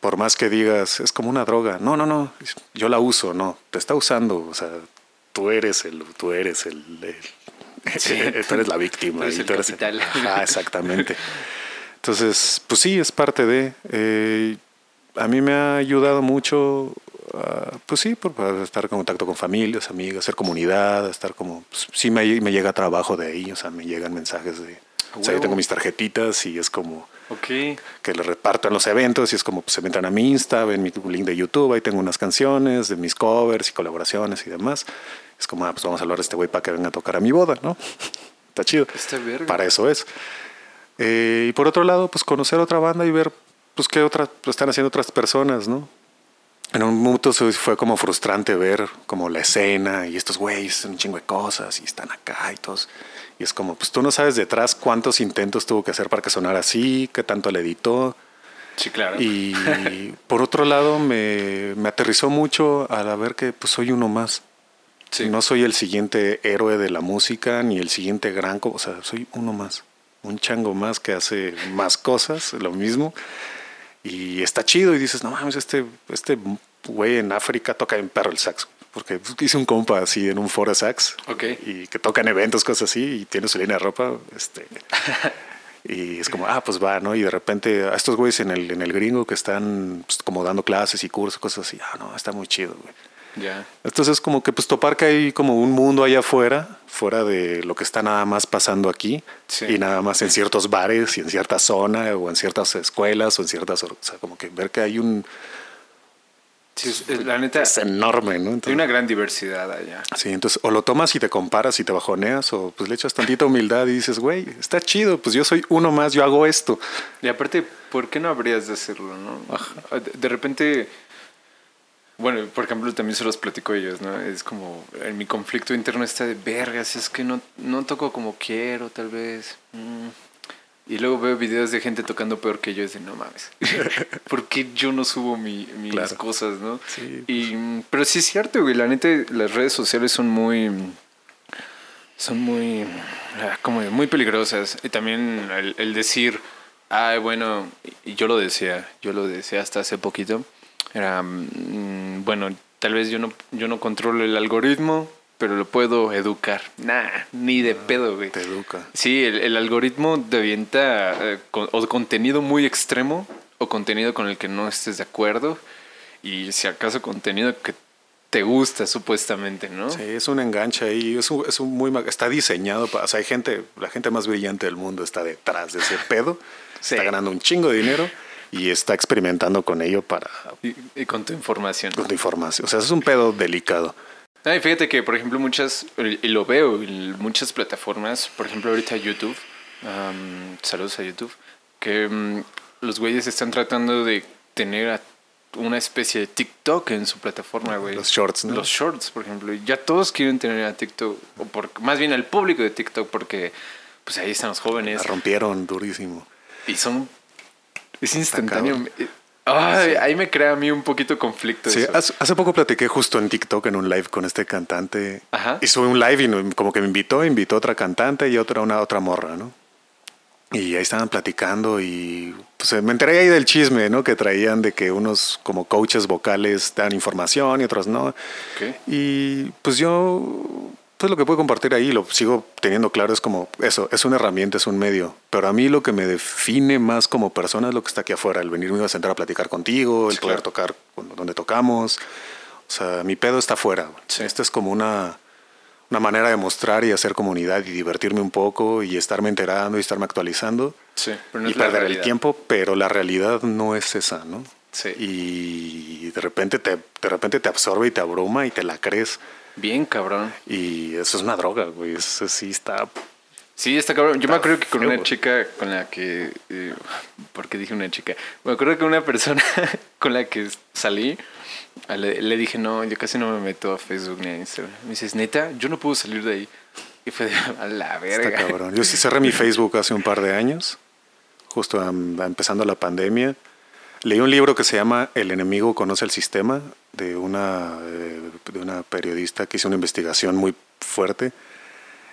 [SPEAKER 2] por más que digas, es como una droga. No, no, no, yo la uso, no, te está usando. O sea, tú eres el, tú eres el, el- <laughs>
[SPEAKER 1] Sí.
[SPEAKER 2] tú eres la víctima.
[SPEAKER 1] Tú eres
[SPEAKER 2] y
[SPEAKER 1] el
[SPEAKER 2] tú eres
[SPEAKER 1] capital. <laughs>
[SPEAKER 2] Ajá, exactamente. Entonces, pues sí, es parte de. eh, a mí me ha ayudado mucho, ah, pues sí, por, estar en contacto con familias, amigos, hacer comunidad, estar como, pues, sí me, me llega trabajo de ahí, o sea, me llegan mensajes de, o sea, yo tengo mis tarjetitas y es como
[SPEAKER 1] Ok.
[SPEAKER 2] que le reparto en los eventos y es como pues, se metan a mi Insta, ven mi link de YouTube, ahí tengo unas canciones de mis covers y colaboraciones y demás. Es como, ah, pues vamos a hablar de este güey para que venga a tocar a mi boda, ¿no? <laughs> Está chido.
[SPEAKER 1] Está.
[SPEAKER 2] Para eso es. Eh, y por otro lado, pues conocer otra banda y ver pues qué otras lo están haciendo otras personas, ¿no? En un momento fue como frustrante ver como la escena y estos güeyes un chingo de cosas y están acá y todos. Y es como, pues tú no sabes detrás cuántos intentos tuvo que hacer para que sonara así, qué tanto le editó.
[SPEAKER 1] Sí, claro.
[SPEAKER 2] Y <laughs> por otro lado, me, me aterrizó mucho al ver que pues soy uno más.
[SPEAKER 1] Sí.
[SPEAKER 2] No soy el siguiente héroe de la música ni el siguiente gran, o sea, soy uno más, un chango más que hace más cosas, lo mismo. Y está chido y dices, no mames, este, este güey en África toca en perro el sax. Porque hice un compa así en un foro de sax
[SPEAKER 1] Ok.
[SPEAKER 2] y que toca en eventos, cosas así, y tiene su línea de ropa. Este, <laughs> y es como, ah, pues va, ¿no? Y de repente a estos güeyes en el, en el gringo que están pues, como dando clases y cursos, cosas así, ah, no, está muy chido, güey.
[SPEAKER 1] Ya.
[SPEAKER 2] Entonces como que pues topar que hay como un mundo allá afuera, fuera de lo que está nada más pasando aquí
[SPEAKER 1] Sí.
[SPEAKER 2] y nada más en ciertos bares y en cierta zona o en ciertas escuelas o en ciertas, o sea, como que ver que hay un,
[SPEAKER 1] Sí, la neta,
[SPEAKER 2] es enorme, ¿no?
[SPEAKER 1] hay
[SPEAKER 2] Entonces,
[SPEAKER 1] una gran diversidad allá.
[SPEAKER 2] Sí, entonces o lo tomas y te comparas y te bajoneas o pues le echas tantita humildad y dices, güey, está chido, pues yo soy uno más, yo hago esto.
[SPEAKER 1] Y aparte, ¿por qué no habrías de hacerlo, no? De repente, bueno, por ejemplo, también se los platico a ellos, ¿no? Es como, en mi conflicto interno está de vergas, es que no, no toco como quiero, tal vez. Mm. Y luego veo videos de gente tocando peor que yo, es de no mames. <laughs> ¿Por qué yo no subo mi- mis
[SPEAKER 2] Claro.
[SPEAKER 1] cosas, no?
[SPEAKER 2] Sí,
[SPEAKER 1] Y, mm, pero sí es cierto, güey, la neta, las redes sociales son muy son muy, ah, como muy peligrosas. Y también el, el decir, ay, bueno, y yo lo decía, yo lo decía hasta hace poquito, era, mm, bueno, tal vez yo no, yo no controlo el algoritmo, pero lo puedo educar. Nah, ni de pedo, güey.
[SPEAKER 2] Te educa.
[SPEAKER 1] Sí, el, el algoritmo te avienta eh, con- o contenido muy extremo o contenido con el que no estés de acuerdo y si acaso contenido que te gusta supuestamente, ¿no?
[SPEAKER 2] Sí, es un enganche ahí, es un, es un muy, está diseñado para, o sea, hay gente, la gente más brillante del mundo está detrás de ese pedo, <laughs>
[SPEAKER 1] Sí.
[SPEAKER 2] está ganando un chingo de dinero y está experimentando con ello para
[SPEAKER 1] Y, y con tu información.
[SPEAKER 2] con tu información. O sea, es un pedo delicado.
[SPEAKER 1] Ah, y fíjate que, por ejemplo, muchas, y lo veo en muchas plataformas, por ejemplo, ahorita YouTube, am, saludos a YouTube, que mm, los güeyes están tratando de tener a- una especie de TikTok en su plataforma, güey.
[SPEAKER 2] Los shorts, ¿no?
[SPEAKER 1] Los shorts, por ejemplo. Ya todos quieren tener a TikTok, o por, más bien al público de TikTok, porque pues ahí están los jóvenes.
[SPEAKER 2] La rompieron durísimo.
[SPEAKER 1] Y son... Es instantáneo. Eh, ay, Ahí me crea a mí un poquito conflicto.
[SPEAKER 2] Sí,
[SPEAKER 1] eso.
[SPEAKER 2] hace, poco platiqué justo en TikTok en un live con este cantante.
[SPEAKER 1] Ajá.
[SPEAKER 2] Y sube un live y como que me invitó, invitó a otra cantante y otra una otra morra, ¿no? Y ahí estaban platicando y pues me enteré ahí del chisme, ¿no? Que traían de que unos como coaches vocales dan información y otros no.
[SPEAKER 1] Ok.
[SPEAKER 2] Y pues yo, pues lo que puedo compartir ahí, lo sigo teniendo claro, es como eso, es una herramienta, es un medio. Pero a mí lo que me define más como persona es lo que está aquí afuera, el venirme a sentar a platicar contigo, el
[SPEAKER 1] Sí,
[SPEAKER 2] poder
[SPEAKER 1] claro.
[SPEAKER 2] tocar donde tocamos. O sea, mi pedo está afuera.
[SPEAKER 1] Sí.
[SPEAKER 2] Esta es como una, una manera de mostrar y hacer comunidad y divertirme un poco y estarme enterando y estarme actualizando
[SPEAKER 1] Sí, pero no
[SPEAKER 2] y perder el tiempo, pero la realidad no es esa, ¿no?
[SPEAKER 1] Sí.
[SPEAKER 2] Y de repente te, de repente te absorbe y te abruma y te la crees.
[SPEAKER 1] Bien, cabrón.
[SPEAKER 2] Y eso es una droga, güey. Eso sí está.
[SPEAKER 1] Sí, está cabrón. Yo me
[SPEAKER 2] Está
[SPEAKER 1] acuerdo que con
[SPEAKER 2] feo,
[SPEAKER 1] una chica con la que... Eh, ¿Por qué dije una chica? Me acuerdo que una persona <laughs> con la que salí, a le, le dije, no, yo casi no me meto a Facebook ni a Instagram. Me dices, neta, yo no puedo salir de ahí. Y fue de, a la
[SPEAKER 2] Está
[SPEAKER 1] verga.
[SPEAKER 2] cabrón. Yo sí cerré mi Facebook hace un par de años, justo am- empezando la pandemia. Leí un libro que se llama El enemigo conoce el sistema, de una, eh, de una periodista que hizo una investigación muy fuerte.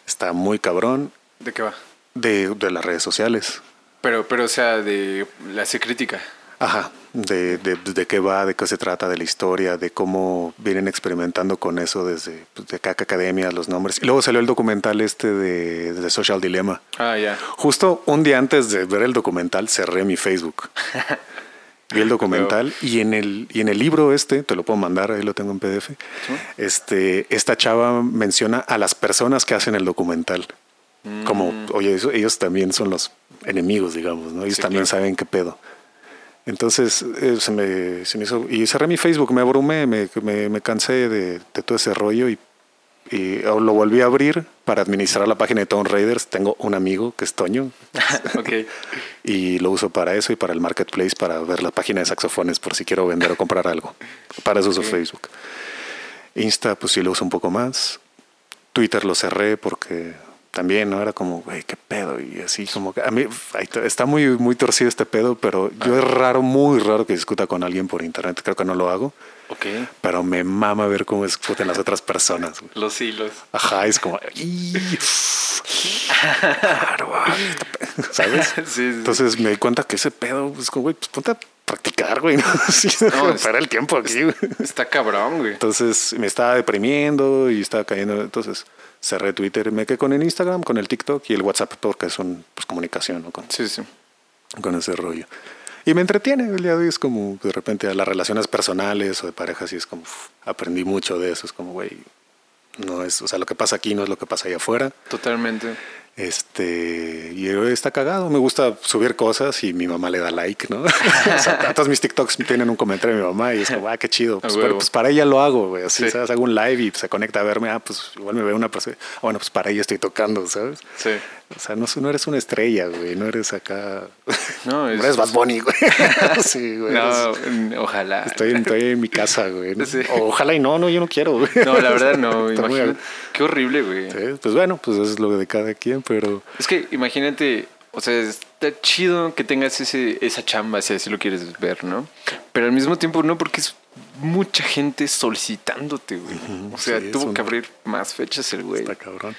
[SPEAKER 2] Está muy cabrón
[SPEAKER 1] ¿De qué va?
[SPEAKER 2] de, de las redes sociales.
[SPEAKER 1] Pero, pero, o sea, de la hace crítica.
[SPEAKER 2] Ajá, de, de, de qué va, de qué se trata, de la historia, de cómo vienen experimentando con eso desde pues, de cada academia, los nombres. Y luego salió el documental este de, de Social Dilemma.
[SPEAKER 1] Ah, ya.
[SPEAKER 2] Justo un día antes de ver el documental cerré mi Facebook. <laughs> Vi el documental y en el, y en el libro este, te lo puedo mandar, ahí lo tengo en PDF, este, esta chava menciona a las personas que hacen el documental. Como, oye, ellos también son los enemigos, digamos, ¿no? Ellos
[SPEAKER 1] Sí,
[SPEAKER 2] también
[SPEAKER 1] claro.
[SPEAKER 2] saben qué pedo. Entonces eh, se, me, se me hizo, y cerré mi Facebook, me abrumé, me, me, me cansé de, de todo ese rollo y, y lo volví a abrir para administrar la página de Tone Raiders. Tengo un amigo que es Toño, <laughs>
[SPEAKER 1] ok.
[SPEAKER 2] y lo uso para eso y para el marketplace para ver la página de saxofones por si quiero vender o comprar algo. Para eso uso
[SPEAKER 1] Ok.
[SPEAKER 2] Facebook. Insta, pues sí lo uso un poco más. Twitter lo cerré porque también, ¿no? Era como, güey, qué pedo. Y así como que a mí está muy, muy torcido este pedo, pero yo es raro, muy raro que discuta con alguien por internet. Creo que no lo hago.
[SPEAKER 1] Ok.
[SPEAKER 2] Pero me mama ver cómo discuten las otras personas.
[SPEAKER 1] Los hilos.
[SPEAKER 2] Ajá, es como, "Y, claro, güey, este pedo", ¿sabes? <laughs>
[SPEAKER 1] Sí, sí.
[SPEAKER 2] Entonces me di cuenta que ese pedo, pues como, güey, pues ponte a practicar, güey. <laughs> ¿no? Sí,
[SPEAKER 1] No,
[SPEAKER 2] para el tiempo aquí, güey.
[SPEAKER 1] Está cabrón, güey.
[SPEAKER 2] Entonces me estaba deprimiendo y estaba cayendo. Entonces cerré Twitter, me quedé con el Instagram, con el TikTok y el WhatsApp, porque son pues, comunicación, ¿no? Con,
[SPEAKER 1] Sí, sí.
[SPEAKER 2] con ese rollo. Y me entretiene, el día de hoy es como de repente a las relaciones personales o de parejas y es como uf, aprendí mucho de eso, es como, güey, no es, o sea, lo que pasa aquí no es lo que pasa allá afuera.
[SPEAKER 1] Totalmente.
[SPEAKER 2] Este, y está cagado, me gusta subir cosas y mi mamá le da like, ¿no? <laughs> o sea, todos mis TikToks tienen un comentario de mi mamá y es como, ah, qué chido. Pues, pero, pues para ella lo hago, güey. Así,
[SPEAKER 1] Sí.
[SPEAKER 2] ¿sabes? Hago un live y se conecta a verme, ah, pues igual me ve una persona. Bueno, pues para ella estoy tocando, ¿sabes?
[SPEAKER 1] Sí.
[SPEAKER 2] O sea, no, no eres una estrella, güey. No eres acá.
[SPEAKER 1] No, <laughs> es-
[SPEAKER 2] eres Bad Bunny, güey. <laughs> sí, güey.
[SPEAKER 1] No,
[SPEAKER 2] eres-
[SPEAKER 1] mm, ojalá.
[SPEAKER 2] Estoy, en- estoy en mi casa, güey. Ojalá y no, no, yo no quiero, güey.
[SPEAKER 1] No, la verdad no. <laughs>
[SPEAKER 2] Muy-.
[SPEAKER 1] Qué horrible, güey.
[SPEAKER 2] Sí, Pues bueno, pues eso es lo de cada quien, pero.
[SPEAKER 1] Es que imagínate, o sea, está chido que tengas ese, esa chamba, si así lo quieres ver, ¿no? Pero al mismo tiempo no, porque es mucha gente solicitándote, güey. O sea,
[SPEAKER 2] sí,
[SPEAKER 1] tuvo que abrir más fechas el güey.
[SPEAKER 2] Está cabrón.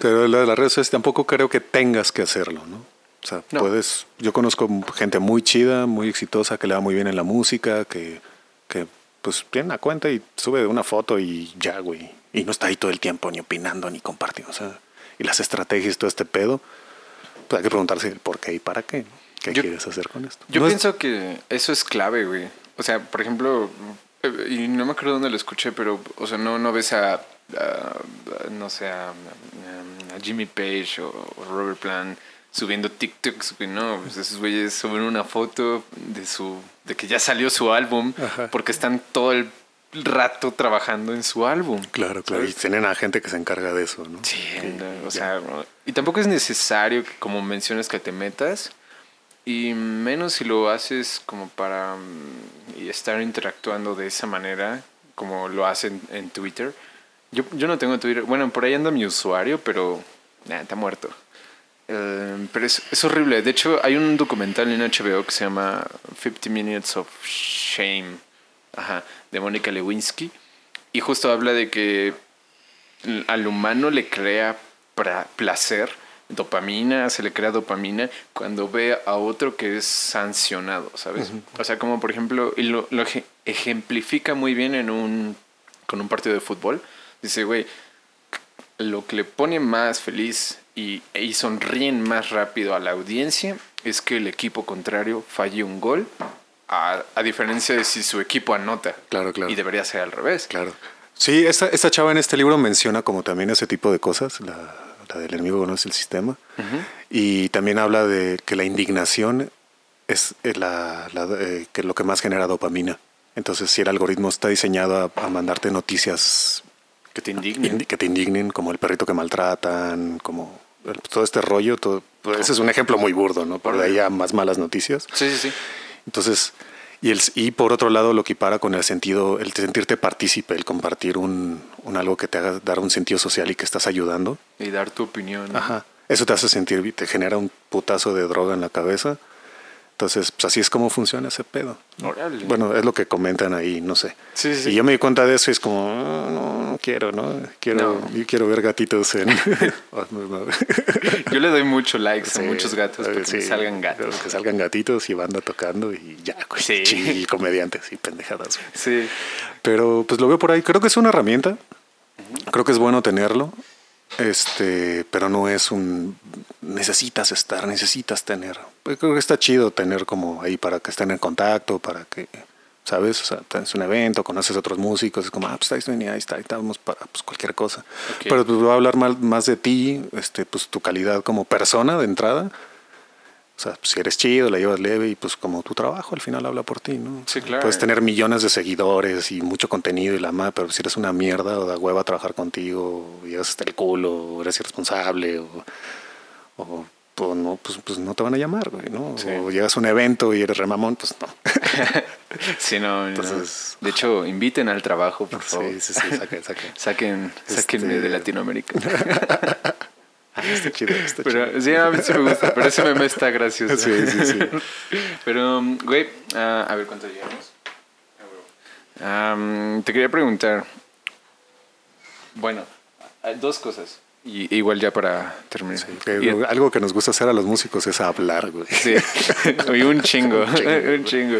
[SPEAKER 2] Pero lo de las redes sociales tampoco creo que tengas que hacerlo, ¿no? O sea,
[SPEAKER 1] No.
[SPEAKER 2] puedes. Yo conozco gente muy chida, muy exitosa, que le va muy bien en la música, que, que pues tiene una cuenta y sube una foto y ya, güey. Y no está ahí todo el tiempo ni opinando ni compartiendo. O sea, y las estrategias, todo este pedo, pues hay que preguntarse el por qué y para qué. ¿no? ¿Qué
[SPEAKER 1] Yo-
[SPEAKER 2] quieres hacer con esto?
[SPEAKER 1] Yo
[SPEAKER 2] No es-
[SPEAKER 1] pienso que eso es clave, güey. O sea, por ejemplo, eh, y no me acuerdo dónde lo escuché, pero, o sea, no, no ves a, a- no sé, a, a Jimmy Page o, o Robert Plant subiendo TikToks, güey, no, pues esos güeyes suben una foto de su, de que ya salió su álbum,
[SPEAKER 2] Ajá.
[SPEAKER 1] porque están todo el rato trabajando en su álbum.
[SPEAKER 2] Claro, claro. Y tienen a gente que se encarga de eso, ¿no?
[SPEAKER 1] Sí, no, o sea, y tampoco es necesario, que, como mencionas, que te metas, y menos si lo haces como para mm, y estar interactuando de esa manera, como lo hacen en Twitter. Yo, yo no tengo Twitter, bueno, por ahí anda mi usuario, pero nah, está muerto. Eh, pero es, es horrible. De hecho, hay un documental en HBO que se llama 50 Minutes of Shame, ajá, de Mónica Lewinsky. Y justo habla de que al humano le crea placer, dopamina, se le crea dopamina cuando ve a otro que es sancionado, ¿sabes? O sea, como por ejemplo, y lo, lo eje- ejemplifica muy bien en un, con un partido de fútbol. Dice, güey, lo que le pone más feliz y, y sonríen más rápido a la audiencia es que el equipo contrario falle un gol, a, a diferencia de si su equipo anota.
[SPEAKER 2] Claro, claro.
[SPEAKER 1] Y debería ser al revés.
[SPEAKER 2] Claro. Sí, esta, esta chava en este libro menciona como también ese tipo de cosas, la, la del enemigo conoce el sistema, y también habla de que la indignación es eh, la, la- eh, que lo que más genera dopamina. Entonces, si el algoritmo está diseñado a, a mandarte noticias
[SPEAKER 1] Que te indignen.
[SPEAKER 2] indi- que te indignen, como el perrito que maltratan, como el- todo este rollo, todo, pues, ese es un ejemplo muy burdo, ¿no? Por ahí a más malas noticias.
[SPEAKER 1] Sí, sí, sí.
[SPEAKER 2] Entonces, y, el, y por otro lado lo equipara con el sentido, el sentirte partícipe, el compartir un, un algo que te haga dar un sentido social y que estás ayudando.
[SPEAKER 1] Y dar tu opinión.
[SPEAKER 2] Ajá. Eso te hace sentir, te genera un putazo de droga en la cabeza. Entonces, pues así es como funciona ese pedo. Bueno, es lo que comentan ahí, no sé.
[SPEAKER 1] Sí, sí.
[SPEAKER 2] Y yo me di cuenta de eso y es como, "Ah, no, no quiero, ¿no? Quiero,
[SPEAKER 1] No.
[SPEAKER 2] yo quiero ver gatitos en... <laughs> Oh.
[SPEAKER 1] Yo le doy mucho likes
[SPEAKER 2] Sí,
[SPEAKER 1] a muchos gatos
[SPEAKER 2] sí,
[SPEAKER 1] me salgan gatos.
[SPEAKER 2] Que salgan gatitos y banda tocando y ya.
[SPEAKER 1] Sí.
[SPEAKER 2] Y comediantes y pendejadas. güey.
[SPEAKER 1] Sí.
[SPEAKER 2] Pero pues lo veo por ahí. Creo que es una herramienta. Creo que es bueno tenerlo. Este, pero no es un necesitas estar, necesitas tener. Pues creo que está chido tener como ahí para que estén en contacto, para que, ¿sabes? O sea, es un evento, conoces a otros músicos, es como, ah, pues ahí está, ahí está, ahí estamos para pues, cualquier cosa. Pero pues va a hablar mal- más de ti, este, pues tu calidad como persona de entrada. Sea, si eres chido, la llevas leve y pues como tu trabajo al final habla por ti, ¿no?
[SPEAKER 1] Sí, claro.
[SPEAKER 2] Puedes tener millones de seguidores y mucho contenido y la madre, pero si eres una mierda o da hueva trabajar contigo, y hasta el culo, o eres irresponsable o, o, pues, no, pues, pues no te van a llamar, güey, ¿no?
[SPEAKER 1] Sí.
[SPEAKER 2] O llegas a un evento y eres remamón, pues no. <laughs>
[SPEAKER 1] Sí, no, no.
[SPEAKER 2] Entonces-
[SPEAKER 1] De hecho, inviten al trabajo, por <laughs> favor.
[SPEAKER 2] sí, sí, sí, saca. <laughs>
[SPEAKER 1] Saquen, sáquenme
[SPEAKER 2] Este-
[SPEAKER 1] de Latinoamérica.
[SPEAKER 2] Está chido, está
[SPEAKER 1] Pero
[SPEAKER 2] chido.
[SPEAKER 1] sí, a mí sí me gusta, pero ese meme está gracioso.
[SPEAKER 2] Sí, sí, sí. <laughs>
[SPEAKER 1] Pero, um, güey, ah, a ver cuánto llegamos. Ah, um, te quería preguntar. Bueno, dos cosas. Y igual ya para terminar.
[SPEAKER 2] Que
[SPEAKER 1] Y-
[SPEAKER 2] algo que nos gusta hacer a los músicos es hablar, güey.
[SPEAKER 1] Sí, y un chingo, <laughs>
[SPEAKER 2] Un chingo, <laughs>
[SPEAKER 1] un chingo.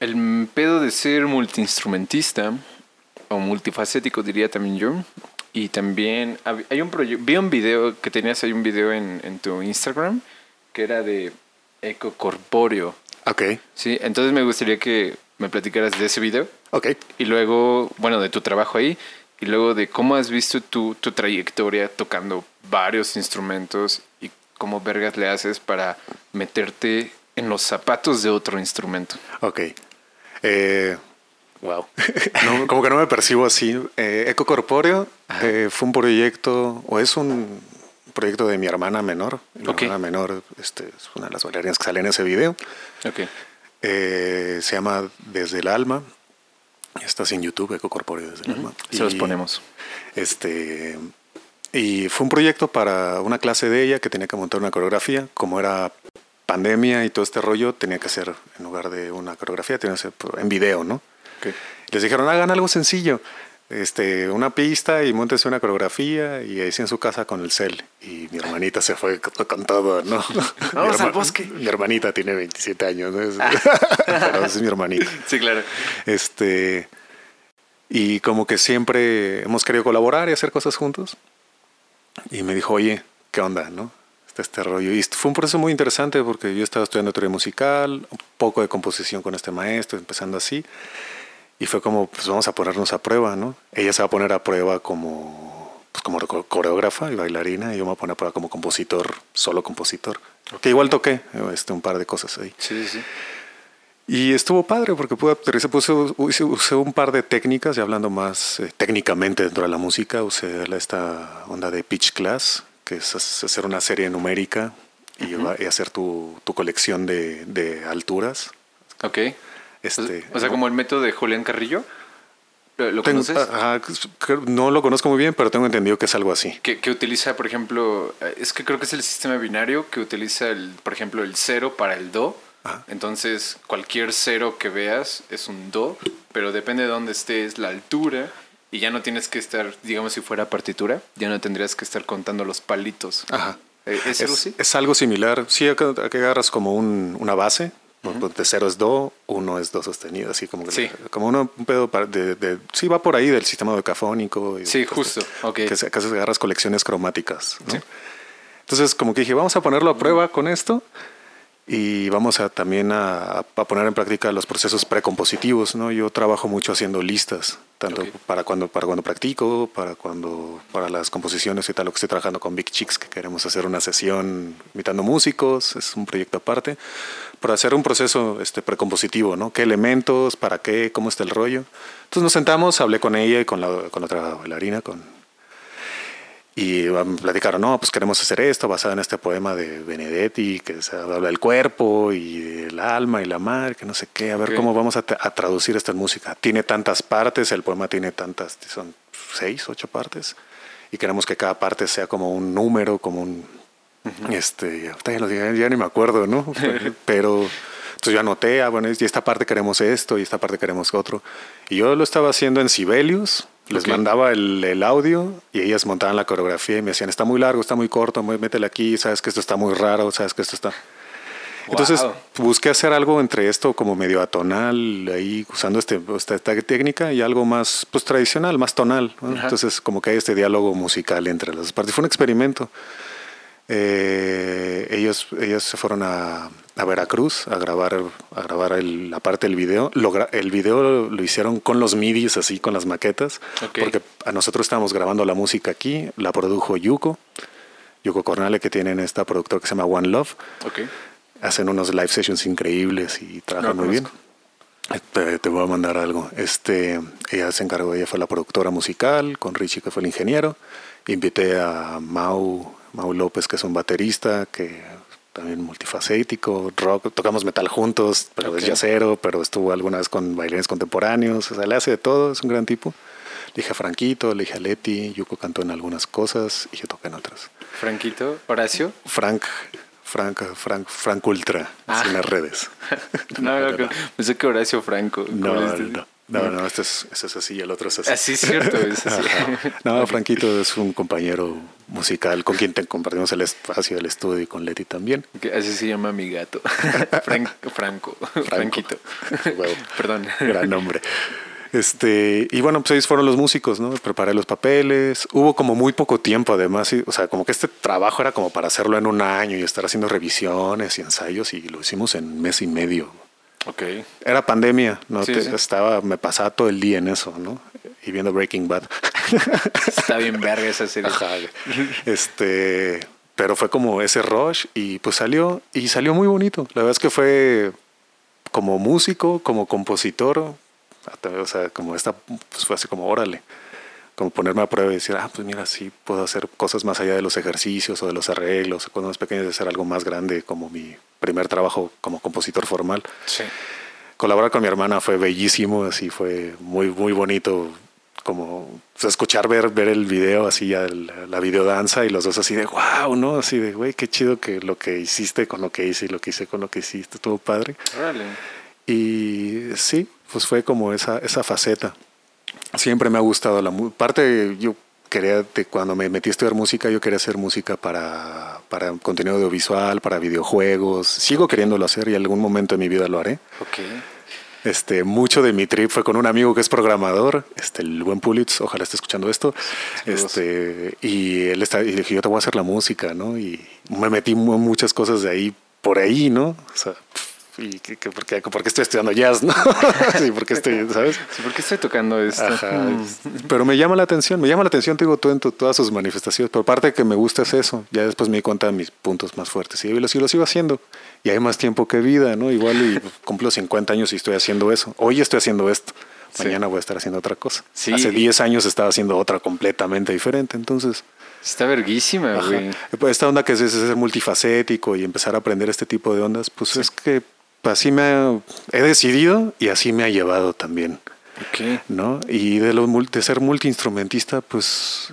[SPEAKER 1] El pedo de ser multiinstrumentista, o multifacético diría también yo, y también hay un proyecto, vi un video que tenías ahí un video en, en tu Instagram, que era de ecocorpóreo,
[SPEAKER 2] Ok,
[SPEAKER 1] ¿sí? Entonces me gustaría que me platicaras de ese video,
[SPEAKER 2] ok.
[SPEAKER 1] y luego, bueno, de tu trabajo ahí, y luego de cómo has visto tu, tu trayectoria tocando varios instrumentos y cómo vergas le haces para meterte en los zapatos de otro instrumento.
[SPEAKER 2] Ok. Eh, wow. <laughs> No, como que no me percibo así. Eh, Eco Corpóreo eh, fue un proyecto, o es un proyecto de mi hermana menor. Mi
[SPEAKER 1] Ok.
[SPEAKER 2] hermana menor este, es una de las bailarinas que sale en ese video.
[SPEAKER 1] Ok.
[SPEAKER 2] Eh, se llama Desde el Alma. Estás en YouTube, Eco Corpóreo Desde el Alma.
[SPEAKER 1] Se los
[SPEAKER 2] Y,
[SPEAKER 1] ponemos.
[SPEAKER 2] Este, y fue un proyecto para una clase de ella que tenía que montar una coreografía. Como era pandemia y todo este rollo, tenía que ser, en lugar de una coreografía, tenía que ser en video, ¿no?
[SPEAKER 1] Ok.
[SPEAKER 2] Les dijeron, hagan algo sencillo. Este, una pista y montense una coreografía y ahí sí en su casa con el cel. Y mi hermanita se fue con, todo, ¿no? <laughs>
[SPEAKER 1] Vamos al
[SPEAKER 2] herma-
[SPEAKER 1] bosque.
[SPEAKER 2] Mi hermanita tiene 27 años, ¿no? Es- <laughs> pero es mi hermanita.
[SPEAKER 1] Sí, claro.
[SPEAKER 2] Este, y como que siempre hemos querido colaborar y hacer cosas juntos. Y me dijo, oye, ¿qué onda? ¿No? Está este rollo. Y fue un proceso muy interesante porque yo estaba estudiando teoría musical, un poco de composición con este maestro, empezando así. Y fue como, pues vamos a ponernos a prueba, ¿no? Ella se va a poner a prueba como, pues, como co- coreógrafa y bailarina, y yo me voy a poner a prueba como compositor, solo compositor. Que igual toqué este, un par de cosas ahí.
[SPEAKER 1] Sí, sí, sí.
[SPEAKER 2] Y estuvo padre porque pude aterrizar, puse, usé, un par de técnicas, y hablando más eh, técnicamente dentro de la música, usé esta onda de pitch class, que es hac- hacer una serie numérica y, va- y hacer tu, tu colección de, de alturas.
[SPEAKER 1] Ok.
[SPEAKER 2] Este,
[SPEAKER 1] o sea, como el método de Julián Carrillo. ¿Lo,
[SPEAKER 2] tengo-
[SPEAKER 1] conoces?
[SPEAKER 2] ajá, creo- no lo conozco muy bien, pero tengo entendido que es algo así.
[SPEAKER 1] Que, que utiliza, por ejemplo, eh, es que creo que es el sistema binario que utiliza, el, por ejemplo, el cero para el do.
[SPEAKER 2] Ajá.
[SPEAKER 1] Entonces, cualquier cero que veas es un do, pero depende de dónde estés, la altura, y ya no tienes que estar, digamos, si fuera partitura, ya no tendrías que estar contando los palitos.
[SPEAKER 2] Ajá.
[SPEAKER 1] Eh, ¿Es, algo así?
[SPEAKER 2] es algo similar. Sí, acá, acá agarras como un, una base. De cero es do, uno es do sostenido, así como que
[SPEAKER 1] Sí.
[SPEAKER 2] como uno, un pedo para- de, de- sí va por ahí del sistema decafónico. y
[SPEAKER 1] Sí, justo, ok.
[SPEAKER 2] Que se- se agarras colecciones cromáticas. ¿no?
[SPEAKER 1] Sí.
[SPEAKER 2] Entonces, como que dije, vamos a ponerlo a prueba con esto y vamos a también a, a poner en práctica los procesos precompositivos. ¿no? Yo trabajo mucho haciendo listas, tanto
[SPEAKER 1] Ok.
[SPEAKER 2] para, cuando, para cuando practico, para, cuando, para las composiciones y tal, lo que estoy trabajando con Big Chicks, que queremos hacer una sesión invitando músicos, es un proyecto aparte, para hacer un proceso este, precompositivo, ¿no? ¿Qué elementos, para qué, cómo está el rollo? Entonces nos sentamos, hablé con ella y con la, con otra bailarina, con, y me platicaron, no, pues queremos hacer esto basado en este poema de Benedetti, que se habla del cuerpo y el alma y la madre, que no sé qué, a ver cómo vamos a, a traducir esto en música. Tiene tantas partes, el poema tiene tantas, son seis, ocho partes, y queremos que cada parte sea como un número, como un, este, ya, ya ni me acuerdo, ¿no? <laughs> Pero... Entonces yo anoté, ah, bueno, y esta parte queremos esto y esta parte queremos otro. Y yo lo estaba haciendo en Sibelius, les
[SPEAKER 1] Ok.
[SPEAKER 2] mandaba el, el audio y ellas montaban la coreografía y me decían, está muy largo, está muy corto, muy- métele aquí, sabes que esto está muy raro, sabes que esto está... Entonces
[SPEAKER 1] Wow.
[SPEAKER 2] busqué hacer algo entre esto como medio atonal, ahí usando este, esta, esta técnica y algo más pues, tradicional, más tonal. ¿no? Entonces como que hay este diálogo musical entre las partes. Fue un experimento. Eh, ellos, ellos se fueron a, a Veracruz a grabar, a grabar el- la parte del video. Lo el video lo, lo hicieron con los midis, así, con las maquetas,
[SPEAKER 1] Ok.
[SPEAKER 2] porque a nosotros estábamos grabando la música aquí, la produjo Yuko, Yuko Cornale, que tienen esta productora que se llama One Love.
[SPEAKER 1] Ok.
[SPEAKER 2] Hacen unos live sessions increíbles y trabajan
[SPEAKER 1] No,
[SPEAKER 2] muy bien.
[SPEAKER 1] conozco.
[SPEAKER 2] Te, te voy a mandar algo. Este, ella se encargó, ella fue la productora musical, con Richie, que fue el ingeniero. Invité a Mau, Mau López, que es un baterista, que también multifacético, rock, tocamos metal juntos, pero es yacero, pero estuvo alguna vez con bailarines contemporáneos, o sea, le hace de todo, es un gran tipo. Le dije a Franquito, le dije a Leti, Yuko cantó en algunas cosas y yo toqué en otras.
[SPEAKER 1] Franquito, Horacio.
[SPEAKER 2] Frank, Frank, Frank, Frank Ultra,
[SPEAKER 1] Ah.
[SPEAKER 2] en las redes. <laughs>
[SPEAKER 1] No, no, no, pensé que Horacio Franco.
[SPEAKER 2] No,
[SPEAKER 1] ¿Cómo
[SPEAKER 2] no, no, no, este es, este es así y el otro es así.
[SPEAKER 1] Así es cierto, es <laughs> así.
[SPEAKER 2] No, Franquito es un compañero musical con quien te compartimos el espacio del estudio y con Leti también.
[SPEAKER 1] Así se llama mi gato. <laughs> Fran- Franco. Franquito. <laughs> Perdón.
[SPEAKER 2] Gran nombre. Este, y bueno, pues ahí fueron los músicos, ¿no? Preparé los papeles. Hubo como muy poco tiempo, además. y- o sea, como que este trabajo era como para hacerlo en un año y estar haciendo revisiones y ensayos, y lo hicimos en mes y medio.
[SPEAKER 1] Ok.
[SPEAKER 2] Era pandemia, ¿no?
[SPEAKER 1] Sí,
[SPEAKER 2] Te-
[SPEAKER 1] sí.
[SPEAKER 2] Estaba, me pasaba todo el día en eso, ¿no? Y viendo Breaking Bad.
[SPEAKER 1] Está bien verga esa serie.
[SPEAKER 2] Ajá. Este, pero fue como ese rush y pues salió y salió muy bonito. La verdad es que fue como músico, como compositor, hasta, o sea, como esta, pues fue así como órale, como ponerme a prueba y decir, ah, pues mira, sí puedo hacer cosas más allá de los ejercicios o de los arreglos, cuando más pequeño de hacer algo más grande, como mi primer trabajo como compositor formal.
[SPEAKER 1] Sí.
[SPEAKER 2] Colaborar con mi hermana fue bellísimo, así fue muy, muy bonito como sea, escuchar, ver, ver el video, así ya la, la videodanza y los dos así de wow, ¿no? Así de, güey, qué chido que lo que hiciste con lo que hice y lo que hice con lo que hiciste, estuvo padre.
[SPEAKER 1] Órale.
[SPEAKER 2] Y sí, pues fue como esa, esa faceta. Siempre me ha gustado la música. Parte, yo quería, de cuando me metí a estudiar música, yo quería hacer música para, para contenido audiovisual, para videojuegos. Sigo queriéndolo hacer y en algún momento de mi vida lo haré.
[SPEAKER 1] Ok.
[SPEAKER 2] Este, mucho de mi trip fue con un amigo que es programador, este, el buen Pulitz, ojalá esté escuchando esto. Este, y él está, y dije, yo te voy a hacer la música, ¿no? Y me metí mu- muchas cosas de ahí, por ahí, ¿no? O sea, y que, que- porque, porque estoy estudiando jazz, ¿no? <laughs> sí, porque estoy, ¿sabes?
[SPEAKER 1] Sí, ¿Por qué estoy tocando esto?
[SPEAKER 2] Ajá.
[SPEAKER 1] Mm.
[SPEAKER 2] Pero me llama la atención, me llama la atención, te digo, todo en tu- todas sus manifestaciones. Pero parte que me gusta es eso. Ya después me di cuenta de mis puntos más fuertes y lo, y lo sigo haciendo. Y hay más tiempo que vida, ¿no? Igual y <laughs> cumplo 50 años y estoy haciendo eso. Hoy estoy haciendo esto.
[SPEAKER 1] Sí.
[SPEAKER 2] Mañana voy a estar haciendo otra cosa.
[SPEAKER 1] Sí.
[SPEAKER 2] Hace 10 años estaba haciendo otra completamente diferente. Entonces,
[SPEAKER 1] Está verguísima, güey.
[SPEAKER 2] Pues esta onda que es, es ser multifacético y empezar a aprender este tipo de ondas, pues es que así me ha- he decidido y así me ha llevado también.
[SPEAKER 1] Ok.
[SPEAKER 2] ¿no? Y de, lo, mul- de ser multiinstrumentista, pues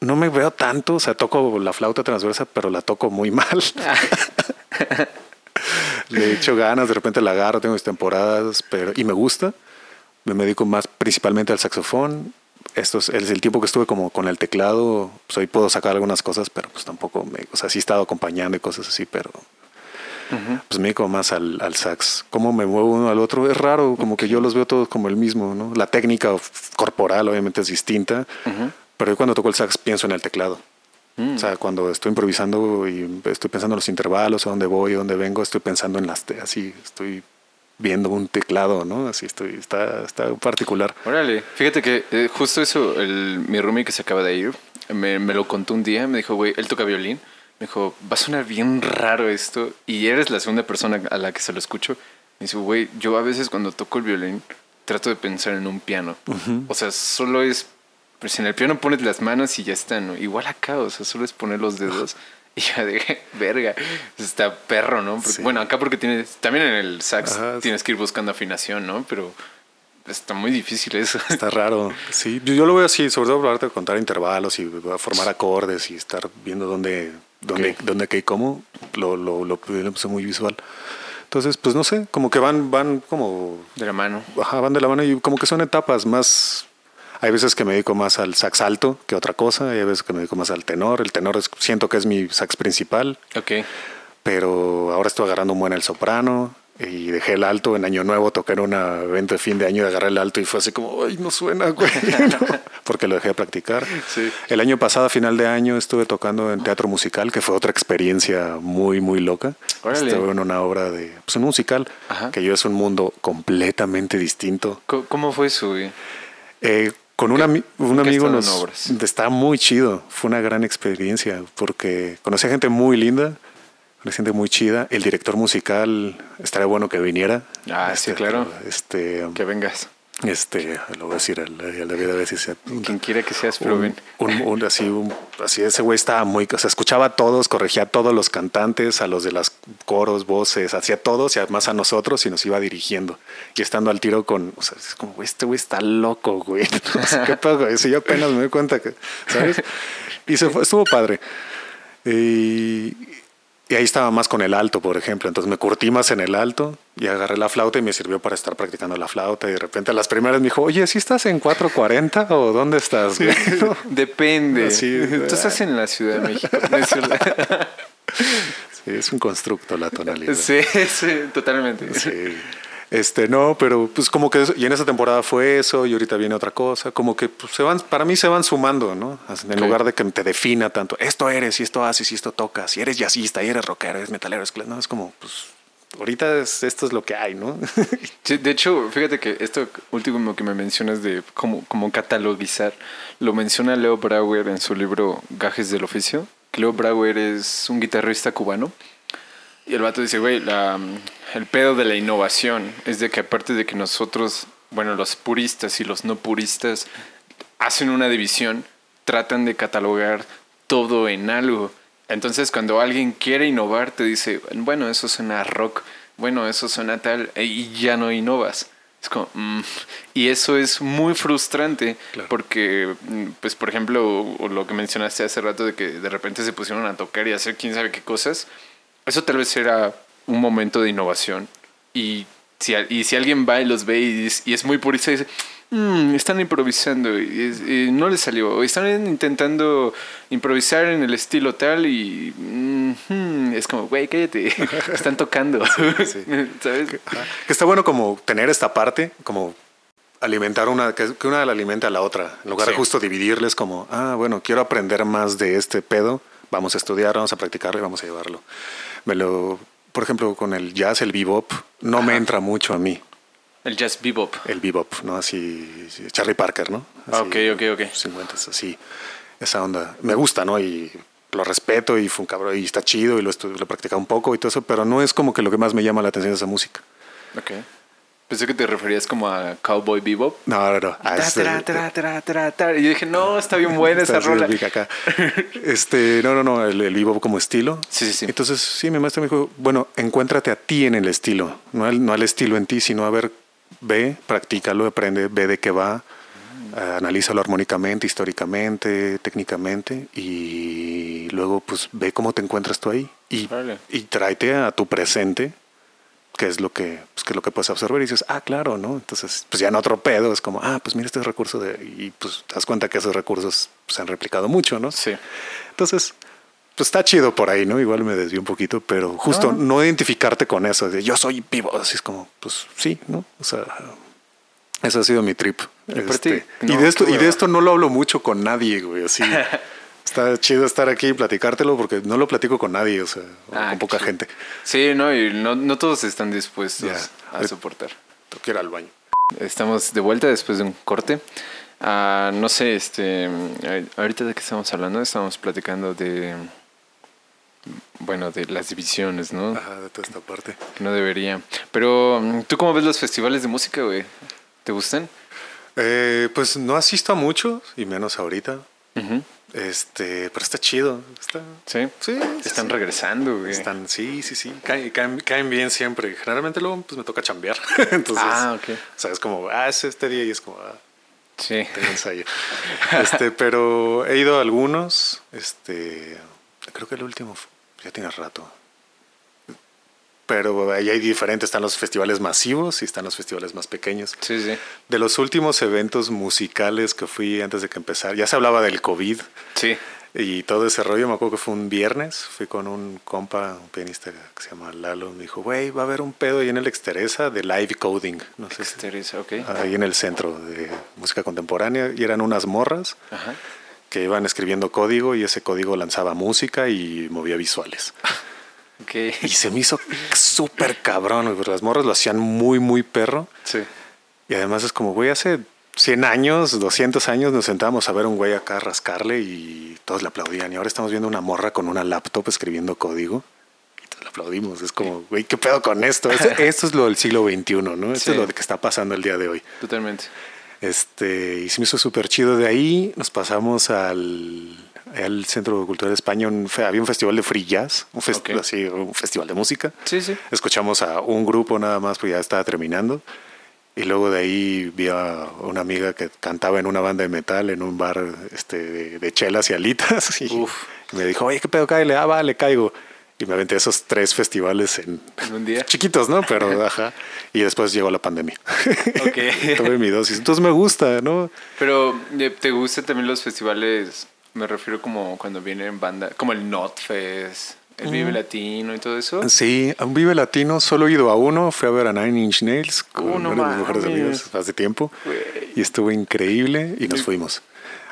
[SPEAKER 2] no me veo tanto, o sea, toco la flauta transversa, pero la toco muy mal. <laughs> Le echo ganas, de repente la agarro, tengo mis temporadas, pero y me gusta. Me dedico más principalmente al saxofón. Esto es, es el tiempo que estuve como con el teclado, pues hoy puedo sacar algunas cosas, pero pues tampoco me, o sea, sí he estado acompañando y cosas así, pero
[SPEAKER 1] Ujú.
[SPEAKER 2] pues me dedico más al, al sax. Cómo me muevo uno al otro es raro, como que yo los veo todos como el mismo, ¿no? La técnica corporal obviamente es distinta,
[SPEAKER 1] Ujú.
[SPEAKER 2] pero yo cuando toco el sax pienso en el teclado.
[SPEAKER 1] Mm.
[SPEAKER 2] O sea, cuando estoy improvisando y estoy pensando en los intervalos, a dónde voy, a dónde vengo, estoy pensando en las, así, estoy viendo un teclado, ¿no? Así estoy, está, está particular.
[SPEAKER 1] Órale, fíjate que eh, justo eso, el, mi roomie que se acaba de ir, me, me lo contó un día, me dijo, güey, él toca violín. Me dijo, va a sonar bien raro esto. Y eres la segunda persona a la que se lo escucho. Me dice, güey, yo a veces cuando toco el violín trato de pensar en un piano. O sea, solo es, pues en el piano pones las manos y ya está, ¿no? Igual acá, o sea, solo es poner los dedos. <laughs> Y ya de verga, está perro, ¿no? Porque,
[SPEAKER 2] Sí.
[SPEAKER 1] Bueno, acá porque tienes, también en el sax
[SPEAKER 2] Ajá, sí.
[SPEAKER 1] tienes que ir buscando afinación, ¿no? Pero está muy difícil eso.
[SPEAKER 2] Está <laughs> raro. Sí, yo, yo lo veo así, sobre todo para contar intervalos y formar acordes y estar viendo dónde, dónde,
[SPEAKER 1] Ok.
[SPEAKER 2] dónde, qué y cómo, lo, lo, lo, lo puse muy visual. Entonces, pues no sé, como que van, van como,
[SPEAKER 1] De la mano.
[SPEAKER 2] ajá, van de la mano y como que son etapas más. Hay veces que me dedico más al sax alto que otra cosa, y hay veces que me dedico más al tenor. El tenor es, siento que es mi sax principal,
[SPEAKER 1] Ok.
[SPEAKER 2] pero ahora estoy agarrando un buen el soprano y dejé el alto en año nuevo, toqué en un evento de fin de año y agarré el alto y fue así como, ay, no suena, güey, <laughs> ¿no? porque lo dejé de practicar.
[SPEAKER 1] Sí.
[SPEAKER 2] El año pasado, a final de año, estuve tocando en teatro musical, que fue otra experiencia muy, muy loca.
[SPEAKER 1] Órale.
[SPEAKER 2] Estuve en una obra de, pues un musical,
[SPEAKER 1] Ajá.
[SPEAKER 2] que yo es un mundo completamente distinto.
[SPEAKER 1] ¿Cómo fue eso, güey?
[SPEAKER 2] Eh, con un, ami- un amigo nos está muy chido. Fue una gran experiencia porque conocí a gente muy linda, conocí gente muy chida. El director musical estaría bueno que viniera.
[SPEAKER 1] Ah, sí, claro.
[SPEAKER 2] Este,
[SPEAKER 1] Que vengas.
[SPEAKER 2] este, lo voy a decir al, al David a ver si se.
[SPEAKER 1] Quien quiera que seas, pero
[SPEAKER 2] un, un- un- así, un- así ese güey estaba muy, o sea, escuchaba a todos, corregía a todos los cantantes, a los de las coros, voces, hacía todo, y además a nosotros y nos iba dirigiendo. Y estando al tiro con, o sea, es como, güey, este güey está loco, güey. <laughs> No sé qué pasa, güey. Si yo apenas me doy cuenta que, ¿sabes? Y se fue, estuvo padre. Y, y ahí estaba más con el alto, por ejemplo. Entonces me curtí más en el alto y agarré la flauta y me sirvió para estar practicando la flauta. Y de repente a las primeras me dijo, oye, ¿sí estás en 440 o dónde estás? güey?" <laughs>
[SPEAKER 1] Depende.
[SPEAKER 2] Sí.
[SPEAKER 1] Tú estás en la Ciudad de México. <laughs>
[SPEAKER 2] Sí, es un constructo la tonalidad.
[SPEAKER 1] sí, sí, totalmente.
[SPEAKER 2] Sí. Este, no, pero pues como que, eso- y en esa temporada fue eso, y ahorita viene otra cosa, como que pues, se van, para mí se van sumando, ¿no? En
[SPEAKER 1] Ok.
[SPEAKER 2] lugar de que te defina tanto, esto eres, y esto haces, y esto tocas, y eres jazzista, y eres rockero, eres metalero, es, no, es como, pues, ahorita es- esto es lo que hay, ¿no? <laughs>
[SPEAKER 1] Sí, de hecho, fíjate que esto último que me mencionas de cómo, cómo catalogizar, lo menciona Leo Brauer en su libro Gajes del Oficio. Leo Brauer es un guitarrista cubano. Y el vato dice, güey, la, el pedo de la innovación es de que aparte de que nosotros, bueno, los puristas y los no puristas hacen una división, tratan de catalogar todo en algo. Entonces, cuando alguien quiere innovar, te dice, bueno, eso suena a rock, bueno, eso suena a tal, e- y ya no innovas. Es como, mm. y eso es muy frustrante
[SPEAKER 2] Claro.
[SPEAKER 1] porque, mm, pues, por ejemplo, lo que mencionaste hace rato de que de repente se pusieron a tocar y a hacer quién sabe qué cosas, eso tal vez era un momento de innovación. Y si, y si alguien va y los ve y es, y es muy purista y dice, "Mm, están improvisando y, es- no les salió, están intentando improvisar en el estilo tal y mm, hmm", es como, güey, cállate, <laughs> están tocando.
[SPEAKER 2] sí. <laughs>
[SPEAKER 1] ¿Sabes?
[SPEAKER 2] Ajá. Que está bueno como tener esta parte, como alimentar una, que, una la alimenta a la otra, en lugar de justo dividirles como, ah, bueno, quiero aprender más de este pedo, vamos a estudiar, vamos a practicarlo y vamos a llevarlo. Me lo, por ejemplo, con el jazz, el bebop, no me entra mucho a mí,
[SPEAKER 1] El jazz bebop.
[SPEAKER 2] el bebop, ¿no? Así, sí, Charlie Parker, ¿no?
[SPEAKER 1] Ah,
[SPEAKER 2] Así,
[SPEAKER 1] ok, ok, ok.
[SPEAKER 2] 50, así, esa onda. Me gusta, ¿no? Y lo respeto y fue un cabrón y está chido y lo, lo he practicado un poco y todo eso, pero no es como que lo que más me llama la atención de esa música.
[SPEAKER 1] Ok. Pensé que te referías como a Cowboy Bebop.
[SPEAKER 2] No, no, no. a
[SPEAKER 1] Tra. Y yo dije, no, está bien <laughs> buena esa
[SPEAKER 2] Está
[SPEAKER 1] rola.
[SPEAKER 2] acá. <laughs> Este, no, no, no, el, el bebop como estilo.
[SPEAKER 1] Sí, sí, sí.
[SPEAKER 2] Entonces, sí, mi maestro me dijo, bueno, encuéntrate a ti en el estilo, no al, no al estilo en ti, sino a ver, ve, practícalo, aprende, ve de qué va, eh, analízalo armónicamente, históricamente, técnicamente, y luego, pues, ve cómo te encuentras tú ahí. Y, y tráete a tu presente, que es lo que, pues, que es lo que puedes absorber y dices, ah, claro, ¿no? Entonces, pues ya en otro pedo es como, ah, pues mira este recurso de, y pues te das cuenta que esos recursos pues, se han replicado mucho, ¿no?
[SPEAKER 1] Sí.
[SPEAKER 2] Entonces, pues está chido por ahí, ¿no? Igual me desvío un poquito, pero justo
[SPEAKER 1] No,
[SPEAKER 2] no, identificarte con eso, de yo soy vivo, así es como, pues sí, ¿no? O sea, ese ha sido mi trip. Este,
[SPEAKER 1] no,
[SPEAKER 2] y, de esto,
[SPEAKER 1] qué
[SPEAKER 2] y de esto no lo hablo mucho con nadie, güey, así. <laughs> está chido estar aquí y platicártelo porque no lo platico con nadie, o sea,
[SPEAKER 1] Ah,
[SPEAKER 2] con poca
[SPEAKER 1] chido.
[SPEAKER 2] gente.
[SPEAKER 1] Sí, no, y no, no todos están dispuestos
[SPEAKER 2] Ya.
[SPEAKER 1] a soportar.
[SPEAKER 2] Tengo que ir al baño.
[SPEAKER 1] Estamos de vuelta después de un corte. Ah, no sé, este, eh, ahorita de qué estamos hablando, estamos platicando de, bueno, de las divisiones, ¿no?
[SPEAKER 2] Ajá, de toda esta parte.
[SPEAKER 1] Que no debería. Pero, ¿tú cómo ves los festivales de música, güey? ¿Te gustan?
[SPEAKER 2] Eh, pues no asisto a muchos, y menos ahorita.
[SPEAKER 1] Ujú.
[SPEAKER 2] Este, pero está chido. Está,
[SPEAKER 1] Sí.
[SPEAKER 2] sí,
[SPEAKER 1] Están
[SPEAKER 2] sí.
[SPEAKER 1] regresando, güey.
[SPEAKER 2] Están, sí, sí, sí. Caen, caen- caen bien siempre. Generalmente luego pues me toca chambear. <laughs> Entonces,
[SPEAKER 1] Ah, ok.
[SPEAKER 2] o sea, es como, ah, es este día y es como, ah,
[SPEAKER 1] Sí.
[SPEAKER 2] tengo ensayo. <laughs> este, pero he ido a algunos. Este, creo que el último ya tiene rato. Pero ahí hay diferentes. Están los festivales masivos y están los festivales más pequeños.
[SPEAKER 1] Sí, sí.
[SPEAKER 2] De los últimos eventos musicales que fui antes de que empezara, ya se hablaba del COVID.
[SPEAKER 1] Sí.
[SPEAKER 2] Y todo ese rollo, me acuerdo que fue un viernes, fui con un compa, un pianista que se llama Lalo, me dijo, güey, va a haber un pedo ahí en el Exteresa de live coding, no sé si-
[SPEAKER 1] Exterior, ok.
[SPEAKER 2] ahí en el centro de música contemporánea, y eran unas morras
[SPEAKER 1] Ajá.
[SPEAKER 2] que iban escribiendo código y ese código lanzaba música y movía visuales. <laughs> <laughs> Y se me hizo súper cabrón, güey, porque las morras lo hacían muy, muy perro.
[SPEAKER 1] Sí.
[SPEAKER 2] Y además es como, güey, hace 100 años, 200 años nos sentábamos a ver un güey acá rascarle y todos le aplaudían. Y ahora estamos viendo una morra con una laptop escribiendo código y todos le aplaudimos. Es como, güey, ¿qué pedo con esto? Esto, <laughs> esto es lo del siglo XXI, ¿no? Esto
[SPEAKER 1] Sí.
[SPEAKER 2] es lo que está pasando el día de hoy.
[SPEAKER 1] Totalmente.
[SPEAKER 2] Este, y se me hizo súper chido. De ahí nos pasamos al, al Centro Cultural de España, un fe- había un festival de free jazz, un, fes-
[SPEAKER 1] Ok.
[SPEAKER 2] así, un festival de música.
[SPEAKER 1] Sí, sí.
[SPEAKER 2] Escuchamos a un grupo nada más, pues ya estaba terminando. Y luego de ahí vi a una amiga que cantaba en una banda de metal en un bar este, de, de chelas y alitas. <laughs> Y
[SPEAKER 1] Uf.
[SPEAKER 2] me dijo, oye, ¿qué pedo? Cáele. Ah, vale, caigo. Y me aventé esos tres festivales en...
[SPEAKER 1] En un día. <laughs>
[SPEAKER 2] Chiquitos, ¿no? Pero, <laughs> ajá. Y después llegó la pandemia.
[SPEAKER 1] Ok.
[SPEAKER 2] Tuve mi dosis. Entonces me gusta, ¿no?
[SPEAKER 1] Pero, eh, ¿te gustan también los festivales? Me refiero como cuando vienen banda, como el Notfest, el Vive Latino y todo eso.
[SPEAKER 2] Sí, a un Vive Latino solo he ido a uno. Fui a ver a Nine Inch Nails con
[SPEAKER 1] no
[SPEAKER 2] uno de mis mejores amigos hace tiempo.
[SPEAKER 1] Güey.
[SPEAKER 2] Y estuvo increíble y nos fuimos.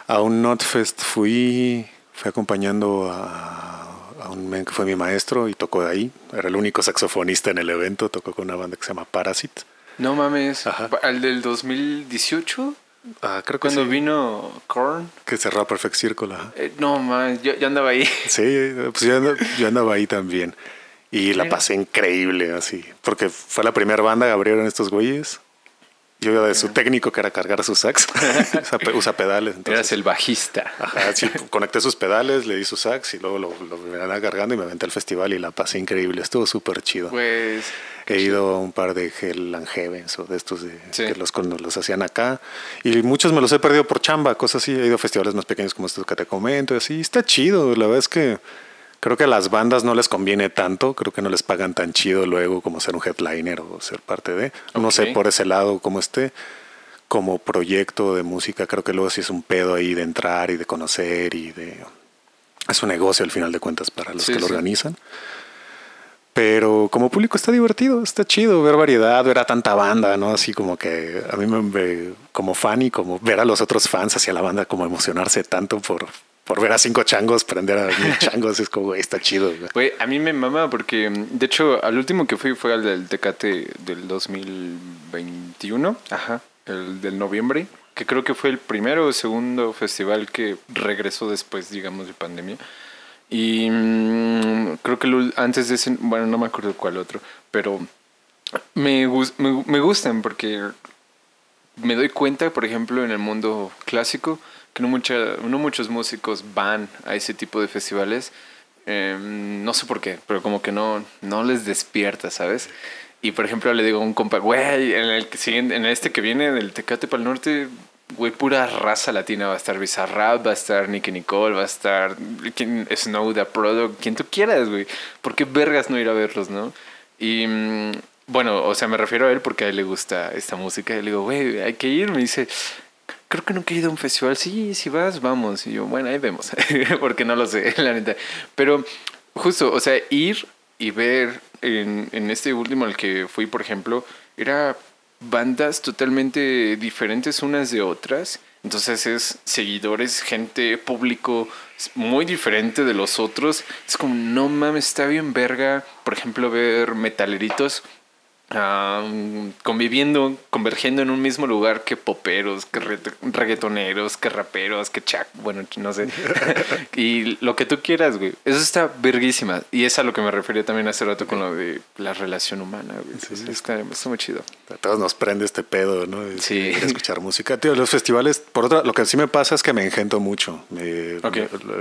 [SPEAKER 2] A un Notfest fui, fui acompañando a, a un men que fue mi maestro y tocó de ahí. Era el único saxofonista en el evento. Tocó con una banda que se llama Parasite.
[SPEAKER 1] No mames.
[SPEAKER 2] Ajá.
[SPEAKER 1] ¿Al del 2018?
[SPEAKER 2] Ah, creo que
[SPEAKER 1] Cuando
[SPEAKER 2] sí,
[SPEAKER 1] vino Korn.
[SPEAKER 2] que cerró Perfect Circle.
[SPEAKER 1] Eh, no, man, yo, yo andaba ahí. <laughs>
[SPEAKER 2] Sí, pues yo, andaba, yo andaba ahí también. Y la pasé increíble, así. Porque fue la primera banda que abrieron estos güeyes. Yo iba de su técnico, que era cargar su sax. <laughs> usa, pe- usa pedales.
[SPEAKER 1] Eras
[SPEAKER 2] Entonces,
[SPEAKER 1] el bajista.
[SPEAKER 2] Ajá, sí, conecté sus pedales, le di su sax y luego lo, lo me andaba cargando y me aventé al festival y la pasé increíble. Estuvo súper chido.
[SPEAKER 1] Pues.
[SPEAKER 2] He ido a un par de Hell and Heavens o de estos de,
[SPEAKER 1] Sí.
[SPEAKER 2] que los, cuando los hacían acá. Y muchos me los he perdido por chamba, cosas así. He ido a festivales más pequeños como estos que te comento y así. Está chido. La verdad es que creo que a las bandas no les conviene tanto. Creo que no les pagan tan chido luego como ser un headliner o ser parte de. No sé por ese lado cómo esté. Como proyecto de música, creo que luego sí es un pedo ahí de entrar y de conocer y de... Es un negocio al final de cuentas para los
[SPEAKER 1] Sí,
[SPEAKER 2] que lo
[SPEAKER 1] sí.
[SPEAKER 2] organizan. Pero como público está divertido, está chido ver variedad, ver a tanta banda, ¿no? Así como que a mí me, como fan y como ver a los otros fans hacia la banda, como emocionarse tanto por, por ver a cinco changos, prender a mil <laughs> changos, es como, güey, está chido. güey.
[SPEAKER 1] Güey, a mí me mama porque, mm, de hecho, al último que fui fue al del Tecate del 2021, ajá, el del noviembre, que creo que fue el primero o segundo festival que regresó después, digamos, de pandemia. Y mm, creo que antes de ese, bueno, no me acuerdo cuál otro, pero me, me, me gustan porque me doy cuenta, por ejemplo, en el mundo clásico, que no, mucha, no muchos músicos van a ese tipo de festivales. Eh, no sé por qué, pero como que no, no les despierta, ¿sabes? Y por ejemplo, le digo a un compa, güey, en el en este que viene del Tecate para el norte, güey, pura raza latina. Va a estar Bizarrap, va a estar Nicky Nicole, va a estar quien- Snow the Product, quien tú quieras, güey. ¿Por qué vergas no ir a verlos, no? Y mm, bueno, o sea, me refiero a él porque a él le gusta esta música. Y le digo, güey, hay que ir. Me dice, creo que nunca he ido a un festival. Sí, si vas, vamos. Y yo, bueno, ahí vemos. <laughs> porque no lo sé, <laughs> la neta. Pero justo, o sea, ir y ver en, en este último al que fui, por ejemplo, era bandas totalmente diferentes unas de otras. Entonces es seguidores, gente, público muy diferente de los otros. Es como, no mames, está bien verga. Por ejemplo, ver metaleritos conviviendo, convergiendo en un mismo lugar que poperos, que re- reggaetoneros, que raperos, que chac, bueno, no sé. <laughs> <laughs> y lo que tú quieras, güey. Eso está verguísima. Y es a lo que me refería también hace rato con lo de la relación humana, güey. Entonces, está, está muy chido.
[SPEAKER 2] A todos nos prende este pedo, ¿no? De-
[SPEAKER 1] Sí.
[SPEAKER 2] escuchar música. Tío, los festivales, por otra, lo que sí me pasa es que me engento mucho. Me-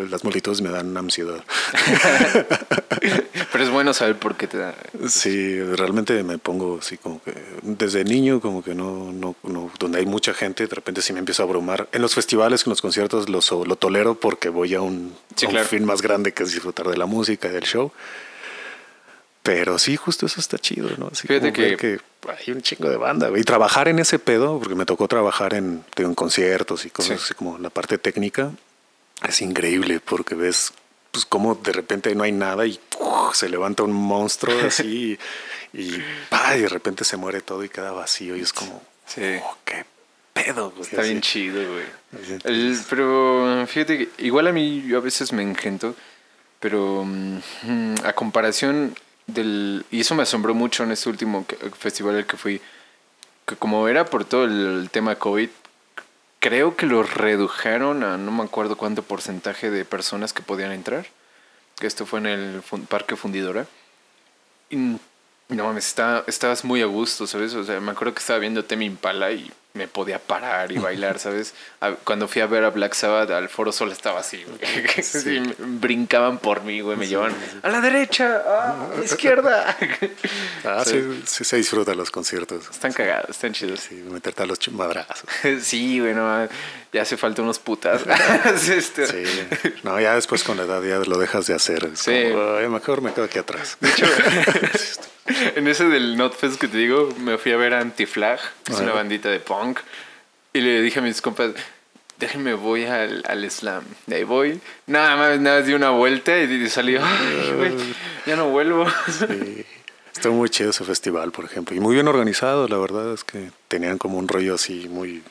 [SPEAKER 2] las multitudes me dan ansiedad. <laughs>
[SPEAKER 1] Pero es bueno saber por qué te da.
[SPEAKER 2] Sí, realmente me pongo así como que desde niño como que no, no, no- donde hay mucha gente, de repente sí me empiezo a abrumar. En los festivales, en los conciertos lo, lo tolero porque voy a un,
[SPEAKER 1] Sí,
[SPEAKER 2] a un
[SPEAKER 1] claro.
[SPEAKER 2] fin más grande que es disfrutar de la música y del show. Pero sí, justo eso está chido, ¿no? Así
[SPEAKER 1] Fíjate
[SPEAKER 2] ver
[SPEAKER 1] que-
[SPEAKER 2] hay un chingo de banda. Y trabajar en ese pedo, porque me tocó trabajar en, digo, en conciertos y cosas
[SPEAKER 1] Sí.
[SPEAKER 2] así como la parte técnica, es increíble porque ves pues como de repente no hay nada y se levanta un monstruo así <laughs> y, ¡pa! y de repente se muere todo y queda vacío y es como,
[SPEAKER 1] Sí.
[SPEAKER 2] oh, qué pedo, güey.
[SPEAKER 1] Está bien chido, güey. El- pero fíjate que igual a mí yo a veces me engento, pero mm, a comparación del... Y eso me asombró mucho en este último festival al que fui, que como era por todo el, tema COVID, creo que lo redujeron a no me acuerdo cuánto porcentaje de personas que podían entrar, que esto fue en el Parque Fundidora. Y no mames, está, estabas muy a gusto, ¿sabes? O sea, me acuerdo que estaba viendo Temi Impala y me podía parar y bailar, ¿sabes? Cuando fui a ver a Black Sabbath, al Foro Sol estaba así, güey. <laughs> brincaban por mí, güey. Me llevaban a la derecha, a la izquierda. <laughs>
[SPEAKER 2] Ah, sí, sí, se disfrutan los conciertos.
[SPEAKER 1] Están cagados, están chidos.
[SPEAKER 2] Sí, meterte a los madrazos. <laughs>
[SPEAKER 1] sí, güey, no, ya hace falta unos putas.
[SPEAKER 2] Este, sí, no, ya después con la edad ya lo dejas de hacer. sí. mejor me quedo aquí atrás. De hecho, <laughs>
[SPEAKER 1] en ese del Notfest que te digo, me fui a ver a Antiflag, que es una bandita de punk. Y le dije a mis compas, déjenme voy al, al slam. De ahí voy. Nada más, nada más di una vuelta y salí, <laughs> ya no vuelvo. Sí.
[SPEAKER 2] Está muy chido ese festival, por ejemplo. Y muy bien organizado, la verdad es que tenían como un rollo así muy...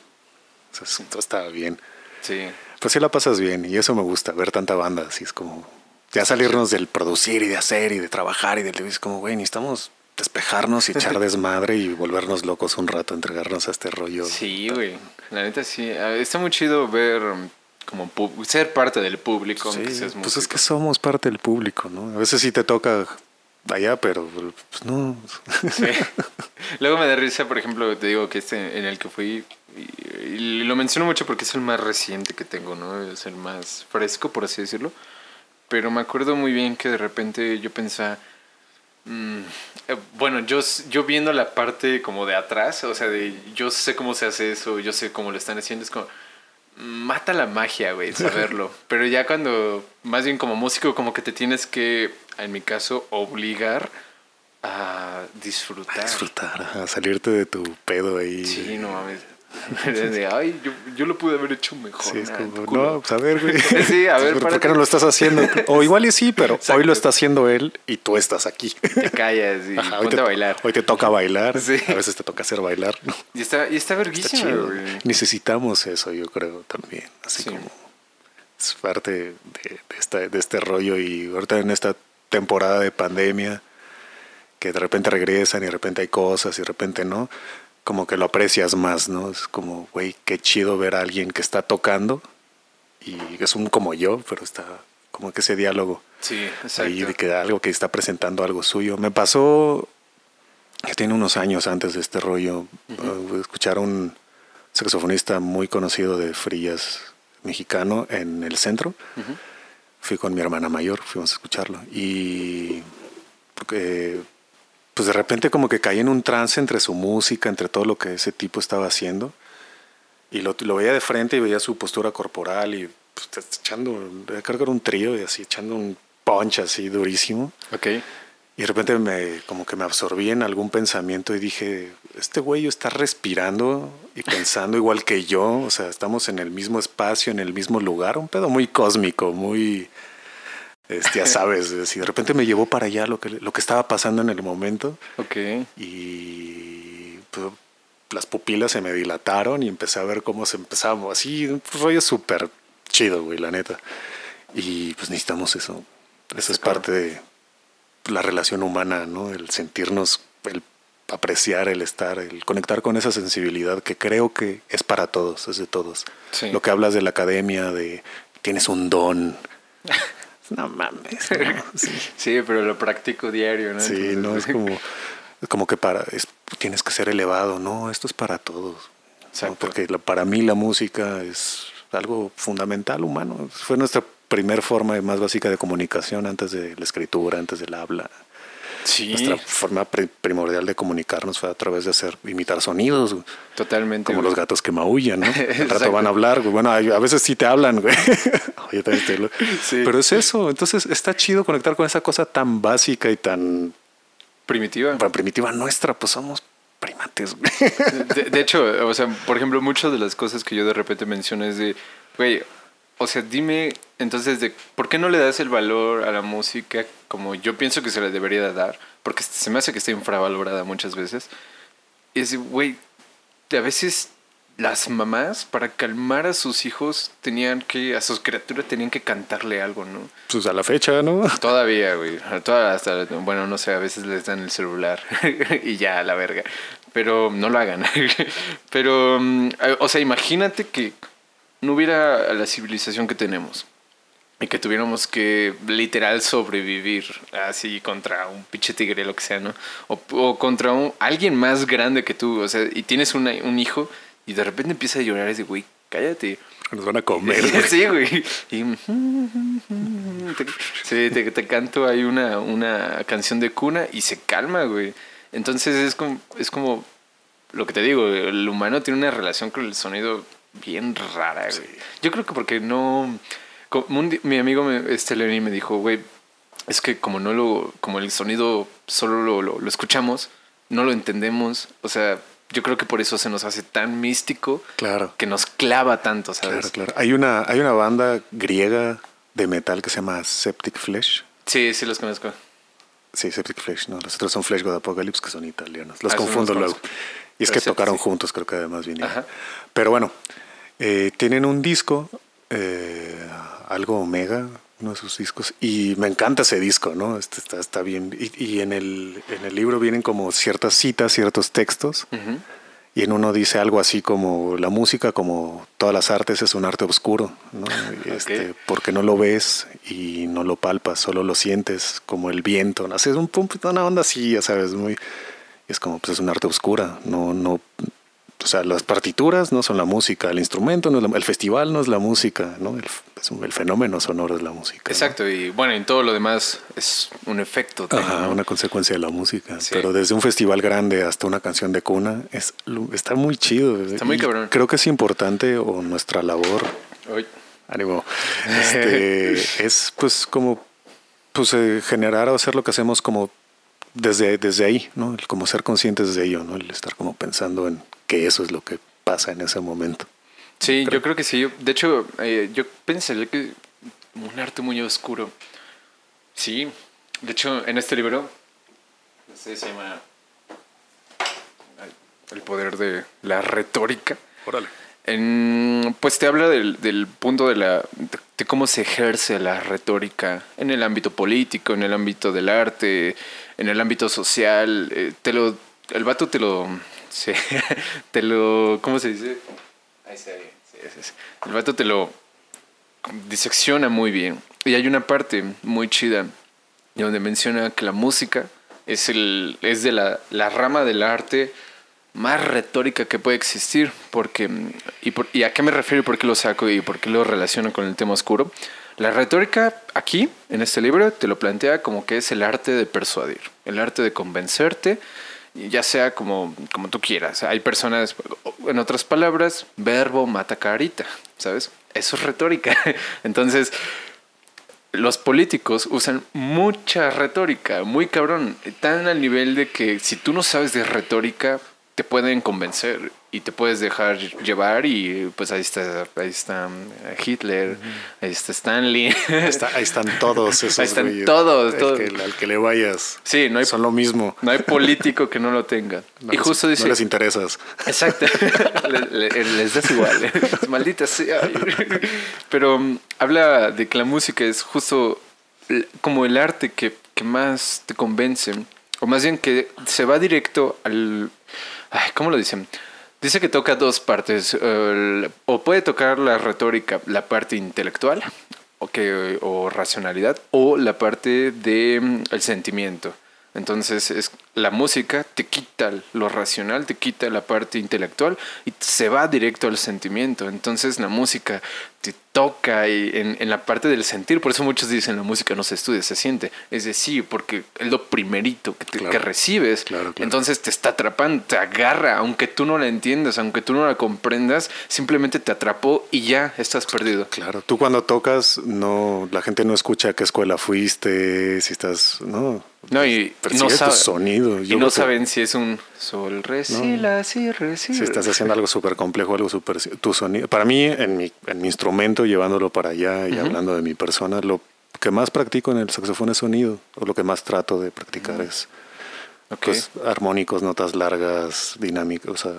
[SPEAKER 2] O sea, todo estaba bien.
[SPEAKER 1] Sí.
[SPEAKER 2] Pues sí la pasas bien y eso me gusta, ver tanta banda. Así es como... Ya salirnos del producir y de hacer y de trabajar y del... Es como, güey, necesitamos despejarnos y echar <laughs> desmadre y volvernos locos un rato, entregarnos a este rollo.
[SPEAKER 1] Sí, güey. La neta sí. Está muy chido ver como ser parte del público.
[SPEAKER 2] Sí, pues es que somos parte del público, ¿no? A veces sí te toca allá, pero pues no. Sí. <laughs>
[SPEAKER 1] Luego me da risa, por ejemplo, te digo que este en el que fui, y, lo menciono mucho porque es el más reciente que tengo, ¿no? Es el más fresco, por así decirlo. Pero me acuerdo muy bien que de repente yo pensaba, mm, eh, bueno, yo, yo viendo la parte como de atrás, o sea, de yo sé cómo se hace eso, yo sé cómo lo están haciendo, es como, mata la magia, güey, <laughs> saberlo. Pero ya cuando, más bien como músico, como que te tienes que, en mi caso, obligar a disfrutar. A
[SPEAKER 2] disfrutar, a salirte de tu pedo ahí.
[SPEAKER 1] Sí, no mames. <laughs> Ay, yo, yo, lo pude haber hecho mejor.
[SPEAKER 2] Sí, es como, no, pues a ver, güey. <laughs>
[SPEAKER 1] Sí, a ver,
[SPEAKER 2] ¿por qué no lo estás haciendo? O igual y sí, pero hoy lo está haciendo él y tú estás aquí.
[SPEAKER 1] Te callas y ponte
[SPEAKER 2] a
[SPEAKER 1] bailar.
[SPEAKER 2] Hoy te toca bailar. <laughs> Sí. A veces te toca hacer bailar.
[SPEAKER 1] Y está, y está verguísimo.
[SPEAKER 2] Necesitamos eso, yo creo, también. Así como es parte de, de, esta, de este rollo y ahorita en esta temporada de pandemia que de repente regresan y de repente hay cosas y de repente no como que lo aprecias más, ¿no? Es como, güey, qué chido ver a alguien que está tocando y es un como yo, pero está como que ese diálogo.
[SPEAKER 1] Sí, exacto.
[SPEAKER 2] Ahí de que algo que está presentando algo suyo. Me pasó que tiene unos años antes de este rollo, uh, escuchar a un saxofonista muy conocido de Frías mexicano en el centro. Fui con mi hermana mayor, fuimos a escucharlo. Y porque pues de repente como que caí en un trance entre su música, entre todo lo que ese tipo estaba haciendo. Y lo, lo veía de frente y veía su postura corporal y pues, echando, creo que era un trío y así, echando un punch así durísimo.
[SPEAKER 1] Ok.
[SPEAKER 2] Y de repente me, como que me absorbí en algún pensamiento y dije, este güey está respirando y pensando igual que yo, o sea, estamos en el mismo espacio, en el mismo lugar, un pedo muy cósmico, muy este, ya sabes, si de repente me llevó para allá lo que, lo que estaba pasando en el momento.
[SPEAKER 1] Ok.
[SPEAKER 2] Y pues, las pupilas se me dilataron y empecé a ver cómo se empezaba así, un rollo súper chido, güey, la neta. Y pues necesitamos eso. Eso es parte de la relación humana, ¿no? El sentirnos, el apreciar, el estar, el conectar con esa sensibilidad que creo que es para todos, es de todos. Lo que hablas de la academia, de tienes un don. <laughs> No mames. <laughs>
[SPEAKER 1] Sí. pero lo practico diario, ¿no?
[SPEAKER 2] Sí, no, es como, como que para, es, tienes que ser elevado, no, esto es para todos. Porque para mí la música es algo fundamental humano. Fue nuestra primer forma más básica de comunicación antes de la escritura, antes del habla. Nuestra forma primordial de comunicarnos fue a través de hacer imitar sonidos.
[SPEAKER 1] Totalmente.
[SPEAKER 2] Como los gatos que maullan, ¿no? <laughs> Al rato van a hablar, Bueno, a veces sí te hablan, güey. <laughs> Pero es eso. Entonces está chido conectar con esa cosa tan básica y tan
[SPEAKER 1] primitiva.
[SPEAKER 2] Tan primitiva nuestra, pues somos primates.
[SPEAKER 1] De, de, hecho, o sea, por ejemplo, muchas de las cosas que yo de repente menciono es de, güey, o sea, dime entonces de por qué no le das el valor a la música como yo pienso que se le debería de dar, porque se me hace que está infravalorada muchas veces. Y es, güey, a veces las mamás para calmar a sus hijos tenían que, a sus criaturas tenían que cantarle algo, ¿no?
[SPEAKER 2] Pues a la fecha, ¿no? <laughs>
[SPEAKER 1] Todavía, güey. Hasta, bueno, no sé, a veces les dan el celular <laughs> y ya, a la verga. Pero no lo hagan. <laughs> Pero, mm, o sea, imagínate que no hubiera la civilización que tenemos y que tuviéramos que literal sobrevivir así contra un pinche tigre, lo que sea, ¿no? O, contra un, alguien más grande que tú, o sea, y tienes un hijo, Y de repente empieza a llorar y dice, güey, cállate.
[SPEAKER 2] Nos van a comer. <laughs>
[SPEAKER 1] sí, güey. Y, te, sí, te, te, canto ahí una, una canción de cuna y se calma, güey. Entonces es como, es como lo que te digo, el humano tiene una relación con el sonido bien rara, güey. Sí. Yo creo que porque no... mi amigo me, este Lenny me dijo, güey, es que como no lo, como el sonido solo lo, lo, lo, escuchamos, no lo entendemos, o sea, yo creo que por eso se nos hace tan místico,
[SPEAKER 2] claro,
[SPEAKER 1] que nos clava tanto, ¿sabes?
[SPEAKER 2] Claro, claro. Hay una, hay una banda griega de metal que se llama Septic Flesh.
[SPEAKER 1] Sí, sí los conozco.
[SPEAKER 2] Sí, Septic Flesh, no, los otros son Flesh God Apocalypse que son italianos. Los ah, confundo luego. Y es Pero que tocaron sí. juntos, creo que además vinieron. Ajá. Pero bueno, eh, tienen un disco, eh, algo Omega, uno de sus discos, y me encanta ese disco, ¿no? Este está, está bien. Y, y, en, el, en el libro vienen como ciertas citas, ciertos textos, uh -huh. y en uno dice algo así como, la música, como todas las artes, es un arte oscuro, ¿no? <laughs> Este, okay. Porque no lo ves y no lo palpas, solo lo sientes, como el viento, ¿no? Así es un, una onda así, ya sabes, muy... Es como, pues es un arte oscura, no, no, o sea, las partituras no son la música, el instrumento no es la, el festival no es la música, ¿no? El, el fenómeno sonoro es la música.
[SPEAKER 1] Exacto, ¿no? y bueno, en todo lo demás es un efecto.
[SPEAKER 2] Ajá, ¿no? una consecuencia de la música. Sí. Pero desde un festival grande hasta una canción de cuna, es, está muy chido.
[SPEAKER 1] Está muy cabrón.
[SPEAKER 2] Creo que es importante, o nuestra labor,
[SPEAKER 1] Hoy.
[SPEAKER 2] ánimo, <laughs> este, es pues como pues, eh, generar o hacer lo que hacemos como desde, desde ahí, ¿no? El como ser conscientes de ello, ¿no? El estar como pensando en que eso es lo que pasa en ese momento.
[SPEAKER 1] Sí, creo. yo creo que sí. De hecho, eh, yo pensaría que un arte muy oscuro. Sí, de hecho, en este libro, no sé, se llama El poder de la retórica.
[SPEAKER 2] Órale.
[SPEAKER 1] En, pues te habla del, del punto de, la, de cómo se ejerce la retórica en el ámbito político, en el ámbito del arte, en el ámbito social. Eh, te lo, el vato te lo, Sí, <laughs> te lo. ¿Cómo se dice? Ahí sí, sí. El vato te lo disecciona muy bien. Y hay una parte muy chida donde menciona que la música es, el, es de la, la rama del arte más retórica que puede existir. Porque, y, por, ¿Y a qué me refiero y por qué lo saco y por qué lo relaciono con el tema oscuro? La retórica aquí, en este libro, te lo plantea como que es el arte de persuadir, el arte de convencerte ya sea como, como tú quieras. Hay personas, en otras palabras, verbo mata carita, ¿sabes? Eso es retórica. <laughs> Entonces, los políticos usan mucha retórica, muy cabrón, tan al nivel de que si tú no sabes de retórica, te pueden convencer y te puedes dejar llevar y pues ahí está, ahí está eh, Hitler, uh -huh. ahí está Stanley.
[SPEAKER 2] Ahí, está, ahí están todos <laughs> esos.
[SPEAKER 1] Ahí están güeyes. todos.
[SPEAKER 2] todos. Que, al que le vayas.
[SPEAKER 1] Sí, no hay,
[SPEAKER 2] son lo mismo.
[SPEAKER 1] No hay político que no lo tenga. <laughs>
[SPEAKER 2] No
[SPEAKER 1] y
[SPEAKER 2] les,
[SPEAKER 1] justo dice...
[SPEAKER 2] No les interesas.
[SPEAKER 1] Exacto. <laughs> les, les, les, das igual. Maldita sea. Pero um, habla de que la música es justo como el arte que, que más te convence. O más bien que se va directo al Ay, ¿Cómo lo dicen? Dice que toca dos partes. Uh, o puede tocar la retórica, la parte intelectual o, o racionalidad, o la parte del de, el sentimiento. Entonces es la música te quita lo racional, te quita la parte intelectual y se va directo al sentimiento. Entonces la música te toca y en, en, la parte del sentir. Por eso muchos dicen la música no se estudia, se siente. Es decir, porque es lo primerito que, te, claro. que recibes.
[SPEAKER 2] Claro, claro.
[SPEAKER 1] Entonces te está atrapando, te agarra, aunque tú no la entiendas, aunque tú no la comprendas, simplemente te atrapó y ya estás perdido.
[SPEAKER 2] Claro, tú cuando tocas, no, la gente no escucha a qué escuela fuiste, si estás, no.
[SPEAKER 1] No, y no,
[SPEAKER 2] sabe, sonido.
[SPEAKER 1] y no saben si es un sol, re, si, no. la, si, re, si.
[SPEAKER 2] Si estás haciendo algo súper complejo, algo súper... Tu sonido... Para mí, en mi, en mi instrumento, llevándolo para allá y uh -huh. hablando de mi persona, lo que más practico en el saxofón es sonido, o lo que más trato de practicar uh -huh. es okay. pues, armónicos, notas largas, dinámicas, o sea,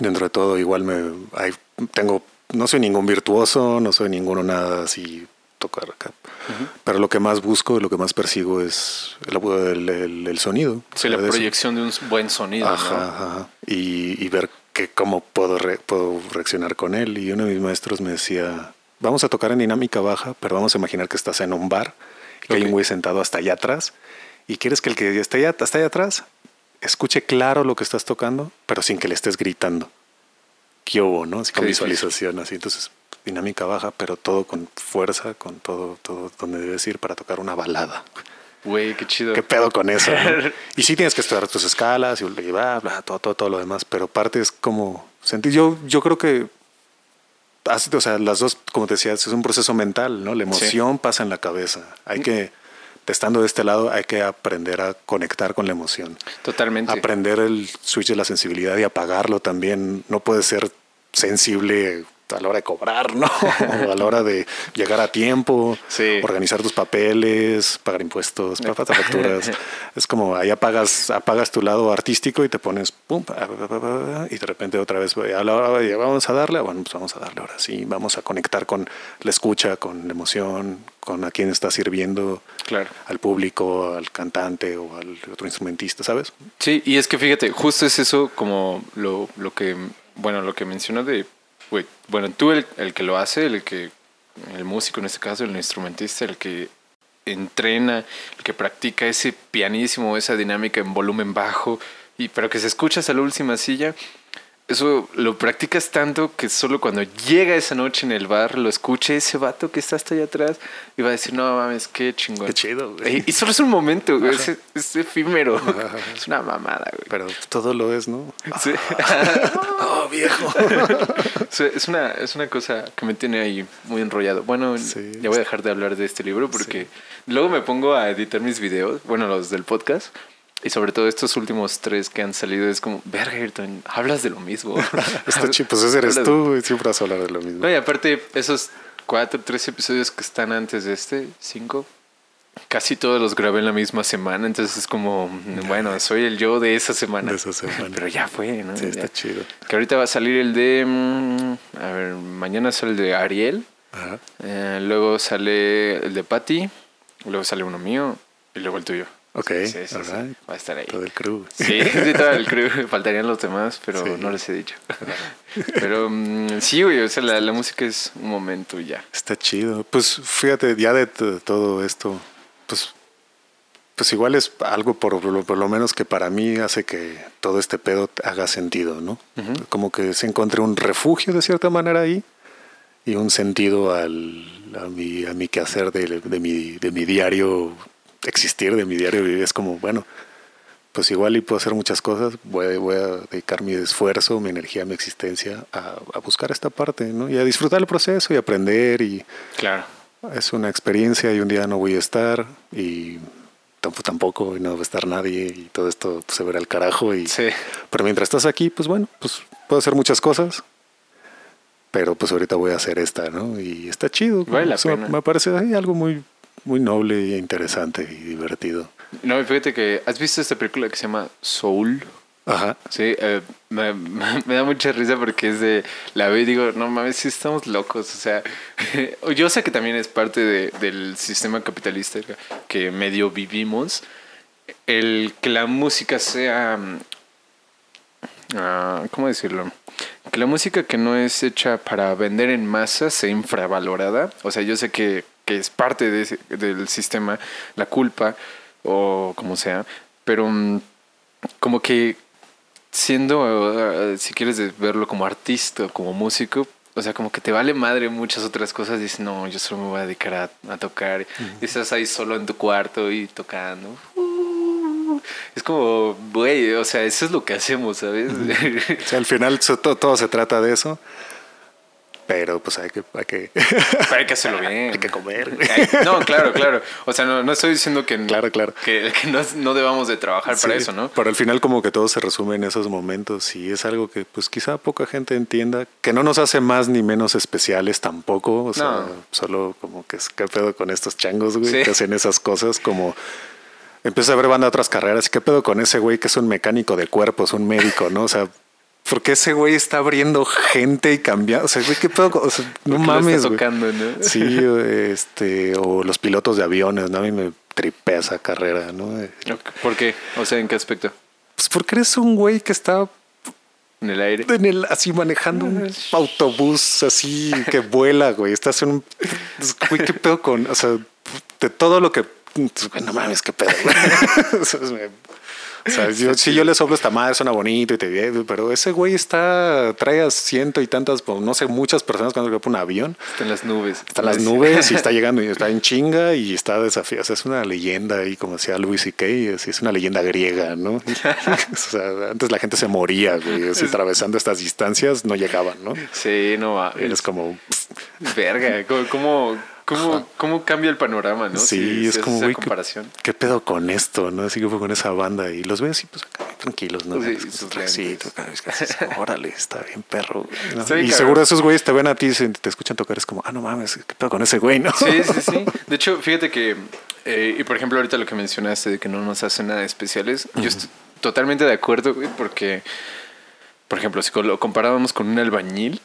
[SPEAKER 2] dentro de todo igual me... Hay, tengo... No soy ningún virtuoso, no soy ninguno nada así tocar acá. Uh -huh. Pero lo que más busco, lo que más persigo es el, el, el, el sonido.
[SPEAKER 1] Sí, la proyección eso. de un buen sonido.
[SPEAKER 2] Ajá,
[SPEAKER 1] ¿no?
[SPEAKER 2] ajá. Y, y, ver que cómo puedo, re, puedo reaccionar con él. Y uno de mis maestros me decía, vamos a tocar en dinámica baja, pero vamos a imaginar que estás en un bar, que okay. hay un güey sentado hasta allá atrás, y quieres que el que esté allá, hasta allá atrás escuche claro lo que estás tocando, pero sin que le estés gritando. ¿qué hubo, no? Así con visualización, así. Entonces, dinámica baja, pero todo con fuerza, con todo, todo donde debes ir para tocar una balada.
[SPEAKER 1] Güey, qué chido.
[SPEAKER 2] ¿Qué pedo con eso? no? <laughs> Y sí tienes que estudiar tus escalas y bla, bla, todo, todo, todo lo demás, pero parte es como sentir. Yo, yo creo que, o sea, las dos, como te decía, es un proceso mental, ¿no? La emoción pasa en la cabeza. Hay que, estando de este lado, hay que aprender a conectar con la emoción.
[SPEAKER 1] Totalmente.
[SPEAKER 2] Aprender el switch de la sensibilidad y apagarlo también. No puede ser sensible a la hora de cobrar, ¿no? O <laughs> a la hora de llegar a tiempo,
[SPEAKER 1] Sí.
[SPEAKER 2] organizar tus papeles, pagar impuestos, pagar facturas. es como ahí apagas, apagas tu lado artístico y te pones pum, y de repente otra vez a la hora de vamos a darle, bueno, pues vamos a darle ahora sí, vamos a conectar con la escucha, con la emoción, con a quién está sirviendo,
[SPEAKER 1] Claro.
[SPEAKER 2] al público, al cantante o al otro instrumentista, ¿sabes?
[SPEAKER 1] Sí, y es que fíjate, justo es eso como lo, lo que, bueno, lo que mencionas de, bueno, tú el, el que lo hace, el que, el músico en este caso, el instrumentista, el que entrena, el que practica ese pianísimo, esa dinámica en volumen bajo, y pero que se escucha hasta la última silla, eso lo practicas tanto que solo cuando llega esa noche en el bar lo escuche ese vato que está hasta allá atrás y va a decir, no mames, qué chingón.
[SPEAKER 2] Qué chido, güey.
[SPEAKER 1] Y, solo es un momento, güey, es, es efímero. Es una mamada, güey.
[SPEAKER 2] Pero todo lo es, ¿no?
[SPEAKER 1] Sí. <laughs>
[SPEAKER 2] Oh, viejo.
[SPEAKER 1] Es, una, es una cosa que me tiene ahí muy enrollado. Bueno,
[SPEAKER 2] Sí.
[SPEAKER 1] ya voy a dejar de hablar de este libro porque luego me pongo a editar mis videos, bueno, los del podcast. Y sobre todo estos últimos tres que han salido es como, verga, Ayrton, hablas de lo mismo. <laughs>
[SPEAKER 2] Está chido, pues ese eres tú, güey, siempre vas a hablar de lo mismo.
[SPEAKER 1] No, y aparte, esos cuatro, tres episodios que están antes de este, cinco, casi todos los grabé en la misma semana. Entonces es como, bueno, soy el yo de esa semana.
[SPEAKER 2] De esa semana.
[SPEAKER 1] Pero ya fue, ¿no?
[SPEAKER 2] Sí, está
[SPEAKER 1] Ya.
[SPEAKER 2] chido.
[SPEAKER 1] Que ahorita va a salir el de. mm, A ver, mañana sale el de Ariel.
[SPEAKER 2] Ajá.
[SPEAKER 1] eh, luego sale el de Patty. Luego sale uno mío. Y luego el tuyo.
[SPEAKER 2] Ok,
[SPEAKER 1] Sí, sí, sí, sí,
[SPEAKER 2] alright.
[SPEAKER 1] Va a estar ahí.
[SPEAKER 2] Todo el crew. <laughs>
[SPEAKER 1] Sí, sí, todo el crew. <laughs> Faltarían los demás, pero no les he dicho. Pero mm, sí, güey. O sea, la, la música es un momento y ya.
[SPEAKER 2] Está chido. Pues fíjate, ya de todo esto, pues, pues igual es algo por lo, por lo menos que para mí hace que todo este pedo haga sentido, ¿no? Como que se encontré un refugio de cierta manera ahí y un sentido al, a, mi, a mi quehacer de, de mi, de mi diario existir, de mi diario vivir. Es como, bueno, pues igual y puedo hacer muchas cosas, voy, a- voy a dedicar mi esfuerzo, mi energía, mi existencia a, a buscar esta parte, ¿no? Y a disfrutar el proceso y aprender y
[SPEAKER 1] Claro.
[SPEAKER 2] es una experiencia y un día no voy a estar y tampoco, y no va a estar nadie y todo esto pues, se verá al carajo y
[SPEAKER 1] Sí.
[SPEAKER 2] pero mientras estás aquí, pues bueno, pues puedo hacer muchas cosas. Pero pues ahorita voy a hacer esta, ¿no? Y está chido.
[SPEAKER 1] Vale la
[SPEAKER 2] Eso me-
[SPEAKER 1] pena.
[SPEAKER 2] Me parece ahí algo muy, muy noble y interesante y divertido.
[SPEAKER 1] No, y fíjate que. ¿Has visto esta película que se llama Soul?
[SPEAKER 2] Ajá.
[SPEAKER 1] Sí, eh, me, <laughs> me da mucha risa porque es de la veo y digo, no mames, sí estamos locos. O sea, <laughs> yo sé que también es parte de- del sistema capitalista que medio vivimos. El que la música sea. mm, ah, ¿Cómo decirlo? Que la música que no es hecha para vender en masa sea infravalorada. O sea, yo sé que, que es parte de ese- del sistema, la culpa o como sea, pero mm, como que siendo, uh, si quieres verlo como artista, como músico, o sea, como que te vale madre muchas otras cosas. Dices, no, yo solo me voy a dedicar a, a tocar. Y estás ahí solo en tu cuarto y tocando. Uh, es como, güey, o sea, eso es lo que hacemos, ¿sabes? <laughs>
[SPEAKER 2] O sea, al final todo, todo se trata de eso. Pero pues hay que, hay que, <laughs>
[SPEAKER 1] Pero hay que hacerlo <laughs> bien.
[SPEAKER 2] hay que comer. <laughs>
[SPEAKER 1] No, claro, claro. O sea, no, no estoy diciendo que,
[SPEAKER 2] Claro, claro.
[SPEAKER 1] que, que no, no debamos de trabajar para eso, ¿no?
[SPEAKER 2] Pero al final como que todo se resume en esos momentos y es algo que pues quizá poca gente entienda, que no nos hace más ni menos especiales tampoco, o sea,
[SPEAKER 1] No.
[SPEAKER 2] solo como que es qué pedo con estos changos, güey,
[SPEAKER 1] Sí.
[SPEAKER 2] que hacen esas cosas como... Empieza a ver banda de otras carreras, ¿qué pedo con ese güey que es un mecánico de cuerpos, un médico, no? O sea, ¿por qué ese güey está abriendo gente y cambiando? O sea, güey, ¿qué pedo? O sea, no
[SPEAKER 1] Porque lo
[SPEAKER 2] mames,
[SPEAKER 1] está tocando, ¿no?
[SPEAKER 2] Sí, este, o los pilotos de aviones, ¿no? A mí me tripea esa carrera, ¿no?
[SPEAKER 1] ¿Por qué? O sea, ¿en qué aspecto?
[SPEAKER 2] Pues porque eres un güey que está
[SPEAKER 1] ¿En el aire?
[SPEAKER 2] en el, así manejando un autobús así que <laughs> vuela, güey. Estás en un. pues, Güey, ¿qué pedo con.? O sea, de todo lo que. pues, no mames, qué pedo, güey. <laughs> O sea, si yo le soplo esta madre, suena bonito y te pero ese güey está, trae a ciento y tantas, pues, no sé, muchas personas cuando por un avión.
[SPEAKER 1] Está en las nubes.
[SPEAKER 2] Está en las nubes y <laughs> está llegando y está en chinga y está desafiado. O sea, es una leyenda ahí, como decía Luis y Kay, es una leyenda griega, ¿no? <laughs> <laughs> o sea, antes la gente se moría, güey, así, atravesando estas distancias no llegaban, ¿no?
[SPEAKER 1] Sí, no.
[SPEAKER 2] Es como...
[SPEAKER 1] Verga, ¿cómo, ¿Cómo, ¿Cómo, cambia el panorama, no?
[SPEAKER 2] Sí, es como, güey, comparación. ¿qué, pedo con esto, no? Así que fue con esa banda y los veo así, pues, tranquilos, ¿no? Sí, sí órale, está bien perro. y seguro esos güeyes te ven a ti y te escuchan tocar, es como, ah, no mames, ¿qué pedo con ese güey, no?
[SPEAKER 1] Sí, sí, sí. De hecho, fíjate que, eh, y por ejemplo, ahorita lo que mencionaste de que no nos hacen nada especiales, yo estoy totalmente de acuerdo, güey, porque, por ejemplo, si lo comparábamos con un albañil,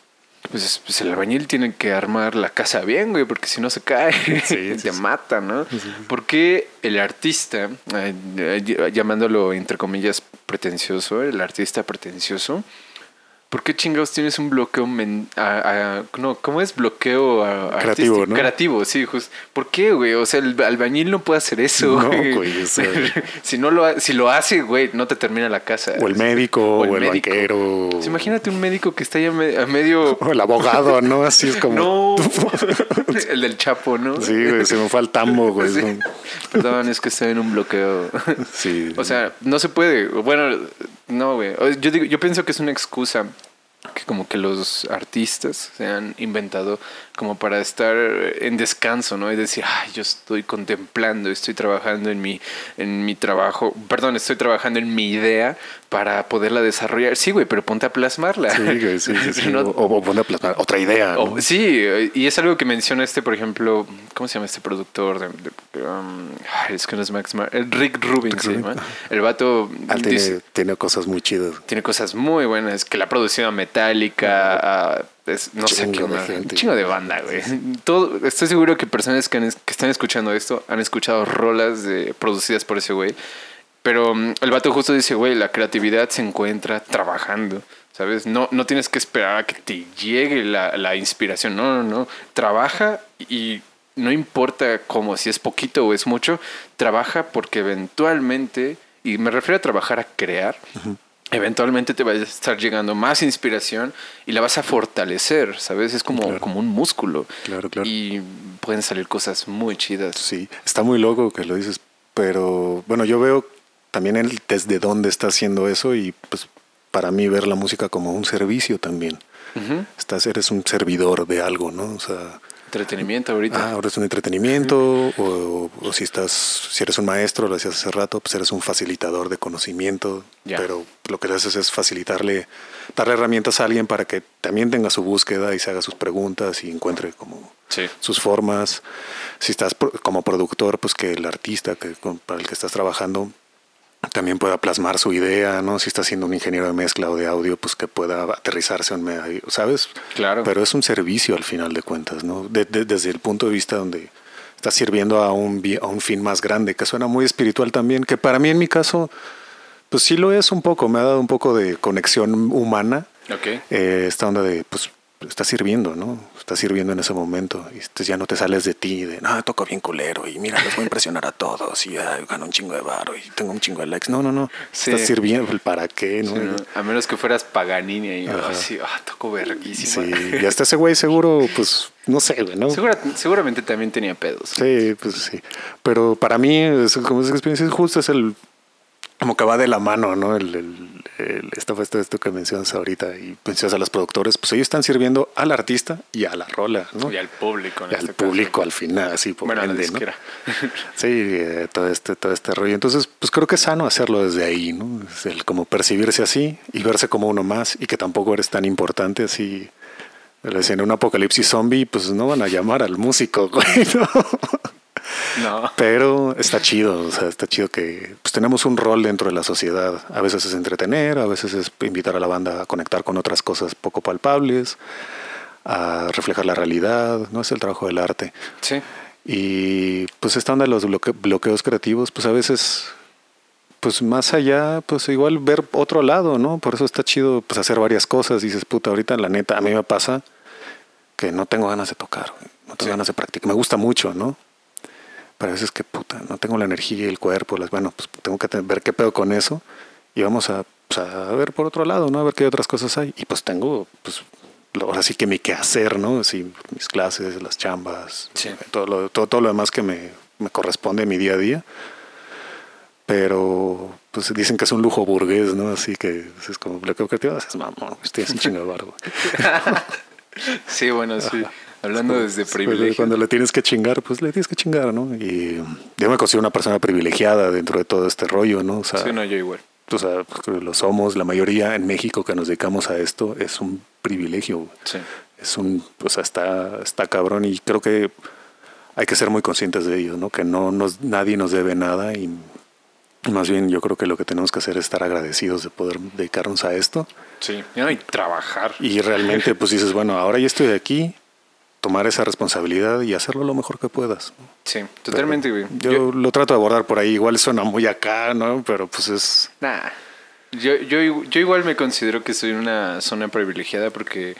[SPEAKER 1] pues, pues, el albañil tiene que armar la casa bien, güey, porque si no se cae, se <laughs> mata, ¿no? ¿Por qué el artista, eh, llamándolo entre comillas pretencioso, el artista pretencioso, ¿Por qué chingados tienes un bloqueo no, ¿cómo es bloqueo
[SPEAKER 2] creativo, ¿no?
[SPEAKER 1] Creativo, sí, justo. ¿Por qué, güey? O sea, el albañil no puede hacer eso. No, güey. <laughs> si no lo si lo hace, güey, no te termina la casa.
[SPEAKER 2] O el médico o el, banquero.
[SPEAKER 1] imagínate un médico que está ahí a, medio <laughs>
[SPEAKER 2] o el abogado, ¿no? Así es como <laughs>
[SPEAKER 1] No. el del Chapo, ¿no?
[SPEAKER 2] Sí, güey, se me fue al tambo, güey.
[SPEAKER 1] Perdón, es que estoy en un bloqueo. Sí. o sea, no se puede. Bueno, no, güey. Yo digo, yo pienso que es una excusa que como que los artistas se han inventado como para estar en descanso, ¿no? Y decir, ay, yo estoy contemplando, estoy trabajando en mi, en mi trabajo, perdón, estoy trabajando en mi idea para poderla desarrollar. Sí, güey, pero ponte a plasmarla.
[SPEAKER 2] Sí, güey, sí, sí, <laughs> o, ponte a plasmar otra idea.
[SPEAKER 1] sí, y es algo que menciona este, por ejemplo, ¿cómo se llama este productor? De, um, es que no es Max Mar Rick Rubin, El vato...
[SPEAKER 2] Ah, tiene, cosas muy chidas.
[SPEAKER 1] Tiene cosas muy buenas, que la ha producido a Metallica, no sé qué más. Un chingo de banda, güey. Todo, estoy seguro que personas que, que, están escuchando esto han escuchado rolas de, producidas por ese güey. Pero mm, el vato justo dice, güey, la creatividad se encuentra trabajando. ¿Sabes? No, no tienes que esperar a que te llegue la, la inspiración. No, no, no. Trabaja y no importa cómo, si es poquito o es mucho, trabaja porque eventualmente, y me refiero a trabajar a crear, eventualmente te va a estar llegando más inspiración y la vas a fortalecer, ¿sabes? Es como, como un músculo.
[SPEAKER 2] Claro, claro.
[SPEAKER 1] Y pueden salir cosas muy chidas.
[SPEAKER 2] Sí, está muy loco que lo dices, pero bueno, yo veo también el, desde dónde está haciendo eso y pues para mí ver la música como un servicio también. Estás, eres un servidor de algo, ¿no? O sea,
[SPEAKER 1] Entretenimiento ahorita.
[SPEAKER 2] Ah, ahora es un entretenimiento, o, si estás, si eres un maestro, lo decías hace rato, pues eres un facilitador de conocimiento, pero lo que haces es facilitarle, darle herramientas a alguien para que también tenga su búsqueda y se haga sus preguntas y encuentre como sus formas. Si estás como productor, pues que el artista que, para el que estás trabajando también pueda plasmar su idea, ¿no? Si está siendo un ingeniero de mezcla o de audio, pues que pueda aterrizarse en medio, ¿sabes?
[SPEAKER 1] Claro.
[SPEAKER 2] Pero es un servicio al final de cuentas, ¿no? desde el punto de vista donde está sirviendo a un, a un fin más grande, que suena muy espiritual también, que para mí en mi caso, pues sí lo es un poco, me ha dado un poco de conexión humana.
[SPEAKER 1] Ok.
[SPEAKER 2] Eh, esta onda de, pues, está sirviendo, ¿no? Está sirviendo en ese momento. Y entonces ya no te sales de ti, de, no, toco bien culero y mira, les voy a impresionar a todos y gano un chingo de varo y tengo un chingo de likes. No, no, no. Está sirviendo, ¿para qué? ¿no?
[SPEAKER 1] A menos que fueras Paganini y así, ah, toco verguísimo.
[SPEAKER 2] Sí, y hasta ese güey seguro, pues, no sé, güey, ¿no?
[SPEAKER 1] seguramente también tenía pedos.
[SPEAKER 2] Sí, pues sí. Pero para mí, es, como esa experiencia justa, es el como que va de la mano, ¿no? El, el, esto, esto, esto que mencionas ahorita y mencionas a los productores, pues ellos están sirviendo al artista y a la rola, ¿no?
[SPEAKER 1] Y al público.
[SPEAKER 2] y al este público al final, así por bueno, ende, ¿no? <laughs> Sí, eh, todo este, todo este rollo. Entonces, pues creo que es sano hacerlo desde ahí, ¿no? Es el como percibirse así y verse como uno más y que tampoco eres tan importante así. En un apocalipsis zombie, pues no van a llamar al músico, <laughs> güey, ¿no?
[SPEAKER 1] No.
[SPEAKER 2] Pero está chido, o sea, está chido que pues, tenemos un rol dentro de la sociedad. A veces es entretener, a veces es invitar a la banda a conectar con otras cosas poco palpables, a reflejar la realidad, ¿no? Es el trabajo del arte.
[SPEAKER 1] Sí.
[SPEAKER 2] Y pues esta onda de los bloqueos creativos, pues a veces, pues más allá, pues igual ver otro lado, ¿no? Por eso está chido pues hacer varias cosas. Dices, puta, ahorita la neta, a mí me pasa que no tengo ganas de tocar, no tengo ganas de practicar. Me gusta mucho, ¿no? Pero a veces que puta, no tengo la energía y el cuerpo, las, bueno, pues tengo que te- ver qué pedo con eso y vamos a, pues, a ver por otro lado, ¿no? A ver qué otras cosas hay. Y pues tengo, pues, lo- ahora sí que mi quehacer, ¿no? Así, mis clases, las chambas,
[SPEAKER 1] Sí.
[SPEAKER 2] todo, lo, todo, todo lo demás que me, me corresponde en mi día a día. Pero pues dicen que es un lujo burgués, ¿no? Así que es como bloqueo creativo, es mamón, estoy sin <laughs> chingo de barro.
[SPEAKER 1] Sí, bueno, sí. Hablando desde
[SPEAKER 2] Pues,
[SPEAKER 1] privilegio.
[SPEAKER 2] Cuando le tienes que chingar, pues le tienes que chingar, ¿no? Y yo me considero una persona privilegiada dentro de todo este rollo, ¿no? O sea,
[SPEAKER 1] Sí, no, yo igual.
[SPEAKER 2] o sea, pues, lo somos, la mayoría en México que nos dedicamos a esto es un privilegio.
[SPEAKER 1] Sí.
[SPEAKER 2] Es un, o sea, está, está cabrón y creo que hay que ser muy conscientes de ello, ¿no? Que no nos, nadie nos debe nada y más bien yo creo que lo que tenemos que hacer es estar agradecidos de poder dedicarnos a esto
[SPEAKER 1] Sí. Y trabajar.
[SPEAKER 2] y realmente pues dices, bueno, ahora ya estoy aquí, tomar esa responsabilidad y hacerlo lo mejor que puedas.
[SPEAKER 1] Sí, totalmente.
[SPEAKER 2] Yo, lo trato de abordar por ahí, igual suena muy acá, ¿no? Pero pues es...
[SPEAKER 1] Nah. Yo, yo, yo igual me considero que estoy en una zona privilegiada porque,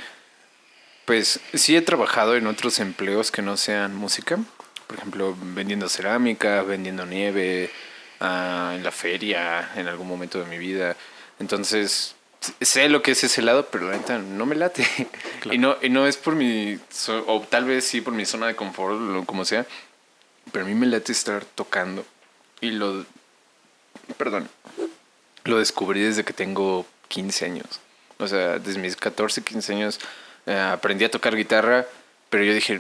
[SPEAKER 1] pues, sí he trabajado en otros empleos que no sean música. Por ejemplo, vendiendo cerámica, vendiendo nieve, ah, en la feria, en algún momento de mi vida. Entonces, sé lo que es ese lado, pero la neta no me late. Y, no, y no es por mi, o tal vez sí por mi zona de confort, como sea, pero a mí me late estar tocando. Y lo, perdón, lo descubrí desde que tengo 15 años. O sea, desde mis 14, 15 años eh, aprendí a tocar guitarra, pero yo dije,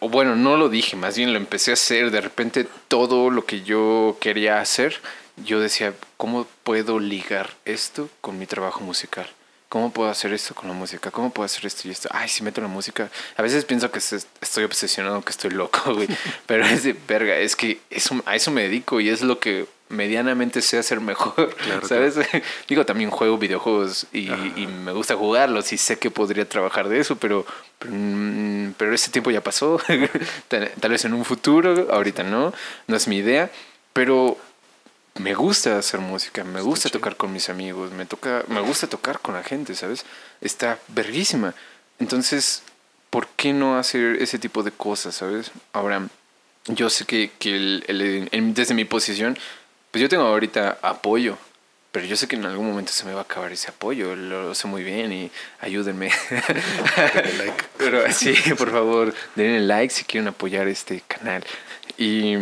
[SPEAKER 1] o bueno, no lo dije, más bien lo empecé a hacer. De repente todo lo que yo quería hacer, yo decía, ¿cómo puedo ligar esto con mi trabajo musical? ¿Cómo puedo hacer esto con la música? ¿Cómo puedo hacer esto y esto? Ay, si meto la música. A veces pienso que es- estoy obsesionado, que estoy loco, <laughs> güey. Pero es de verga, es que eso, a eso me dedico y es lo que medianamente sé hacer mejor. <laughs> ¿Sabes? <laughs> Digo, también juego videojuegos y, y me gusta jugarlos y sé que podría trabajar de eso, pero, pero, mm, pero ese tiempo ya pasó. tal, tal vez en un futuro, ahorita no, no es mi idea, pero me gusta hacer música, me gusta tocar con mis amigos, me toca, me gusta tocar con la gente, ¿sabes? Está verguísima. Entonces, ¿por qué no hacer ese tipo de cosas, ¿sabes? Ahora, yo sé que, que el- el- en- desde mi posición, pues yo tengo ahorita apoyo, pero yo sé que en algún momento se me va a acabar ese apoyo, lo, lo sé muy bien y ayúdenme. <laughs> Pero sí, por favor, denle like si quieren apoyar este canal. Y,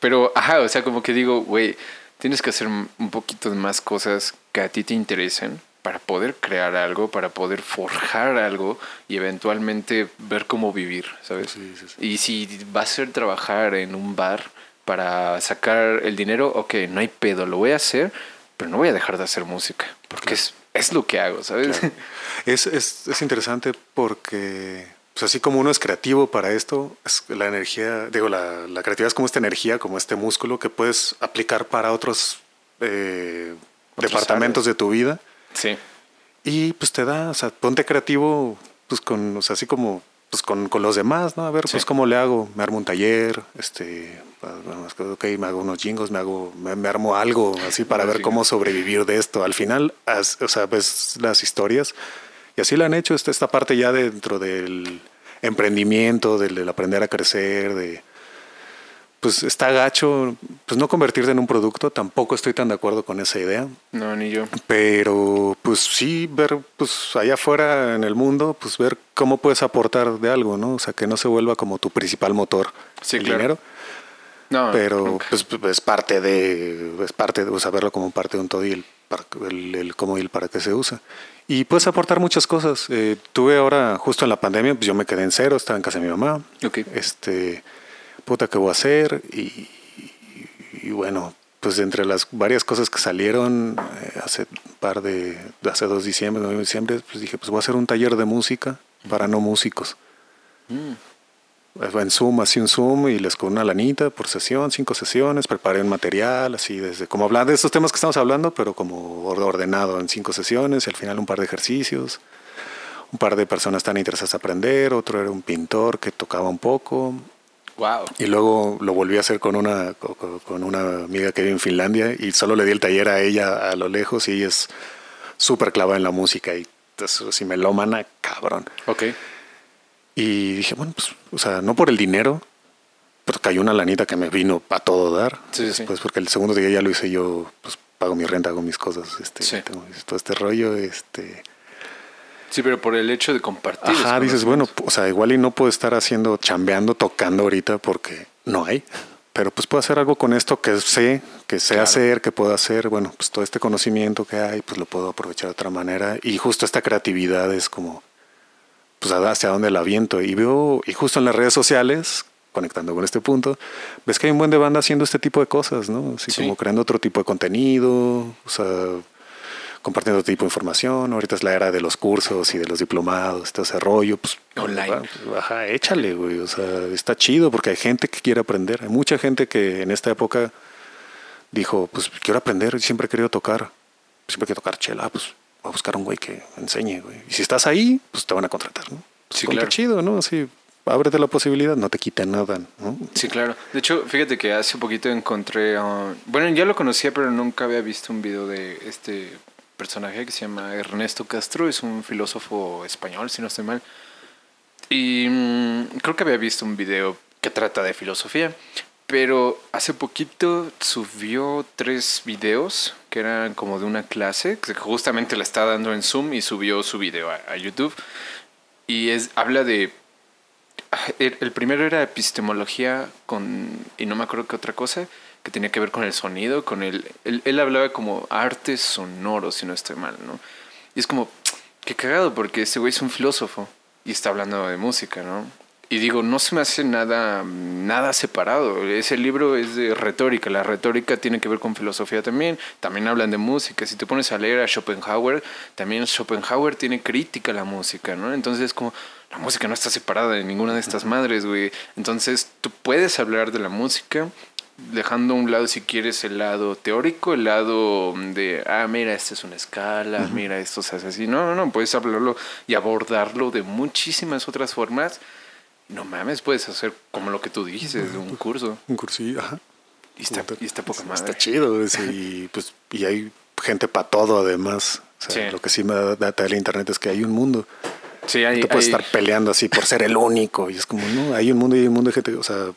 [SPEAKER 1] pero, ajá, o sea, como que digo, güey, tienes que hacer un poquito de más cosas que a ti te interesen para poder crear algo, para poder forjar algo y eventualmente ver cómo vivir, ¿sabes?
[SPEAKER 2] Sí, sí, sí.
[SPEAKER 1] Y si va a ser trabajar en un bar para sacar el dinero, ok, no hay pedo, lo voy a hacer, pero no voy a dejar de hacer música, porque es, es lo que hago, ¿sabes?
[SPEAKER 2] Claro. <laughs> Es, es, es interesante porque, pues así como uno es creativo para esto, es la energía, digo, la, la creatividad es como esta energía, como este músculo que puedes aplicar para otros eh,
[SPEAKER 1] Otras
[SPEAKER 2] departamentos de tu vida.
[SPEAKER 1] Sí.
[SPEAKER 2] Y pues te da, o sea, ponte creativo, pues con, o sea, así como, pues con, con los demás, ¿no? A ver,
[SPEAKER 1] Sí.
[SPEAKER 2] pues cómo le hago, me armo un taller, este, ah, ok, me hago unos jingos, me hago, me, me armo algo así para ver cómo sobrevivir de esto. Al final, as- o sea, ves las historias y así lo han hecho, esta, esta parte ya dentro del emprendimiento, del, del aprender a crecer, de pues está gacho, pues no convertirte en un producto, tampoco estoy tan de acuerdo con esa idea.
[SPEAKER 1] No, ni yo.
[SPEAKER 2] Pero pues sí, ver pues allá afuera en el mundo, pues ver cómo puedes aportar de algo, ¿no? O sea, que no se vuelva como tu principal motor
[SPEAKER 1] Sí,
[SPEAKER 2] el
[SPEAKER 1] claro.
[SPEAKER 2] dinero,
[SPEAKER 1] No,
[SPEAKER 2] pero
[SPEAKER 1] nunca.
[SPEAKER 2] pues es parte de, es parte de, o sea, verlo como parte de un todo y el, el, el cómo y el para qué se usa. Y puedes aportar muchas cosas. Eh, tuve ahora, justo en la pandemia, pues yo me quedé en cero, estaba en casa de mi mamá.
[SPEAKER 1] Ok.
[SPEAKER 2] Este, puta, ¿qué voy a hacer? Y, y bueno, pues entre las varias cosas que salieron eh, hace un par de, hace dos diciembre, nueve diciembre, pues dije, pues voy a hacer un taller de música para no músicos.
[SPEAKER 1] Mm.
[SPEAKER 2] En Zoom, así un Zoom y les con una lanita por sesión, cinco sesiones, preparé un material, así desde, como hablar de estos temas que estamos hablando, pero como or- ordenado en cinco sesiones y al final un par de ejercicios. Un par de personas tan interesadas en aprender, otro era un pintor que tocaba un poco,
[SPEAKER 1] Wow.
[SPEAKER 2] y luego lo volví a hacer con una, co- co- con una amiga que vive en Finlandia y solo le di el taller a ella a lo lejos y ella es súper clavada en la música y si melómana, cabrón.
[SPEAKER 1] Ok.
[SPEAKER 2] Y dije, bueno, pues, o sea, no por el dinero, pues cayó una lanita que me vino a todo dar.
[SPEAKER 1] Sí, sí.
[SPEAKER 2] Después, porque el segundo día ya lo hice yo, pues pago mi renta, hago mis cosas, este,
[SPEAKER 1] Sí.
[SPEAKER 2] tengo todo este rollo, este...
[SPEAKER 1] Sí, pero por el hecho de compartir.
[SPEAKER 2] Ajá, dices, bueno, o sea, igual y no puedo estar haciendo, chambeando, tocando ahorita porque no hay. Pero pues puedo hacer algo con esto que sé, que sé
[SPEAKER 1] Claro.
[SPEAKER 2] hacer, que puedo hacer. Bueno, pues todo este conocimiento que hay, pues lo puedo aprovechar de otra manera. Y justo esta creatividad es como, pues hacia dónde la viento. Y veo, y justo en las redes sociales, conectando con este punto, ves que hay un buen de banda haciendo este tipo de cosas, ¿no? Así
[SPEAKER 1] Sí.
[SPEAKER 2] como creando otro tipo de contenido, o sea, compartiendo otro tipo de información. Ahorita es la era de los cursos y de los diplomados, todo ese rollo, pues
[SPEAKER 1] Online.
[SPEAKER 2] pues, ajá, échale, güey. O sea, está chido porque hay gente que quiere aprender. Hay mucha gente que en esta época dijo, pues quiero aprender, siempre he querido tocar, siempre quiero tocar chela, pues voy a buscar un güey que enseñe, güey. Y si estás ahí, pues te van a contratar, ¿no? Pues,
[SPEAKER 1] Sí, claro.
[SPEAKER 2] chido, ¿no? Así, ábrete la posibilidad, no te quita nada, ¿no?
[SPEAKER 1] Sí, claro. De hecho, fíjate que hace poquito encontré. bueno, ya lo conocía, pero nunca había visto un video de este personaje que se llama Ernesto Castro. Es un filósofo español, si no estoy mal. Y mm, creo que había visto un video que trata de filosofía. Pero hace poquito subió tres videos que eran como de una clase que justamente la está dando en Zoom y subió su video a, a YouTube. Y es, habla de el, el primero era epistemología con, y no me acuerdo qué otra cosa, que tenía que ver con el sonido, con el, él, él hablaba como arte sonoro, si no estoy mal, ¿no? Y es como, qué cagado, porque este güey es un filósofo y está hablando de música, ¿no? Y digo, no se me hace nada, nada separado. Ese libro es de retórica. La retórica tiene que ver con filosofía también. También hablan de música. Si te pones a leer a Schopenhauer, también Schopenhauer tiene crítica a la música, ¿no? Entonces, como la música no está separada de ninguna de estas madres, güey. Entonces, tú puedes hablar de la música dejando a un lado, si quieres, el lado teórico, el lado de, ah, mira, esta es una escala, mira, esto se hace así. No, no, no, puedes hablarlo y abordarlo de muchísimas otras formas. No mames, puedes hacer como lo que tú dices, de un curso.
[SPEAKER 2] Un cursillo, ajá.
[SPEAKER 1] Y está, y está poca madre.
[SPEAKER 2] Está chido, <laughs> y pues y hay gente para todo además. O sea,
[SPEAKER 1] Sí.
[SPEAKER 2] Lo que sí me da da el internet es que hay un mundo.
[SPEAKER 1] Sí,
[SPEAKER 2] No
[SPEAKER 1] hay,
[SPEAKER 2] te puedes
[SPEAKER 1] hay-
[SPEAKER 2] estar peleando así por ser el único. Y es como, no, hay un mundo y hay un mundo de gente. O sea,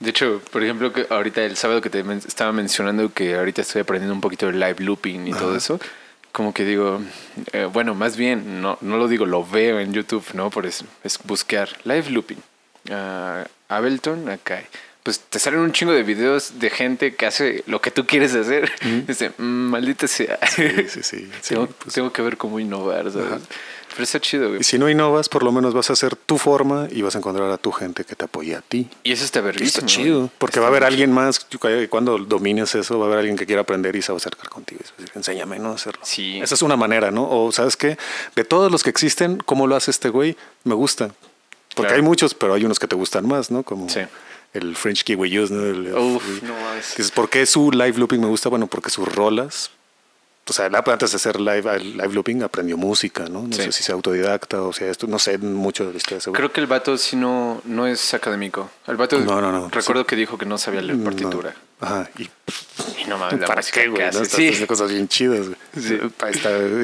[SPEAKER 1] De hecho, por ejemplo, que ahorita el sábado que te men- estaba mencionando que ahorita estoy aprendiendo un poquito de live looping y todo eso, como que digo, eh, bueno, más bien, no, no lo digo, lo veo en YouTube, ¿no? Por eso, es buscar live looping. Ah, Ableton, acá. Pues te salen un chingo de videos de gente que hace lo que tú quieres hacer. <laughs> Dice, "Mm, maldita sea.
[SPEAKER 2] sí, sí, sí. <laughs> sí,
[SPEAKER 1] tengo,
[SPEAKER 2] pues,
[SPEAKER 1] tengo que ver cómo innovar, ¿sabes? Pero está chido, güey.
[SPEAKER 2] y si no innovas, por lo menos vas a hacer tu forma y vas a encontrar a tu gente que te apoye a ti.
[SPEAKER 1] Y eso está verguísimo.
[SPEAKER 2] está chido, porque
[SPEAKER 1] Está
[SPEAKER 2] va a haber alguien más, cuando domines eso, va a haber alguien que quiera aprender y se va a acercar contigo. y se va a decir, enséñame, ¿no? Hacerlo.
[SPEAKER 1] Sí.
[SPEAKER 2] Esa es una manera, ¿no? O, ¿sabes qué? De todos los que existen, ¿cómo lo hace este güey? Me gusta. Porque
[SPEAKER 1] Claro.
[SPEAKER 2] hay muchos, pero hay unos que te gustan más, ¿no? Como
[SPEAKER 1] Sí.
[SPEAKER 2] el French Kiwi Use, ¿no? El-
[SPEAKER 1] Uf, no mames.
[SPEAKER 2] Dices, ¿por qué su live looping me gusta? Bueno, porque sus rolas. O sea, antes de hacer live, live looping aprendió música, ¿no? No
[SPEAKER 1] Sí.
[SPEAKER 2] sé si sea autodidacta o sea esto, no sé mucho de la historia güey.
[SPEAKER 1] Creo que el vato sí no, no es académico. El vato
[SPEAKER 2] No, no, no.
[SPEAKER 1] recuerdo que dijo que no sabía leer
[SPEAKER 2] No. Ajá, y
[SPEAKER 1] Y no mames,
[SPEAKER 2] ¿Para qué, güey? ¿no?
[SPEAKER 1] Sí.
[SPEAKER 2] haciendo cosas bien chidas. güey.
[SPEAKER 1] Sí.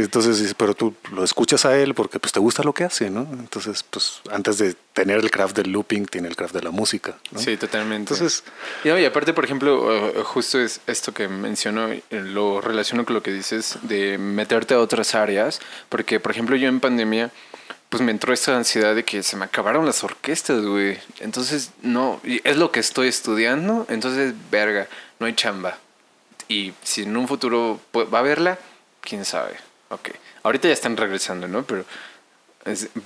[SPEAKER 2] Entonces, pero tú lo escuchas a él porque pues te gusta lo que hace, ¿no? Entonces, pues antes de tener el craft del looping, tiene el craft de la música. ¿no?
[SPEAKER 1] Sí, totalmente.
[SPEAKER 2] Entonces,
[SPEAKER 1] Y, no, y aparte, por ejemplo, uh, justo es esto que menciono, eh, lo relaciono con lo que dices de meterte a otras áreas, porque, por ejemplo, yo en pandemia, pues me entró esta ansiedad de que se me acabaron las orquestas, güey. Entonces, no, es lo que estoy estudiando, entonces, verga, no hay chamba. Y si en un futuro va a haberla, quién sabe. Ok. Ahorita ya están regresando, ¿no? Pero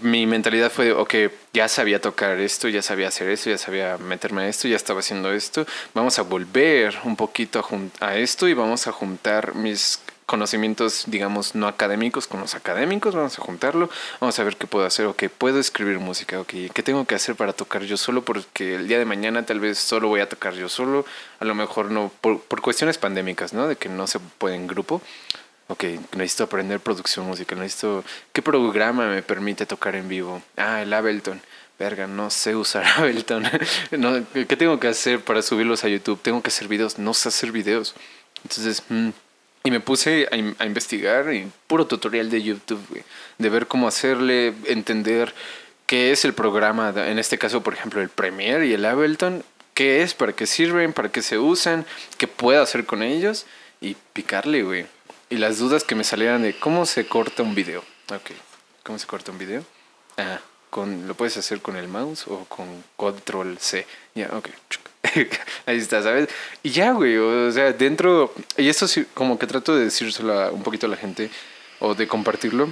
[SPEAKER 1] mi mentalidad fue, ok, ya sabía tocar esto, ya sabía hacer esto, ya sabía meterme a esto, ya estaba haciendo esto. Vamos a volver un poquito a esto y vamos a juntar mis conocimientos, digamos, no académicos con los académicos, vamos a juntarlo, vamos a ver qué puedo hacer, ok, puedo escribir música, ok, ¿qué tengo que hacer para tocar yo solo? Porque el día de mañana tal vez solo voy a tocar yo solo, a lo mejor no, por, por cuestiones pandémicas, ¿no? De que no se puede en grupo. Ok, necesito aprender producción musical, necesito... ¿Qué programa me permite tocar en vivo? Ah, el Ableton. Verga, no sé usar <laughs> Ableton. no, ¿Qué tengo que hacer para subirlos a YouTube? Tengo que hacer videos, no sé hacer videos. Entonces, mm, y me puse a, a investigar y puro tutorial de YouTube, güey, de ver cómo hacerle, entender qué es el programa, en este caso, por ejemplo, el Premiere y el Ableton, qué es, para qué sirven, para qué se usan, qué puedo hacer con ellos y picarle, güey. Y las dudas que me salieran de cómo se corta un video. Ok, ¿cómo se corta un video? Ah, con, lo puedes hacer con el mouse o con control C. Ya, ok. <laughs> Ahí está, ¿sabes? Y ya, güey, o sea, dentro, y esto sí, como que trato de decírselo a- un poquito a la gente o de compartirlo.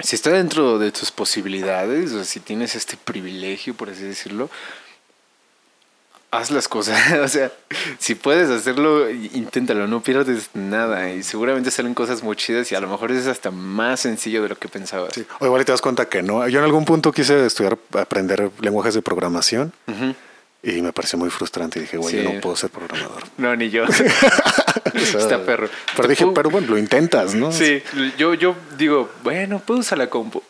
[SPEAKER 1] Si está dentro de tus posibilidades, o si tienes este privilegio, por así decirlo, haz las cosas. <laughs> o sea, si puedes hacerlo, inténtalo, no pierdes nada. Y seguramente salen cosas muy chidas y a lo mejor es hasta más sencillo de lo que pensabas.
[SPEAKER 2] Sí. O igual te das cuenta que no. Yo en algún punto quise estudiar, aprender lenguajes de programación
[SPEAKER 1] Ujú.
[SPEAKER 2] Y me pareció muy frustrante. Y dije, güey,
[SPEAKER 1] Sí.
[SPEAKER 2] yo no puedo ser programador.
[SPEAKER 1] No, ni yo. <laughs>
[SPEAKER 2] O sea,
[SPEAKER 1] Está perro.
[SPEAKER 2] Pero dije, pero bueno, lo intentas, ¿no?
[SPEAKER 1] Sí, yo, yo digo, bueno, puedo usar la compu.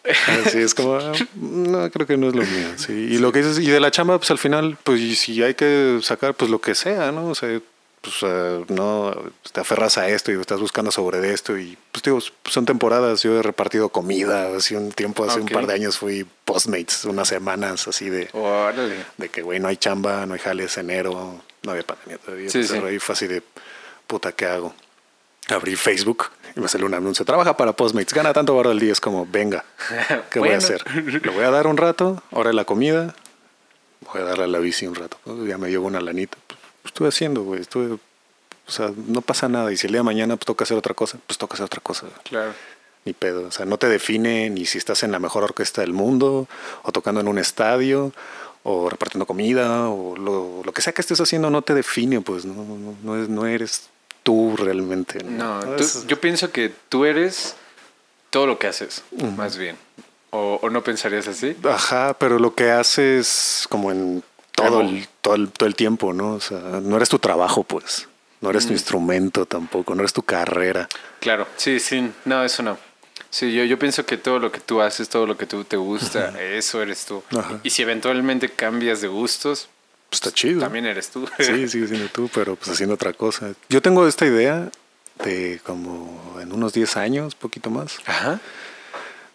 [SPEAKER 2] Sí, es como, ah, <laughs> no, creo que no es lo mío. Sí. Y lo que dices, y de la chamba, pues al final, pues si hay que sacar, pues lo que sea, ¿no? O sea, pues eh, no te aferras a esto y estás buscando sobre de esto. Y pues digo, son temporadas. Yo he repartido comida. Hace un tiempo, hace un par de años fui Postmates, unas semanas así de,
[SPEAKER 1] Órale.
[SPEAKER 2] de que, güey, no hay chamba, no hay jales, enero, no había pandemia todavía.
[SPEAKER 1] Sí, sí.
[SPEAKER 2] ahí fue así de, puta, ¿qué hago? Abrí Facebook y me salió un anuncio. Trabaja para Postmates, gana tanto barro al día. Es como, venga, <laughs> ¿qué voy a hacer? Le voy a dar un rato, ahora la comida, voy a darle a la bici un rato. Ya me llevo una lanita. Estuve haciendo, güey, estuve... O sea, no pasa nada. Y si el día de mañana pues, toca hacer otra cosa, pues toca hacer otra cosa.
[SPEAKER 1] Claro.
[SPEAKER 2] Ni pedo. O sea, no te define ni si estás en la mejor orquesta del mundo, o tocando en un estadio, o repartiendo comida, o lo, lo que sea que estés haciendo no te define, pues no, no, no, es- no eres tú realmente.
[SPEAKER 1] No, tú-
[SPEAKER 2] Es-
[SPEAKER 1] yo pienso que tú eres todo lo que haces, más bien. O, o no pensarías así?
[SPEAKER 2] Ajá, pero lo que haces como en todo
[SPEAKER 1] Claro.
[SPEAKER 2] el, todo, el, todo el tiempo, ¿no? O sea, no eres tu trabajo, pues. No eres
[SPEAKER 1] Mm.
[SPEAKER 2] tu instrumento tampoco, no eres tu carrera.
[SPEAKER 1] Claro, sí, sí. No, eso no. Sí, yo, yo pienso que todo lo que tú haces, todo lo que tú te gusta, eso eres tú.
[SPEAKER 2] Ajá.
[SPEAKER 1] Y si eventualmente cambias de gustos,
[SPEAKER 2] Pues está chido.
[SPEAKER 1] también eres tú.
[SPEAKER 2] Sí, sigue siendo tú, pero pues haciendo otra cosa. Yo tengo esta idea de como en unos 10 años, poquito más,
[SPEAKER 1] Ajá.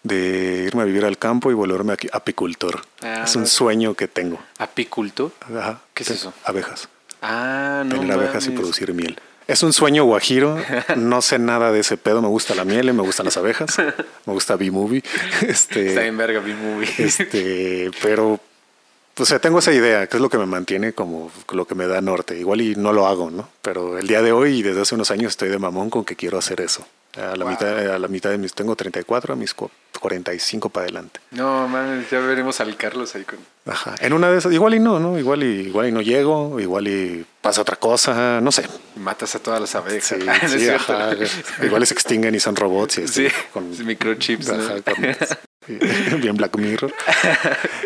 [SPEAKER 2] De irme a vivir al campo y volverme aquí apicultor.
[SPEAKER 1] Ah,
[SPEAKER 2] es un sueño que tengo.
[SPEAKER 1] ¿Apiculto?
[SPEAKER 2] Ajá.
[SPEAKER 1] ¿Qué es eso?
[SPEAKER 2] Abejas.
[SPEAKER 1] Ah, no.
[SPEAKER 2] tener abejas y producir miel. Es un sueño guajiro. <laughs> No sé nada de ese pedo. Me gusta la miel, y me gustan las abejas. Me gusta B-Movie. <laughs> Este,
[SPEAKER 1] Está en verga mi movie.
[SPEAKER 2] este, pero, o sea, tengo esa idea, que es lo que me mantiene como lo que me da norte. Igual y no lo hago, ¿no? Pero el día de hoy y desde hace unos años estoy de mamón con que quiero hacer eso. A la,
[SPEAKER 1] Wow.
[SPEAKER 2] mitad, a la mitad de mis, tengo 34, a mis 45 para adelante.
[SPEAKER 1] No, mames, ya veremos al Carlos ahí con...
[SPEAKER 2] Ajá. En una de esas, igual y no, ¿no? Igual y, igual y no llego, igual y pasa otra cosa, no sé.
[SPEAKER 1] Matas a todas las abejas.
[SPEAKER 2] Sí, <laughs>
[SPEAKER 1] No
[SPEAKER 2] sí, ajá. Igual y se extinguen y son robots. Y
[SPEAKER 1] Sí,
[SPEAKER 2] así, con,
[SPEAKER 1] microchips. ¿no?
[SPEAKER 2] Ajá, con- <laughs> sí, <laughs> bien Black Mirror.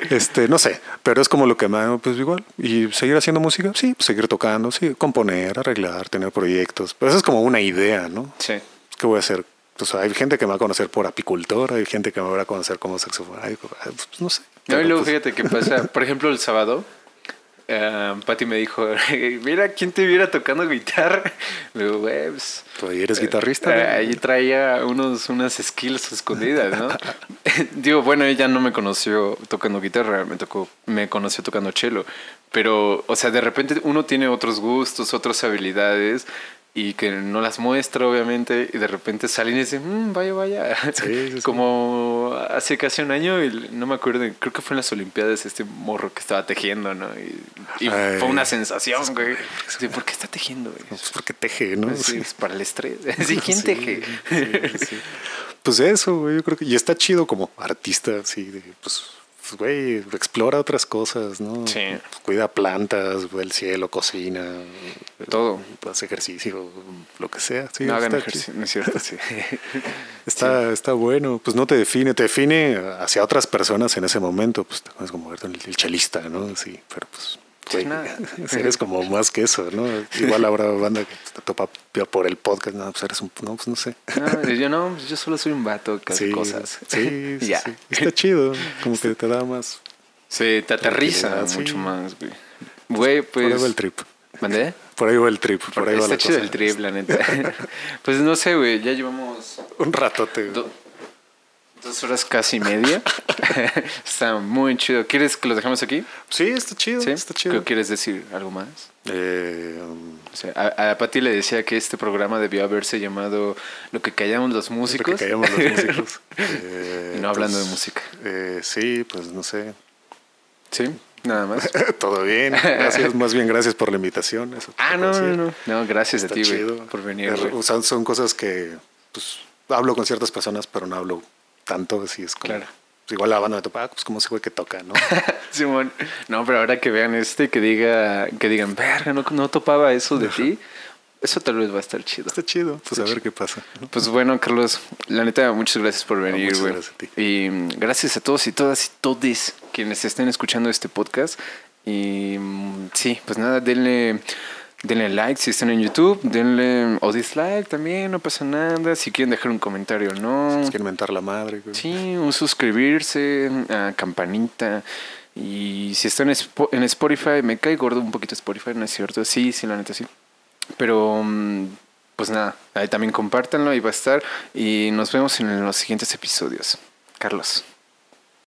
[SPEAKER 2] Este, no sé, pero es como lo que me da, pues igual. Y seguir haciendo música, sí, pues, seguir tocando, sí, componer, arreglar, tener proyectos. Pero eso es como una idea, ¿no?
[SPEAKER 1] Sí.
[SPEAKER 2] ¿Qué voy a hacer? Sea, hay gente que me va a conocer por apicultor, hay gente que me va a conocer como saxofonista, pues, no sé.
[SPEAKER 1] No, y luego
[SPEAKER 2] pues,
[SPEAKER 1] fíjate qué pasa. <laughs> Por ejemplo, el sábado, Pati me dijo, <laughs> mira, ¿quién te viera tocando guitarra? <laughs> Le digo, güey, pues,
[SPEAKER 2] tú ahí eres guitarrista.
[SPEAKER 1] eh, ahí traía unos, unas skills escondidas, ¿no? Digo, bueno, ella no me conoció tocando guitarra, me tocó, me conoció tocando cello. Pero, o sea, de repente uno tiene otros gustos, otras habilidades y que no las muestra, obviamente, y de repente salen y dicen, "Mm, vaya, vaya.
[SPEAKER 2] Sí, sí, <laughs> sí.
[SPEAKER 1] Como hace casi un año, y no me acuerdo, creo que fue en las Olimpiadas este morro que estaba tejiendo, ¿no? Y, fue una sensación, güey. Sí, ¿Por qué está tejiendo, güey?
[SPEAKER 2] Pues porque teje, ¿no?
[SPEAKER 1] Sí,
[SPEAKER 2] Sí.
[SPEAKER 1] es para el estrés. <laughs> Sí, ¿quién
[SPEAKER 2] Sí,
[SPEAKER 1] teje?
[SPEAKER 2] sí, sí. Pues eso, güey, yo creo que... Y está chido como artista, así, de, pues, pues, güey, explora otras cosas, ¿no?
[SPEAKER 1] Sí.
[SPEAKER 2] Cuida plantas, ve el cielo, cocina.
[SPEAKER 1] Todo.
[SPEAKER 2] Hace ejercicio, lo que sea. Sí,
[SPEAKER 1] no hagan ejercicio, no es cierto, <laughs> sí.
[SPEAKER 2] Está, está bueno, pues no te define, te define hacia otras personas en ese momento, pues te pones como el, el chelista, ¿no? Sí, pero pues...
[SPEAKER 1] Sí,
[SPEAKER 2] güey,
[SPEAKER 1] nada. <laughs>
[SPEAKER 2] eres como más que eso, ¿no? Igual habrá banda que te topa por el podcast, no, pues eres un, no, pues no sé.
[SPEAKER 1] No, yo no, yo solo soy un vato que hace
[SPEAKER 2] Sí,
[SPEAKER 1] cosas.
[SPEAKER 2] Sí, <laughs> sí,
[SPEAKER 1] Ya.
[SPEAKER 2] sí. Está chido, como que te da más.
[SPEAKER 1] Sí, te aterriza
[SPEAKER 2] sí.
[SPEAKER 1] mucho más, güey. Güey,
[SPEAKER 2] por ahí
[SPEAKER 1] pues...
[SPEAKER 2] va el trip.
[SPEAKER 1] ¿Mandé?
[SPEAKER 2] Por ahí va el trip, por ahí va
[SPEAKER 1] Está
[SPEAKER 2] la
[SPEAKER 1] chido
[SPEAKER 2] cosa.
[SPEAKER 1] el trip, la neta. <laughs> pues no sé, güey, ya llevamos...
[SPEAKER 2] Un ratote.
[SPEAKER 1] do- Dos horas casi media. <laughs> <laughs> está muy chido. ¿Quieres que lo dejemos aquí?
[SPEAKER 2] Sí, está chido,
[SPEAKER 1] ¿Sí?
[SPEAKER 2] está chido.
[SPEAKER 1] ¿Qué ¿Quieres decir algo más?
[SPEAKER 2] Eh, um,
[SPEAKER 1] O sea, a, a Pati le decía que este programa debió haberse llamado Lo que callamos los músicos.
[SPEAKER 2] que callamos los <laughs> músicos. Eh,
[SPEAKER 1] Y no hablando de
[SPEAKER 2] pues,
[SPEAKER 1] música.
[SPEAKER 2] eh, sí, pues no sé.
[SPEAKER 1] sí, nada más.
[SPEAKER 2] Todo bien. Gracias, más bien gracias por la invitación. eso
[SPEAKER 1] ah, no, no, no. No, gracias
[SPEAKER 2] Está
[SPEAKER 1] a ti, güey,
[SPEAKER 2] chido.
[SPEAKER 1] por venir,
[SPEAKER 2] Es- o sea, son cosas que pues hablo con ciertas personas, pero no hablo tanto, así es como.
[SPEAKER 1] Claro.
[SPEAKER 2] pues, igual la banda me topa, ah, pues como ese güey que toca, ¿no? <laughs>
[SPEAKER 1] Simón, no, pero ahora que vean este, que diga, que digan, verga, no, no topaba eso de ti, eso tal vez va a estar chido.
[SPEAKER 2] Está chido, pues a ver qué pasa.
[SPEAKER 1] Pues bueno, Carlos, la neta, muchas gracias por venir, güey.
[SPEAKER 2] gracias a ti.
[SPEAKER 1] Y mm, gracias a todos y todas y todes quienes estén escuchando este podcast. Y mm, sí, pues nada, denle, denle like si están en YouTube, denle o dislike también, no pasa nada. Si quieren dejar un comentario, no.
[SPEAKER 2] Es que inventar la madre, güey.
[SPEAKER 1] Sí, un suscribirse, a campanita. Y si están en Spotify, me cae gordo un poquito Spotify, ¿no es cierto? Sí, sí, la neta sí. Pero, mm, pues nada, ahí también compártanlo, ahí va a estar. Y nos vemos en los siguientes episodios. Carlos.